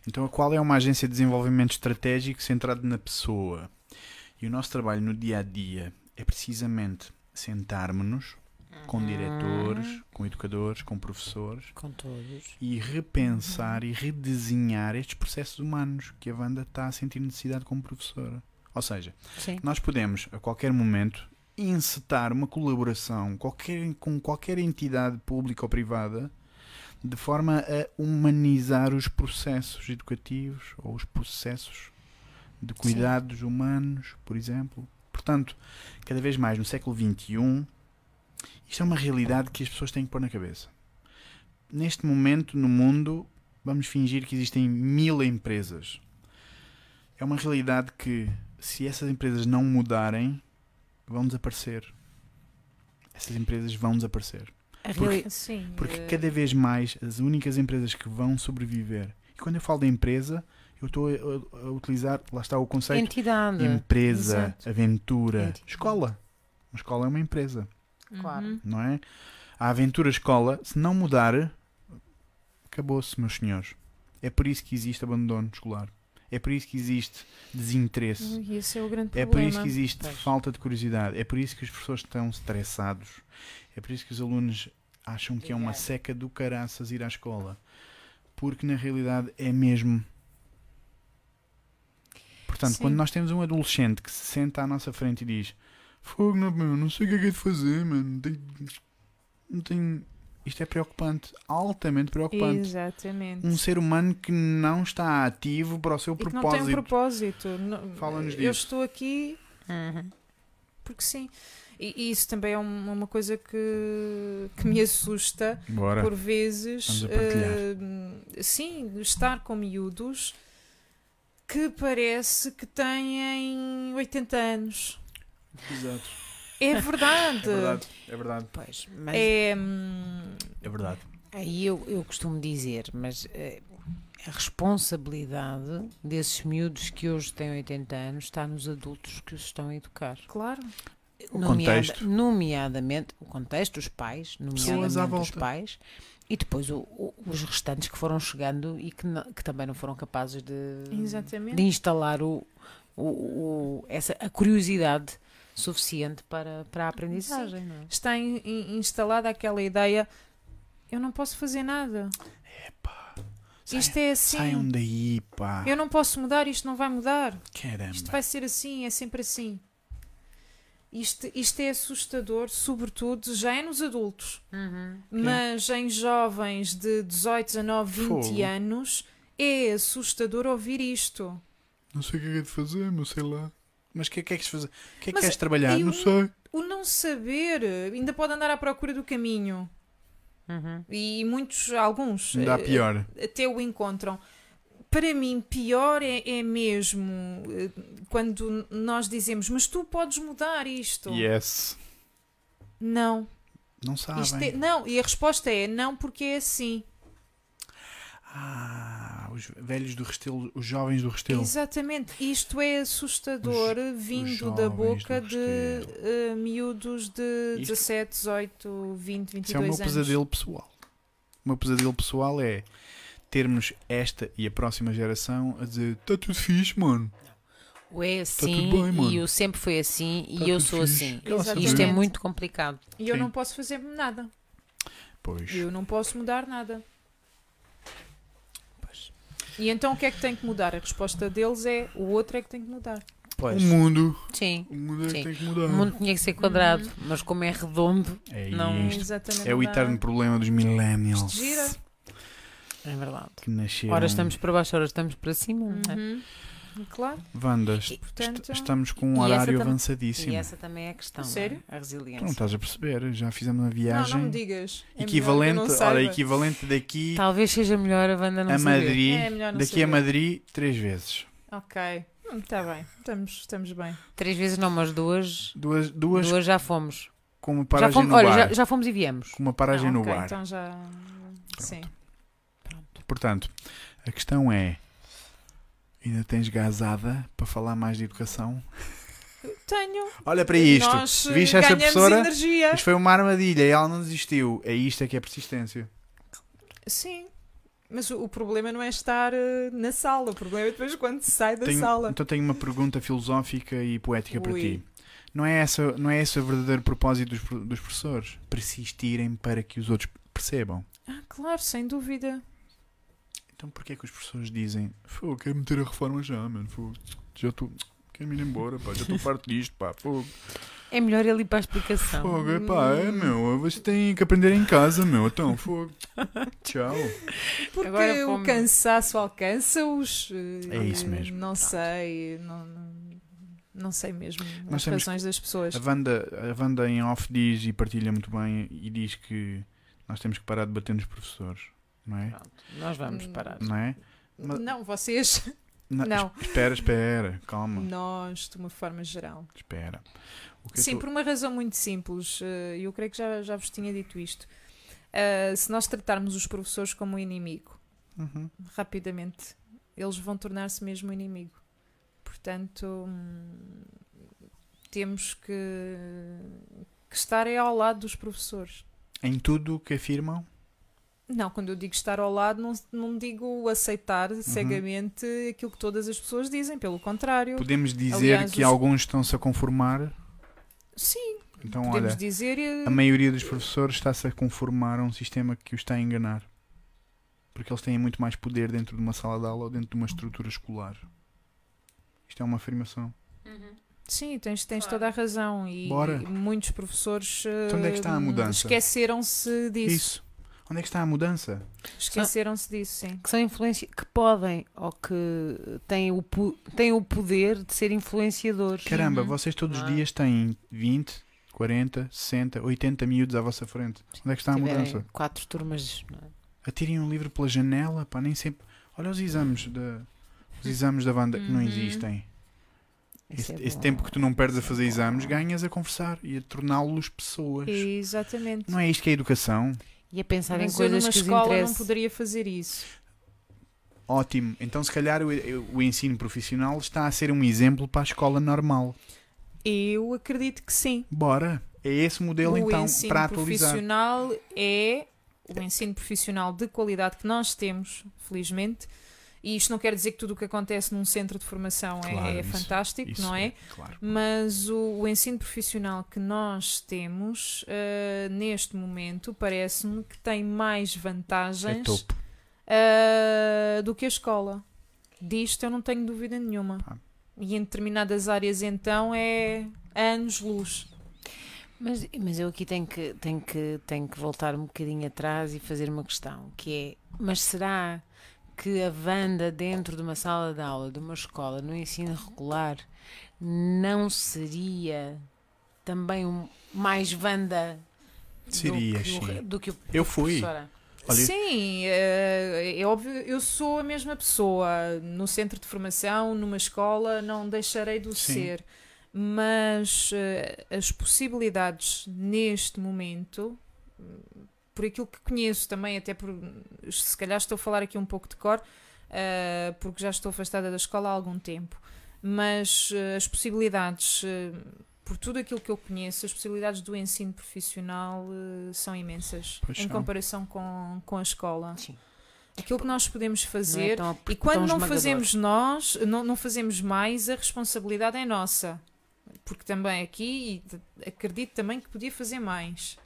Então a Qualia é uma agência de desenvolvimento estratégico centrado na pessoa. E o nosso trabalho no dia a dia é precisamente sentarmos-nos com diretores, com educadores, com professores Com todos. e repensar e redesenhar estes processos humanos que a Wanda está a sentir necessidade como professora. Ou seja, Sim. nós podemos a qualquer momento encetar uma colaboração qualquer, com qualquer entidade pública ou privada de forma a humanizar os processos educativos ou os processos de cuidados humanos, por exemplo. Portanto, cada vez mais no século XXI, isto é uma realidade que as pessoas têm que pôr na cabeça. Neste momento, no mundo, vamos fingir que existem mil empresas. É uma realidade que, se essas empresas não mudarem, vão desaparecer. Essas empresas vão desaparecer. A Porque- Sim. Porque eh, cada vez mais as únicas empresas que vão sobreviver. E quando eu falo de empresa, eu estou a, a- utilizar, lá está o conceito, entidade. empresa, Exato. aventura, Entidade. escola. Uma escola é uma empresa, Claro. uhum. não é? A aventura escola, se não mudar, acabou-se, meus senhores. É por isso que existe abandono escolar. É por isso que existe desinteresse. Esse é o grande É problema. por isso que existe Pois. falta de curiosidade. É por isso que os professores estão estressados. É por isso que os alunos acham que é uma seca do caraças ir à escola. Porque na realidade é mesmo. Portanto, Sim. quando nós temos um adolescente que se senta à nossa frente e diz: Fogo, não, meu, não sei o que é que é de fazer, mano. Não tenho. Não tenho... Isto é preocupante. Altamente preocupante. Exatamente. Um ser humano que não está ativo para o seu e que não propósito. tem um propósito. Fala-nos Eu disso. estou aqui Uhum. porque sim. E e isso também é um- uma coisa que, que me assusta Bora. por vezes. Eh, sim, estar com miúdos que parece que têm 80 anos. Exato. É verdade. *laughs* É verdade, é verdade, Pois, mas É, hum, é verdade. aí eu, eu costumo dizer, mas eh, a responsabilidade desses miúdos que hoje têm 80 anos está nos adultos que os estão a educar. claro. O Nomeada- contexto. Nomeadamente, o contexto, os pais, nomeadamente os pais, e depois o- o- os restantes que foram chegando e que, não- que também não foram capazes de, Exatamente. de instalar o, o- o- essa, a curiosidade suficiente para, para a aprendizagem. Não é? Está in- in- instalada aquela ideia: eu não posso fazer nada. Saiam- Isto é assim. Saiam daí, pá. Eu não posso mudar, isto não vai mudar. Caramba. Isto vai ser assim, é sempre assim. Isto, isto é assustador, sobretudo já é nos adultos, mas em jovens de 18, 19, 20 Fogo. anos é assustador ouvir isto. Não sei o que é que é de fazer, mas sei lá. Mas o que é que queres fazer? O que é que Mas queres trabalhar? Não sei. O não saber ainda pode andar à procura do caminho Uhum. e muitos, alguns, há eh, pior. até o encontram. Para mim, pior é, é mesmo eh, quando nós dizemos, mas tu podes mudar isto. Yes. Não. Não sabem. Isto é- não, e a resposta é não, porque é assim. Ah, os velhos do Restelo, os jovens do Restelo. Exatamente. Isto é assustador vindo da jovens boca de eh, miúdos de Isto- 17, 18, 20, 22 Isso é o meu anos. pesadelo pessoal. O meu pesadelo pessoal é termos esta e a próxima geração a dizer está tudo fixe, mano. Ou é assim, tudo bem, mano. e eu sempre fui assim, Tá e eu sou fixe. assim. Exatamente. Isto é muito complicado. E eu Sim. não posso fazer nada. Pois. Eu não posso mudar nada. E então o que é que tem que mudar? A resposta deles é o outro é que tem que mudar. Pois. O mundo, Sim. o mundo é que Sim. tem que mudar. O mundo tinha que ser quadrado, mas como é redondo, É Não, isto. Exatamente. É o eterno problema dos millennials. Isto gira. é verdade. Que nasceram. Ora estamos para baixo, ora estamos para cima. não é? Claro. Wanda, portanto- est- estamos com um horário avançadíssimo. E essa também é a questão. não é? Sério? A Tu resiliência. não estás a perceber, já fizemos uma Não, viagem não me digas. É equivalente, melhor não ora, equivalente daqui Talvez seja melhor a banda não a saber. Madrid, É melhor não daqui a saber. Madrid três vezes. Ok. Está bem. Estamos, estamos bem. Três vezes não, mas duas, Duas, duas, duas já fomos. com uma Já paragem fomos no olha, bar. já, já fomos e viemos. Com uma paragem Ah, no bar. Então já. Sim. Portanto, a questão é: ainda tens gazada para falar mais de educação? *laughs* Tenho. Olha para isto. Nós eh, Viste esta professora? energia. Isto foi uma armadilha e ela não desistiu. É isto é que é persistência. Sim. Mas o, o problema não é estar eh, na sala. O problema é depois quando se sai da Tenho- sala. então tenho uma pergunta filosófica e poética para Ui. ti. Não é, essa, não é esse o verdadeiro propósito dos, dos professores? Persistirem para que os outros percebam. Ah, claro, sem dúvida. Então porquê é que os professores dizem Fogo, quero meter a reforma já, mano. Fogo, já estou. Quero me ir embora, pá. Já estou farto disto, pá. Fogo. É melhor ele ir para a explicação. Fogo, é pá, é meu. Vocês têm que aprender em casa, meu. Então, fogo. *laughs* Tchau. Porque Agora o cansaço alcança-os. eh, É isso mesmo. Não sei. Não, não, não sei mesmo Nós as razões das pessoas. A Wanda, a Wanda em off diz e partilha muito bem e diz que nós temos que parar de bater nos professores, não é? Pronto, nós vamos Hum. parar. Não é? Mas- Não, vocês. *laughs* Não, Não. Espera, espera, calma, Nós, de uma forma geral. espera. O que eu Sim, tô- por uma razão muito simples. eh, Eu creio que já, já vos tinha dito isto. Eh, se nós tratarmos os professores como um inimigo, Uhum. rapidamente eles vão tornar-se mesmo um inimigo. Portanto, hum, temos que, que estar é ao lado dos professores. Em tudo o que afirmam, Não, quando eu digo estar ao lado, não, não digo aceitar Uhum. cegamente aquilo que todas as pessoas dizem, pelo contrário. podemos dizer Aliás, que os- alguns estão-se a conformar. Sim, Então, podemos olha, dizer. eh, a maioria dos professores está-se a conformar a um sistema que os está a enganar. Porque eles têm muito mais poder dentro de uma sala de aula ou dentro de uma estrutura escolar. Isto é uma afirmação. Sim, tens, tens Claro. toda a razão. E, Bora. muitos professores Então é eh, esqueceram-se disso. Isso. Onde é que está a mudança? Esqueceram-se disso, sim. Que são influência que podem ou que têm o, têm o poder de ser influenciadores. Caramba, Uhum. vocês todos os é? dias têm 20, 40, 60, 80 miúdos à vossa frente. Onde é que está a mudança? quatro turmas. não é? Atirem um livro pela janela, pá, nem sempre. Olha os exames da, os exames da banda que não Uhum. existem. Esse, é esse tempo que tu não perdes a Isso é fazer bom. exames, ganhas a conversar e a torná-los pessoas. Exatamente. Não é isto que é educação? E a pensar em Mas eu coisas numa que escola não interessam. poderia fazer isso. Ótimo. Então, se calhar, o, o ensino profissional está a ser um exemplo para a escola normal. Eu acredito que sim. Bora. É esse modelo, o então, ensino para atualizar. profissional é o ensino profissional de qualidade que nós temos, felizmente. E isto não quer dizer que tudo o que acontece num centro de formação é- Claro, é, isso- fantástico, Isso não é? Claro. Mas o, o ensino profissional que nós temos eh, neste momento parece-me que tem mais É vantagens topo. eh, do que a escola. Disto eu não tenho dúvida nenhuma. Pá. E em determinadas áreas então é anos-luz. Mas, mas eu aqui tenho que, tenho, que, tenho que voltar um bocadinho atrás e fazer uma questão, que é, mas será que a Wanda dentro de uma sala de aula, de uma escola, no ensino regular, não seria também um, mais Wanda Seria, do que, o, sim. re- do que o Eu fui. Olha- Sim, eh, é óbvio, eu sou a mesma pessoa. No centro de formação, numa escola, não deixarei de o Sim. ser. Mas eh, as possibilidades neste momento, por aquilo que conheço também, até por. Se calhar estou a falar aqui um pouco de cor, eh, porque já estou afastada da escola há algum tempo. Mas eh, as possibilidades, eh, por tudo aquilo que eu conheço, as possibilidades do ensino profissional são imensas Pois em são. comparação com, com a escola. Sim. Aquilo que nós podemos é fazer tão- e quando não esmagador. fazemos nós, não, não fazemos mais, a responsabilidade é nossa. Porque também aqui acredito também que podia fazer mais.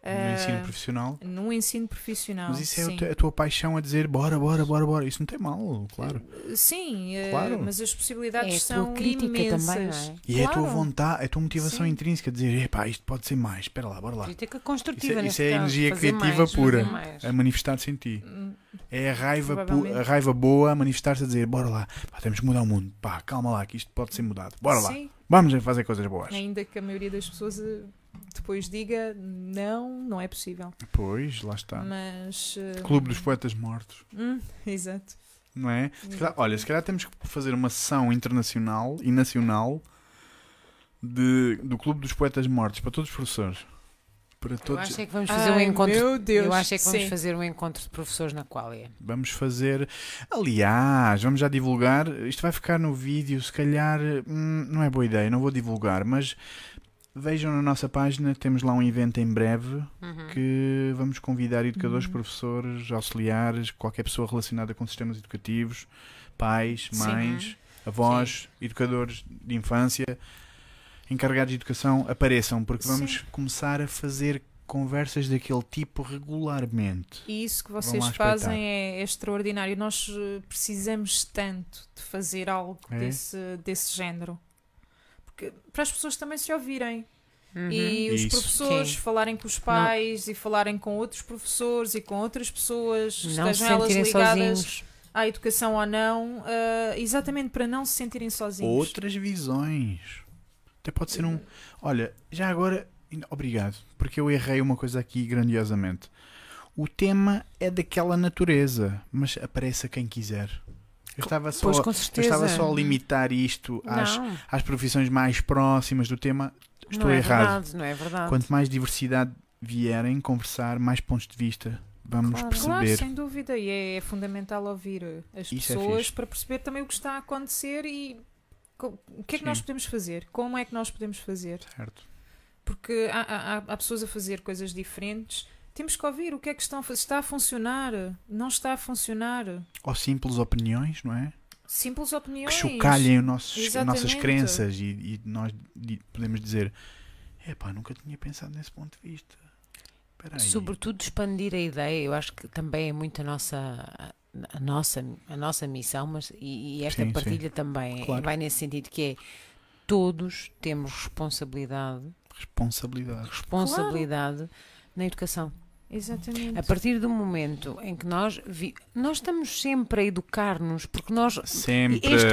No Ah, ensino profissional. no ensino profissional. Mas isso é sim. a tua paixão a dizer bora, bora, bora, bora. Isso não tem mal, claro. Sim, eh, Claro. mas as possibilidades É a são imensas. também, não é? E é a tua Claro. vontade, é a tua motivação Sim. intrínseca de dizer, epá, isto pode ser mais, espera lá, bora lá. Crítica construtiva, Isso é- isso é caso, energia criativa mais, pura. A manifestar-se em ti. Hum, É a raiva, a raiva boa a manifestar-se a dizer, bora lá, pá, temos que mudar o mundo. Pá, calma lá, que isto pode ser mudado. Bora lá, Sim, vamos fazer coisas boas. ainda que a maioria das pessoas eh, depois diga não, não é possível. Pois, lá está. Mas. eh, Clube dos Poetas Mortos, hum, exato. não é? Se calhar- olha, se calhar temos que fazer uma sessão internacional e nacional de, do Clube dos Poetas Mortos para todos os professores. Para Eu todos. acho é que vamos fazer um Ai, encontro. Meu Deus, eu acho é que vamos sim. fazer um encontro de professores na Qualia. Vamos fazer. Aliás, vamos já divulgar. Isto vai ficar no vídeo. Se calhar hum, não é boa ideia, não vou divulgar, mas vejam na nossa página. Temos lá um evento em breve Uhum. que vamos convidar educadores, Uhum. professores, auxiliares, qualquer pessoa relacionada com sistemas educativos, pais, Sim. mães, avós, educadores de infância, encarregados de educação, apareçam, porque vamos Sim. começar a fazer conversas daquele tipo regularmente. E isso que vocês fazem é, é extraordinário. Nós eh, precisamos tanto de fazer algo É? desse, desse género. Porque, para as pessoas também se ouvirem. Uhum. E os Isso. professores Sim. falarem com os pais e falarem com outros professores e com outras pessoas, Não se estejam elas sentirem ligadas sozinhos. à educação ou não, eh, exatamente para não se sentirem sozinhos. Outras visões. Até pode ser um. Olha, já agora. Obrigado, porque eu errei uma coisa aqui grandiosamente. O tema é daquela natureza, mas aparece a quem quiser. Eu estava só, Pois, eu estava só a limitar isto às, Não, às profissões mais próximas do tema. Estou não é errado. verdade, não é verdade. Quanto mais diversidade vierem conversar, mais pontos de vista vamos Claro. Claro, perceber. sem dúvida, e é, é fundamental ouvir eh, as Isso é pessoas fixe. para perceber também o que está a acontecer e o que é que Sim. nós podemos fazer, como é que nós podemos fazer. Certo. Porque há- há- há pessoas a fazer coisas diferentes, temos que ouvir o que é que estão a fazer. Está a funcionar, não está a funcionar. Ou simples opiniões, não é? Simples Que opiniões. chocalhem os nossos, as nossas crenças e, e nós podemos dizer: epá, nunca tinha pensado nesse ponto de vista. Espera aí. Sobretudo expandir a ideia, eu acho que também é muito a nossa, a nossa, a nossa missão, mas e, e esta Sim, sim. partilha também Claro. vai nesse sentido que é todos temos responsabilidade, Responsabilidade. responsabilidade na educação. Exatamente. A partir do momento em que nós vi- nós estamos sempre a educar-nos, porque nós Sempre. este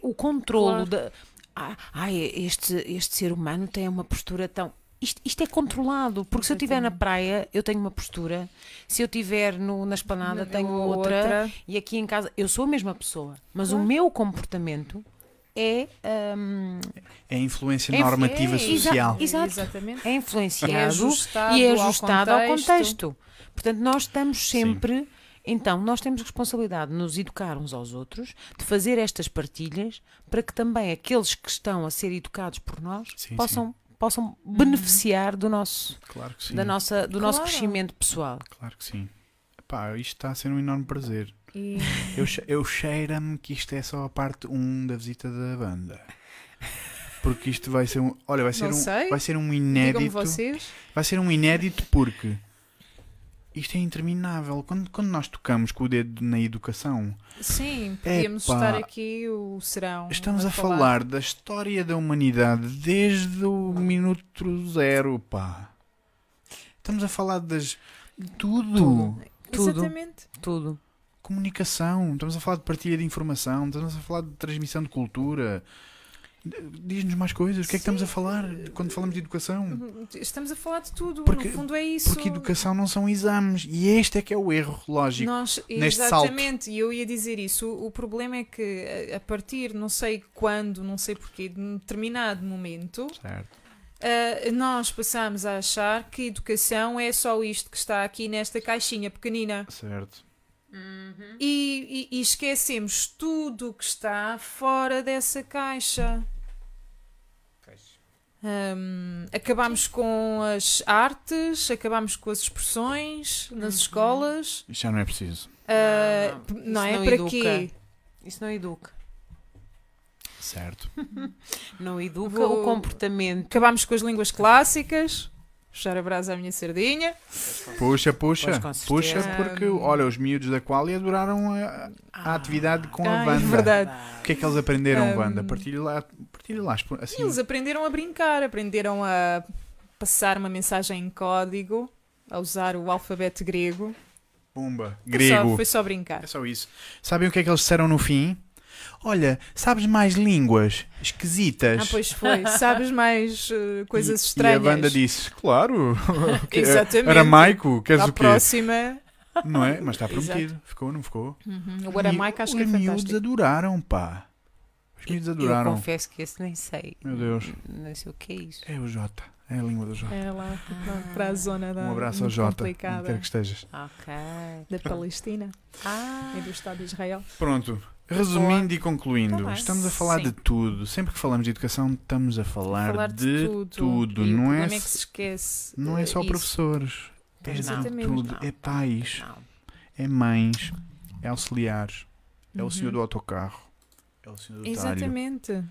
con- o controlo Claro. da ah, ai, este, este ser humano tem uma postura tão. Isto, isto é controlado, porque se eu estiver na praia, eu tenho uma postura, se eu estiver no, na esplanada, tenho outra, e aqui em casa, eu sou a mesma pessoa, mas Claro. o meu comportamento é, hum, É a influência É- normativa é, social. Exato. Exatamente. é É influenciado ajustado, e é ao ajustado ao contexto. contexto. Portanto, nós estamos sempre. Então, nós temos responsabilidade de nos educar uns aos outros, de fazer estas partilhas, para que também aqueles que estão a ser educados por nós Sim, possam, possam beneficiar do nosso, Claro que sim. da nossa, do nosso Claro. crescimento pessoal. Claro que sim. Epá, isto está a ser um enorme prazer. E Eu, eu cheira-me que isto é só a parte 1 da visita da banda. Porque isto vai ser um. Olha, vai ser, Não um, sei. vai ser um inédito. vocês. Vai ser um inédito porque isto é interminável. Quando, quando nós tocamos com o dedo na educação, Sim, podíamos Epá. estar aqui o serão. estamos a falar da história da humanidade desde o minuto zero, pá. Estamos a falar das. de Tudo. Tudo. Tudo. Exatamente. Tudo. Comunicação. Estamos a falar de partilha de informação. Estamos a falar de transmissão de cultura. Diz-nos mais coisas. O que é que estamos a falar quando falamos de educação? Estamos a falar de tudo. Porque- no fundo é isso. Porque educação não são exames. E este é que é o erro lógico. Nós, neste exatamente, e eu ia dizer isso. O, o problema é que a- a partir, não sei quando, não sei porquê, de um determinado momento, Certo. ah, nós passamos a achar que educação é só isto que está aqui nesta caixinha pequenina. Certo. E, e- e esquecemos tudo o que está fora dessa caixa. Hum, acabamos com as artes, acabamos com as expressões nas Uhum. escolas. Isto já não é preciso. Ah, Não, não. não é? não Para educa. quê? Isso não educa. Certo. *laughs* Não educa Vou- o comportamento. Acabamos com as línguas clássicas. Puxar a brasa à minha sardinha. Puxa, puxa, Pois, puxa, porque olha, os miúdos da Qualia adoraram a, a atividade com a Ah, é Wanda. verdade. O que é que eles aprenderam, Um, Wanda? Partilhe lá, partilhe lá, assim, Eles aprenderam a brincar, aprenderam a passar uma mensagem em código, a usar o alfabeto grego. pumba, Foi grego. só, foi só brincar. É só isso. Sabem o que é que eles disseram no fim? Olha, sabes mais línguas esquisitas? Ah, pois foi. *laughs* Sabes mais eh, coisas E- estranhas. E a banda disse, claro. *laughs* Que- Exatamente. Aramaico, queres o quê? próxima. Não é? Mas está *laughs* Exato. prometido. Ficou, não ficou? Uhum. O aramaico acho que é Os miúdos adoraram, pá. Os miúdos Eu adoraram. confesso que esse nem sei. Meu Deus. Nem sei o que é isso. É o Jota. É a língua do Jota. É lá para a zona da Um abraço ao Jota. Onde complicada quer que estejas. Ok. da Palestina Ah, e do Estado de Israel. Pronto. Resumindo e concluindo, Tá estamos a falar Sim. de tudo. Sempre que falamos de educação, estamos a falar, Falar de, de tudo. tudo. O Não, é, é que se esquece. não é só isso. professores. É tudo. Não. É pais, não. é mães, é auxiliares, é o Uhum. senhor do autocarro, é o senhor do Exatamente.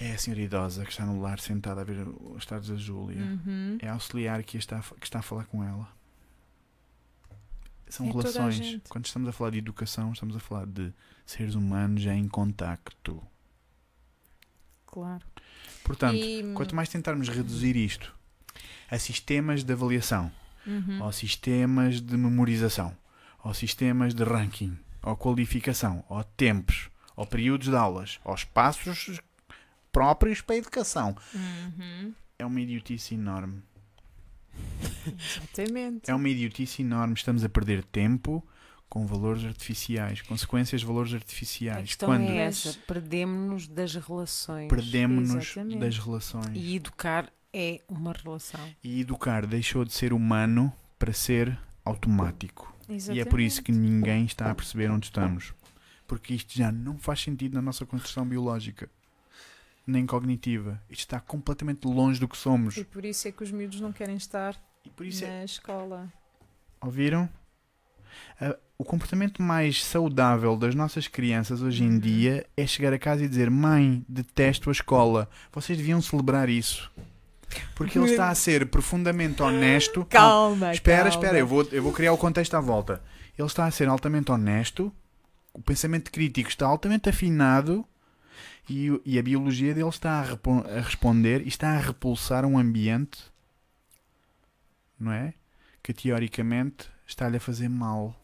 é a senhora idosa que está no lar sentada a ver os estados da Júlia. Uhum. É a auxiliar que está, que está a falar com ela. São É relações. Quando estamos a falar de educação, estamos a falar de seres humanos em contacto. Claro. Portanto, E- quanto mais tentarmos reduzir isto a sistemas de avaliação, Uhum. ou sistemas de memorização, ou sistemas de ranking, ou qualificação, ou tempos, ou períodos de aulas, ou espaços próprios para a educação, Uhum. é uma idiotice enorme. Exatamente. É uma idiotice enorme. Estamos a perder tempo com valores artificiais, consequências de valores A artificiais. questão Quando é essa. Perdemos-nos das relações. perdemos-nos Exatamente. das relações. E educar é uma relação. E educar deixou de ser humano para ser automático. E é por isso que ninguém está a perceber onde estamos. Porque isto já não faz sentido na nossa construção biológica, nem cognitiva. Isto está completamente longe do que somos. E por isso é que os miúdos não querem estar é. na escola. Ouviram? Ah, o comportamento mais saudável das nossas crianças hoje em Uhum. dia é chegar a casa e dizer: Mãe, detesto a escola. Vocês deviam celebrar isso. Porque ele está a ser profundamente honesto. *laughs* Calma, Espera, calma. espera, eu vou, eu vou criar o contexto à volta. Ele está a ser altamente honesto, o pensamento crítico está altamente afinado e, e a biologia dele está a, a responder e está a repulsar um ambiente, não é? Que teoricamente está-lhe a fazer mal.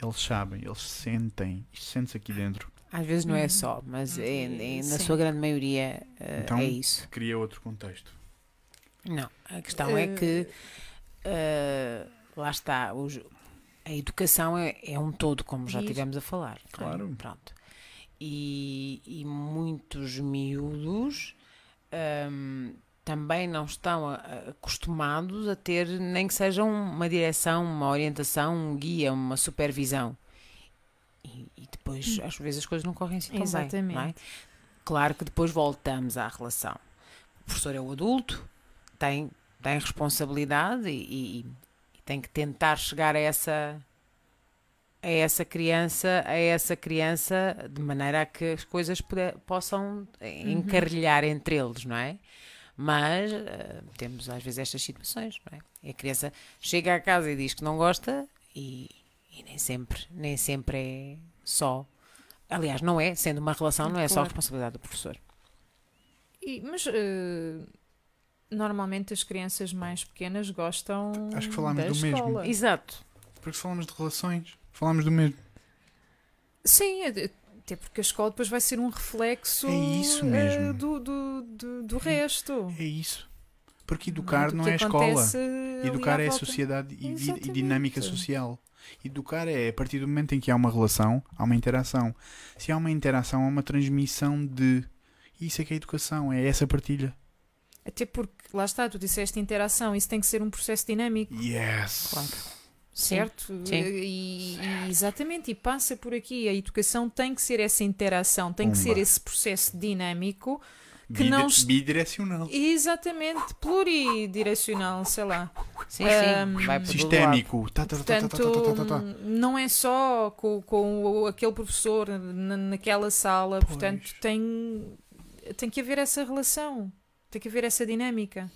Eles sabem, eles sentem, isto sente-se aqui dentro. Às vezes não é Uhum. só, mas é, é- na Sim. sua grande maioria eh, Então- é isso. Cria outro contexto. Não, a questão é Eh, que eh, lá está, os- a educação é, é um todo, como já Isso. tivemos a falar. é? Claro. Pronto. E, e muitos miúdos ahm, também não estão acostumados a ter nem que seja uma direção, uma orientação, um guia, uma supervisão. E, e depois, às vezes, as coisas não correm assim tão bem. é? Exatamente. Claro que depois voltamos à relação. O professor é o adulto, tem, tem responsabilidade e, e- e tem que tentar chegar a essa a essa criança, a essa criança de maneira a que as coisas puder- possam eh, encarrilhar entre eles, não é? Mas eh, temos às vezes estas situações, não é? E a criança chega a casa e diz que não gosta e, e nem sempre, nem sempre é só Aliás, não é, sendo uma relação, não é só a Claro. responsabilidade do professor. E- mas eh, normalmente as crianças mais pequenas gostam Acho que falámos da do mesmo. escola. Exato. Porque se falamos de relações, falamos do mesmo. Sim, é- até porque a escola depois vai ser um reflexo É isso eh, do, do, do, do resto. É isso. Porque educar não é escola. Educar é sociedade e, e dinâmica social. Educar é a partir do momento em que há uma relação, há uma interação. Se há uma interação, há uma transmissão de. Isso é que é educação, é essa partilha. Até porque, lá está, tu disseste interação, isso tem que ser um processo dinâmico, Yes! Claro. Certo? Sim. E, e- exatamente, e passa por aqui. A educação tem que ser essa interação, tem que Pumba. ser esse processo dinâmico, que Bide- não Bidirecional. exatamente, pluridirecional, sei lá. Sim, Ahm, sim. Vai. Sistémico. Tá, tá, Portanto, tá, não é só com, com aquele professor na- naquela sala, Pois. portanto, tem, tem que haver essa relação, tem que haver essa dinâmica.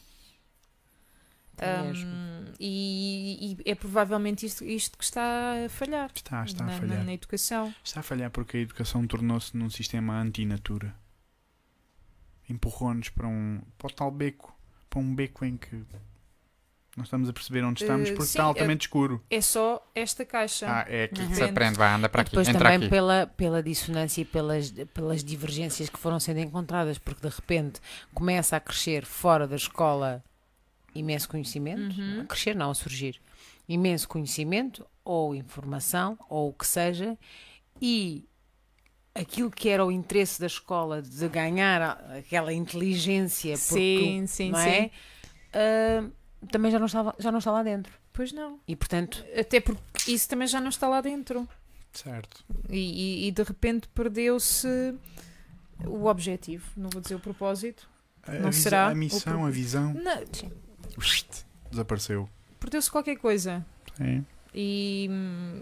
Mesmo. Um, e, e é provavelmente isto, isto que está a falhar Está, está na, a na- falhar. na educação. Está a falhar porque a educação tornou-se num sistema anti-natura. Empurrou-nos para um, para o tal beco. Para um beco em que não estamos a perceber onde estamos Eh, porque sim, está altamente escuro. É só esta caixa. Ah, é aqui que se aprende, vai, anda para E aqui, depois entra também aqui. pela, pela dissonância e pelas, pelas divergências que foram sendo encontradas, porque de repente começa a crescer fora da escola imenso conhecimento, Uhum. a crescer não, a surgir, imenso conhecimento ou informação ou o que seja, e aquilo que era o interesse da escola de ganhar a- aquela inteligência, porque, Sim, sim, não sim. é? Ah, também já não, estava, já não está lá dentro. Pois não. E portanto, Até porque isso também já não está lá dentro. Certo. E, e- e de repente perdeu-se o objetivo. Não vou dizer o propósito. A, Não visa- será a missão, o- a visão Não, desapareceu. perdeu-se qualquer coisa. Sim. E,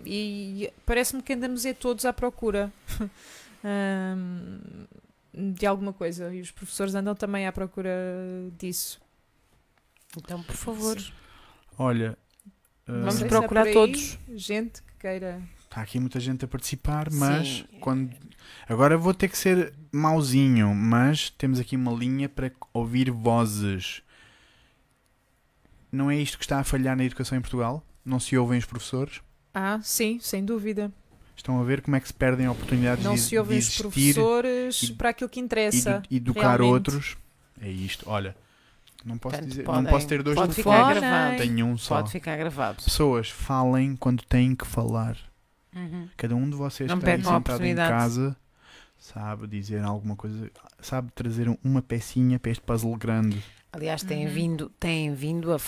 e parece-me que andamos é todos à procura *laughs* hum, de alguma coisa. E os professores andam também à procura disso. então por favor, Olha, Vamos se há procurar por aí todos. Gente que queira. está aqui muita gente a participar, mas Sim. quando agora vou ter que ser mauzinho, mas temos aqui uma linha para ouvir vozes. Não é isto que está a falhar na educação em Portugal? Não se ouvem os professores? Ah, sim, sem dúvida. Estão a ver como é que se perdem oportunidades Não de, se ouvem os professores e- para aquilo que e interessa. de educar realmente. outros? É isto. Olha, não posso Portanto, dizer, podem- não posso ter dois pode telefones. ficar gravado. Tenho um só. pode ficar gravado. Pessoas, falem quando têm que falar. Uhum. Cada um de vocês Não que está aí sentado em casa sabe dizer alguma coisa, sabe trazer uma pecinha para este puzzle grande. Aliás, têm Uhum. vindo, têm vindo a,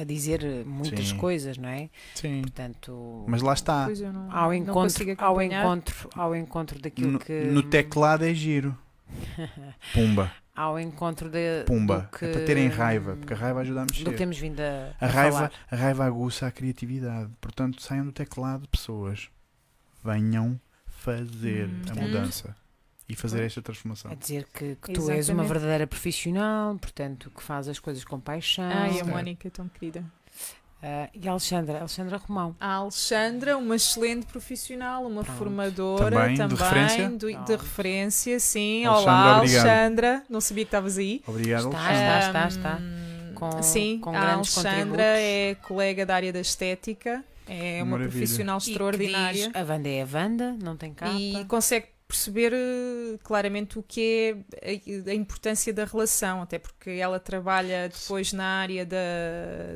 a dizer muitas Sim. coisas, não é? Sim. Portanto, Mas lá está. Não, ao encontro, ao encontro, ao encontro daquilo No, que no teclado é giro. *laughs* Pumba, ao encontro de, pumba. do que, É para terem raiva, porque a raiva ajuda a do que mexer. temos vindo a, A a raiva, falar. a raiva aguça a criatividade. Portanto, saiam do teclado, pessoas. Venham fazer Hum. a Hum. mudança e fazer esta transformação. a dizer que, que tu és uma verdadeira profissional, portanto, que faz as coisas com paixão. Ai, a. Mónica, tão querida. Ah, e a Alexandra, Alexandra Romão. A Alexandra, uma excelente profissional, uma Pronto. formadora Também, de também, referência? do- de referência, sim. Alexandra, Olá, obrigado. Alexandra. Não sabia que estavas aí. Obrigado, Está, Alexandre. está, está, está. Com- sim, com a Alexandra é colega da área da estética, é uma Maravilha. profissional E que extraordinária diz, a Wanda é a Wanda, não tem capa. e consegue perceber eh, claramente o que é a, importância da relação, até porque ela trabalha depois na área da,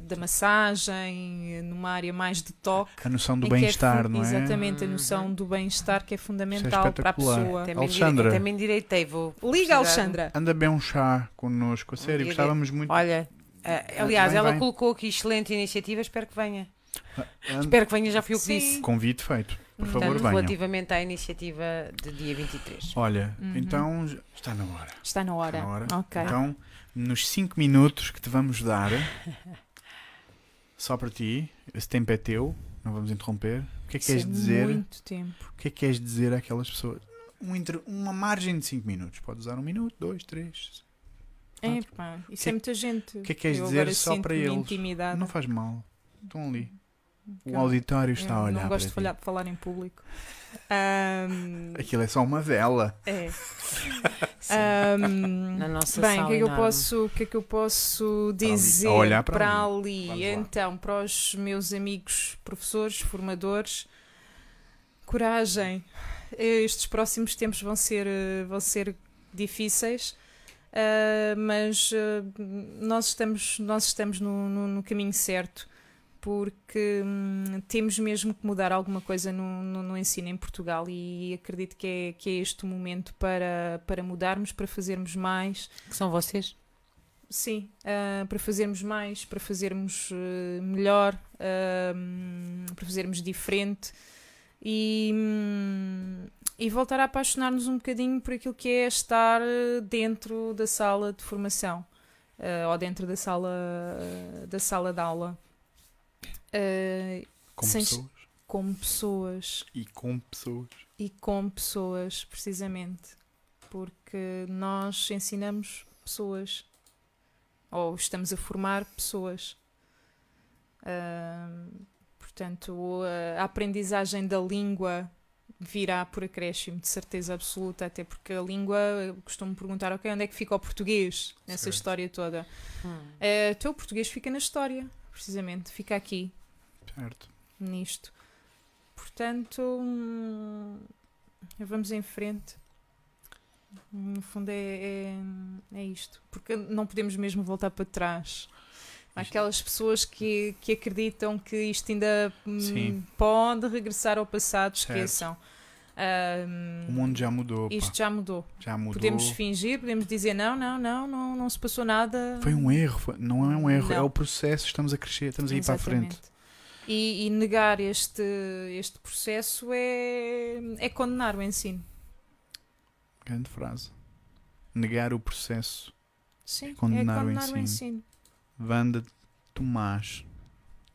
da massagem, numa área mais de toque. A noção do é bem-estar, fu- não é? Exatamente, a Uhum. noção do bem-estar que é fundamental é para a pessoa. Me Alexandra. endireitei, vou Liga, precisar- Alexandra! Anda bem um chá connosco, a sério, gostávamos muito. Olha, ah, aliás, Vem, ela vem. colocou aqui excelente iniciativa, espero que venha. Anda- Espero que venha, já fui eu que disse. Convite feito. Por favor, Portanto, venham. relativamente à iniciativa de dia 23. Olha, Uhum. então está na hora. Está na hora. Está na hora. Ok. Então, nos 5 minutos que te vamos dar, só para ti, esse tempo é teu, não vamos interromper. O que é que Isso queres é dizer? Muito tempo. O que é que queres dizer àquelas pessoas? Um inter- uma margem de 5 minutos. Pode usar um minuto, dois, três. É, pá, isso Que- é muita gente. O que é que queres Eu dizer só para eles? intimidada. Não faz mal. Estão ali. O eu- auditório está a olhar Não gosto de para falar, falar em público. *laughs* Ahm, Aquilo é só uma vela. é. *laughs* Sim. Ahm, Na nossa Bem, o sala que, é que eu posso, o que é que eu posso Para ali. dizer A olhar para para ali. ali? Então, para os meus amigos professores, formadores, coragem. Estes próximos tempos vão ser, eh, vão ser difíceis, ah, mas ah, nós estamos, nós estamos no, no- no caminho certo. Porque hum, temos mesmo que mudar alguma coisa no, no- no ensino em Portugal e acredito que é, que é este o momento para, para mudarmos, para fazermos mais, Que são vocês? Sim, ah, para fazermos mais, para fazermos eh, melhor, hum, para fazermos diferente e, hum, e voltar a apaixonar-nos um bocadinho por aquilo que é estar dentro da sala de formação ah, ou dentro da sala, da sala de aula. Ah, Com Sem- pessoas. como pessoas E com pessoas. e com pessoas, precisamente, porque nós ensinamos pessoas ou estamos a formar pessoas Ahm, portanto, a, aprendizagem da língua virá por acréscimo, de certeza absoluta, até porque a língua, eu costumo perguntar, ok, onde é que fica o português nessa Certo. história toda? Hum. Eh, então, o português fica na história, precisamente, fica aqui, Certo. nisto. Portanto, hum, vamos em frente. No fundo é, é, é isto. Porque não podemos mesmo voltar para trás. Há aquelas pessoas que, que acreditam que isto ainda hum, Sim. pode regressar ao passado, Certo. Ahm, O mundo já mudou. pá. isto já mudou. Já mudou. Podemos fingir, podemos dizer não, não, não, não, não se passou nada. Foi um erro. foi- Não é um erro. É Não. o processo. Estamos a crescer. Estamos a ir para a frente. E, e negar este, este processo é, é condenar o ensino. Grande frase. Negar o processo. Sim, condenar é o condenar o ensino. ensino. Wanda Tomás.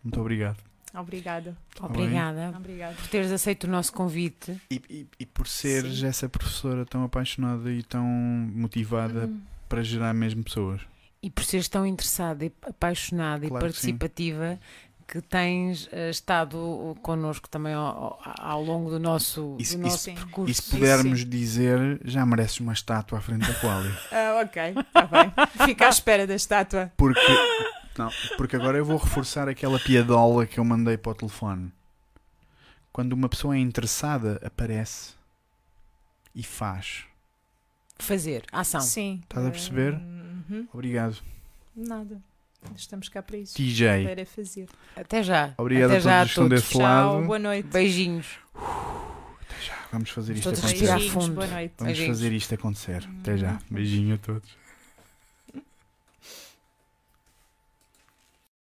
Muito obrigado. Obrigada. Tá Obrigada Obrigada. por teres aceito o nosso convite. E, e- e por seres Sim. essa professora tão apaixonada e tão motivada Hum, para gerar mesmo pessoas. E por seres tão interessada e apaixonada Claro e participativa que tens eh, estado connosco também ao, ao- longo do nosso, Isso- do nosso percurso. E se pudermos dizer, já mereces uma estátua à frente da Quali. *laughs* Ah, ok, está bem. Fica à espera da estátua. Porque, não, porque agora eu vou reforçar aquela piadola que eu mandei para o telefone. Quando uma pessoa é interessada, aparece e faz. Fazer, ação. Sim. Estás a perceber? Uhum. Obrigado. Nada. Estamos cá para isso. TJ. Para fazer. Até já. Obrigado Até a já todos que estão todos. desse Tchau, lado. boa noite. Beijinhos. Vamos fazer isto Todos acontecer. Beijinhos, fundo. boa noite. Vamos Beijinhos. fazer isto acontecer. Até já. Beijinho a todos.